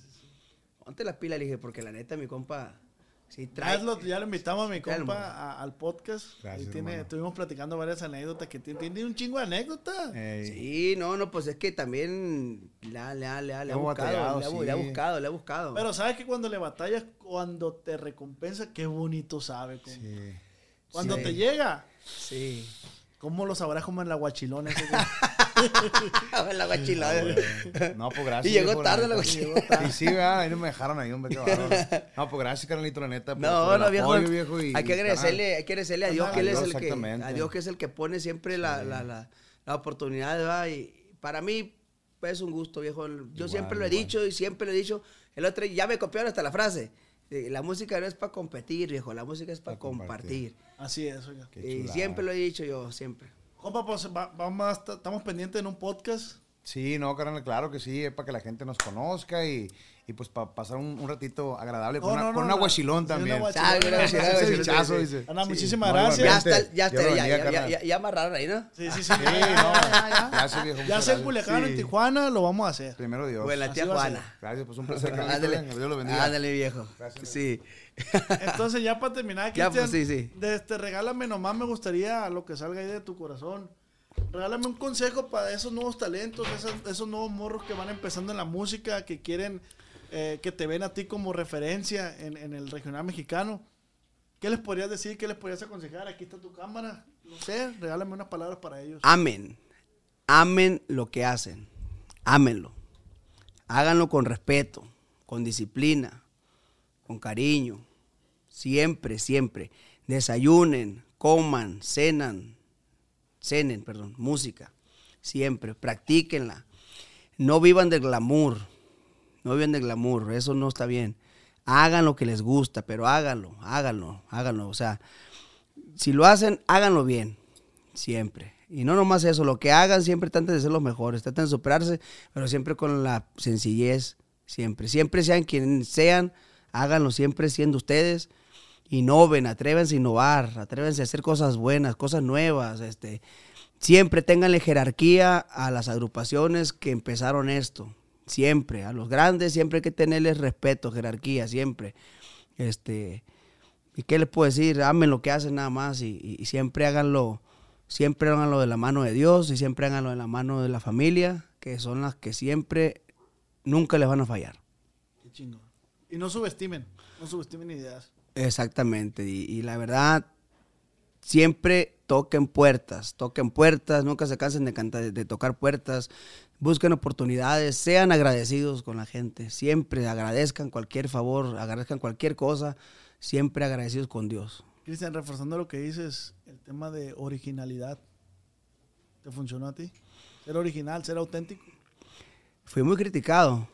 ponte la pila, le dije, porque la neta, mi compa, sí trae. Hazlo, ya lo invitamos a mi compa a- al podcast. Gracias, y tiene, hermano. estuvimos platicando varias anécdotas que tiene, tiene un chingo de anécdotas. Ey. Sí, no, no, pues es que también le ha, le ha, le ha, buscado, batallado, le ha, bu- le ha sí. buscado, le ha buscado. Pero sabes que cuando le batallas, cuando te recompensa, qué bonito sabe. compa. Sí. Cuando Sí. te llega, sí. ¿cómo lo sabrás como en la guachilona? ese? la guachilada. No, pues gracias. Y llegó tarde la guachilada. Y sí, ¿verdad? ahí no me dejaron ahí, hombre, qué. No, pues gracias, carnalito, la neta. No, por el no, viejo. apoyo, viejo, y- hay que agradecerle, hay que agradecerle a Dios que él es el que, a Dios que es el que pone siempre la, la, la, la oportunidad, ¿verdad? Y para mí pues, es un gusto, viejo. Yo Igual, siempre lo he igual. dicho y siempre lo he dicho. El otro día ya me copiaron hasta la frase. eh, La música no es para competir, viejo. La música es para Pa' compartir. compartir. Así es, oiga. Y siempre lo he dicho yo, siempre. Compa, pues va- estamos pendientes en un podcast. Sí, no, carnal, claro que sí, es para que la gente nos conozca y, y pues para pasar un, un ratito agradable con, No, una, no, con no, una la- guachilón sí, también. Ah. Ana, muchísimas gracias. Ya, está, ya, ya, bendiga, ya, ya, carnal. ya, ya amarraron ahí, ¿no? Sí, sí, sí. Sí, no. Gracias, viejo. Ya sea. Culiacán, en. Tijuana, lo vamos a hacer. Primero Dios. Bueno, la tía. Juana. Gracias, pues un placer. Ándale, Dios lo bendiga. ándale, viejo. Gracias. Sí. Entonces, ya para terminar, Ya, Cristian, pues, sí, sí. de este, regálame nomás, me gustaría lo que salga ahí de tu corazón. Regálame un consejo para esos nuevos talentos, esos, esos nuevos morros que van empezando en la música, que quieren, eh, que te ven a ti como referencia en, el regional mexicano. ¿Qué les podrías decir? ¿Qué les podrías aconsejar? Aquí está tu cámara. No sé, regálame unas palabras para ellos. Amen. Amen lo que hacen. Ámenlo. Háganlo con respeto, con disciplina, con cariño. Siempre, siempre. Desayunen, coman, cenan, cenen, perdón, música. Siempre, practíquenla. No vivan del glamour. No vivan del glamour, eso no está bien. Hagan lo que les gusta, pero háganlo, háganlo, háganlo. O sea, si lo hacen, háganlo bien. Siempre. Y no nomás eso, lo que hagan siempre traten de ser los mejores, traten de superarse, pero siempre con la sencillez, siempre. Siempre sean quienes sean, háganlo siempre siendo ustedes. Innoven, atrévense a innovar, atrévense a hacer cosas buenas, cosas nuevas. Este, siempre tenganle jerarquía a las agrupaciones que empezaron esto. Siempre, a los grandes siempre hay que tenerles respeto, jerarquía, siempre. Este, ¿Y qué les puedo decir? Amen lo que hacen nada más y, y- y siempre háganlo, siempre háganlo de la mano de Dios y siempre háganlo de la mano de la familia, que son las que siempre, nunca les van a fallar. Qué chingón. Y no subestimen, no subestimen ideas. Exactamente. Y, y la verdad, siempre toquen puertas, toquen puertas, nunca se cansen de, cantar, de tocar puertas, busquen oportunidades, sean agradecidos con la gente, siempre agradezcan cualquier favor, agradezcan cualquier cosa, siempre agradecidos con Dios. Cristian, reforzando lo que dices, el tema de originalidad. ¿Te funcionó a ti? Ser original, ser auténtico. Fui muy criticado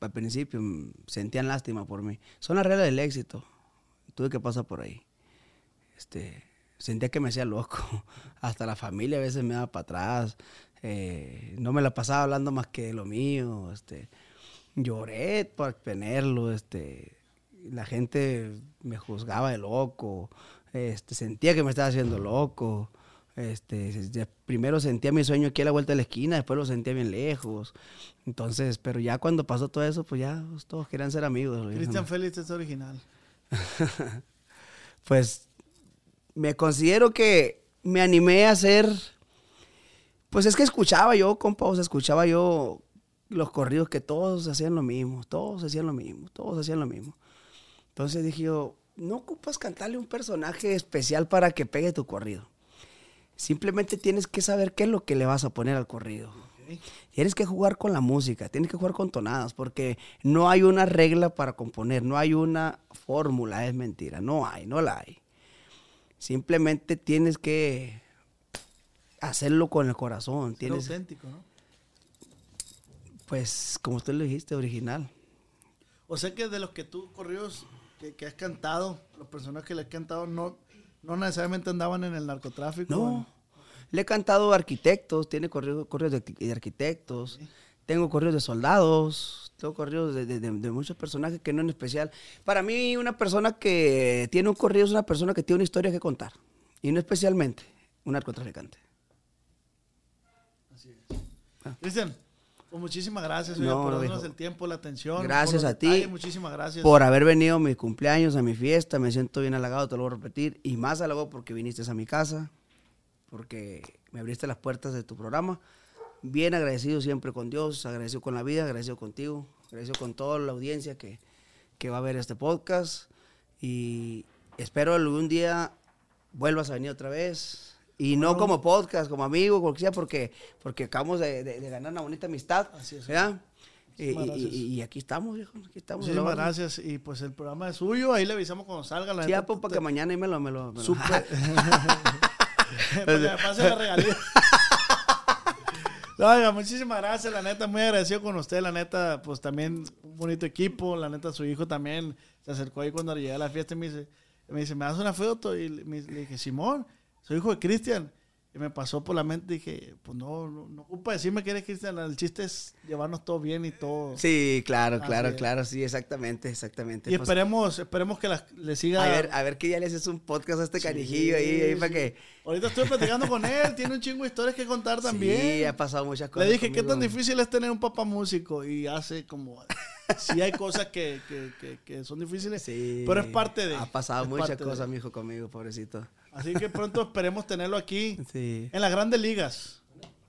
al principio, mm, sentían lástima por mí. Son las reglas del éxito. Tuve que pasar por ahí. Este, sentía que me hacía loco. Hasta la familia a veces me daba para atrás. Eh, no me la pasaba hablando más que de lo mío. Este, lloré por tenerlo. Este, la gente me juzgaba de loco. Este, sentía que me estaba haciendo loco. Este, primero sentía mi sueño aquí a la vuelta de la esquina, después lo sentía bien lejos. Entonces, pero ya cuando pasó todo eso, pues ya pues, todos querían ser amigos. Cristian Félix es original. pues me considero que me animé a hacer, pues es que escuchaba yo, compa, o sea, escuchaba yo los corridos que todos hacían lo mismo, todos hacían lo mismo, todos hacían lo mismo. Entonces dije yo, no ocupas cantarle un personaje especial para que pegue tu corrido. Simplemente tienes que saber qué es lo que le vas a poner al corrido. Tienes que jugar con la música, tienes que jugar con tonadas, porque no hay una regla para componer, no hay una fórmula, es mentira, no hay, no la hay. Simplemente tienes que hacerlo con el corazón, Ser tienes, auténtico, ¿no? pues, como tú lo dijiste, original. O sea que de los que tú corridos que, que has cantado, los personajes que le has cantado no, no necesariamente andaban en el narcotráfico. No, le he cantado a arquitectos, tiene corridos corridos de, de arquitectos, tengo corridos de soldados, tengo corridos de, de- de- de muchos personajes que no en especial. Para mí, una persona que tiene un corrido es una persona que tiene una historia que contar, y no especialmente un narcotraficante. Cristian, Pues muchísimas gracias, No, por no, darnos el tiempo, la atención. Gracias a ti. detalles, Muchísimas gracias. Por haber venido a mi cumpleaños, a mi fiesta, me siento bien halagado, te lo voy a repetir. Y más halagado porque viniste a mi casa, porque me abriste las puertas de tu programa. Bien agradecido siempre con Dios, agradecido con la vida, agradecido contigo, agradecido con toda la audiencia que, que va a ver este podcast. Y espero algún día vuelvas a venir otra vez. Y no como podcast, como amigo, como que sea, porque, porque acabamos de, de- de ganar una bonita amistad. Así es. ¿verdad? Y, y- y- y aquí estamos, viejo. Aquí estamos. Muchísimas gracias. Y pues el programa es suyo. Ahí le avisamos cuando salga. La Sí, neta, ya, pues, para que mañana ahí me lo... Me lo, me lo- Súper. para que me pase la regalía. No, muchísimas gracias, la neta, muy agradecido con usted, la neta, pues también un bonito equipo, la neta, su hijo también se acercó ahí cuando llegué a la fiesta y me dice, me dice, ¿me das una foto? Y le dije, Simón, soy hijo de Cristian. Y me pasó por la mente, dije, pues no, no, no ocupa decirme que eres el chiste es llevarnos todo bien y todo. Sí, claro, claro, claro, sí, exactamente, exactamente. y Pues, esperemos, esperemos que la- le siga... a ver, a ver que ya le haces un podcast a este canijillo ahí, ahí para que... Ahorita estoy platicando con él, tiene un chingo de historias que contar también. Sí, ha pasado muchas cosas Le dije, ¿qué tan difícil es tener un papá músico? Y hace como... Sí hay cosas que, que, que, que son difíciles, Sí. pero es parte de... Ha pasado muchas de. cosas, mi hijo, conmigo, pobrecito. Así que pronto esperemos tenerlo aquí, Sí. en las grandes ligas.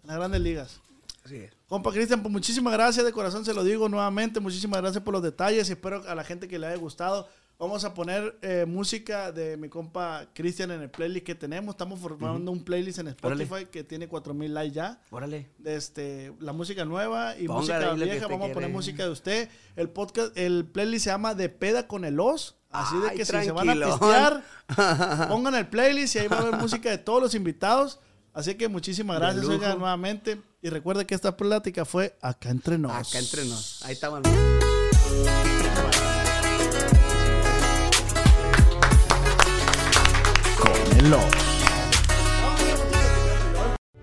En las grandes ligas. Sí. Compa Cristian, pues muchísimas gracias, de corazón se lo digo nuevamente, muchísimas gracias por los detalles y espero a la gente que le haya gustado. Vamos a poner eh, música de mi compa Cristian en el playlist que tenemos. Estamos formando un playlist en Spotify Órale. que tiene 4000 likes ya. Órale. este, la música nueva y Póngale música vieja. Vamos a poner música de usted. El podcast, el playlist se llama De Peda con el Os. Así de que si se van a pistear, pongan el playlist y ahí va a haber música de todos los invitados. Así que muchísimas gracias, lujo. oiga, nuevamente. Y recuerde que esta plática fue acá entre nos. Acá entre nos. Ahí estamos. Con el Os.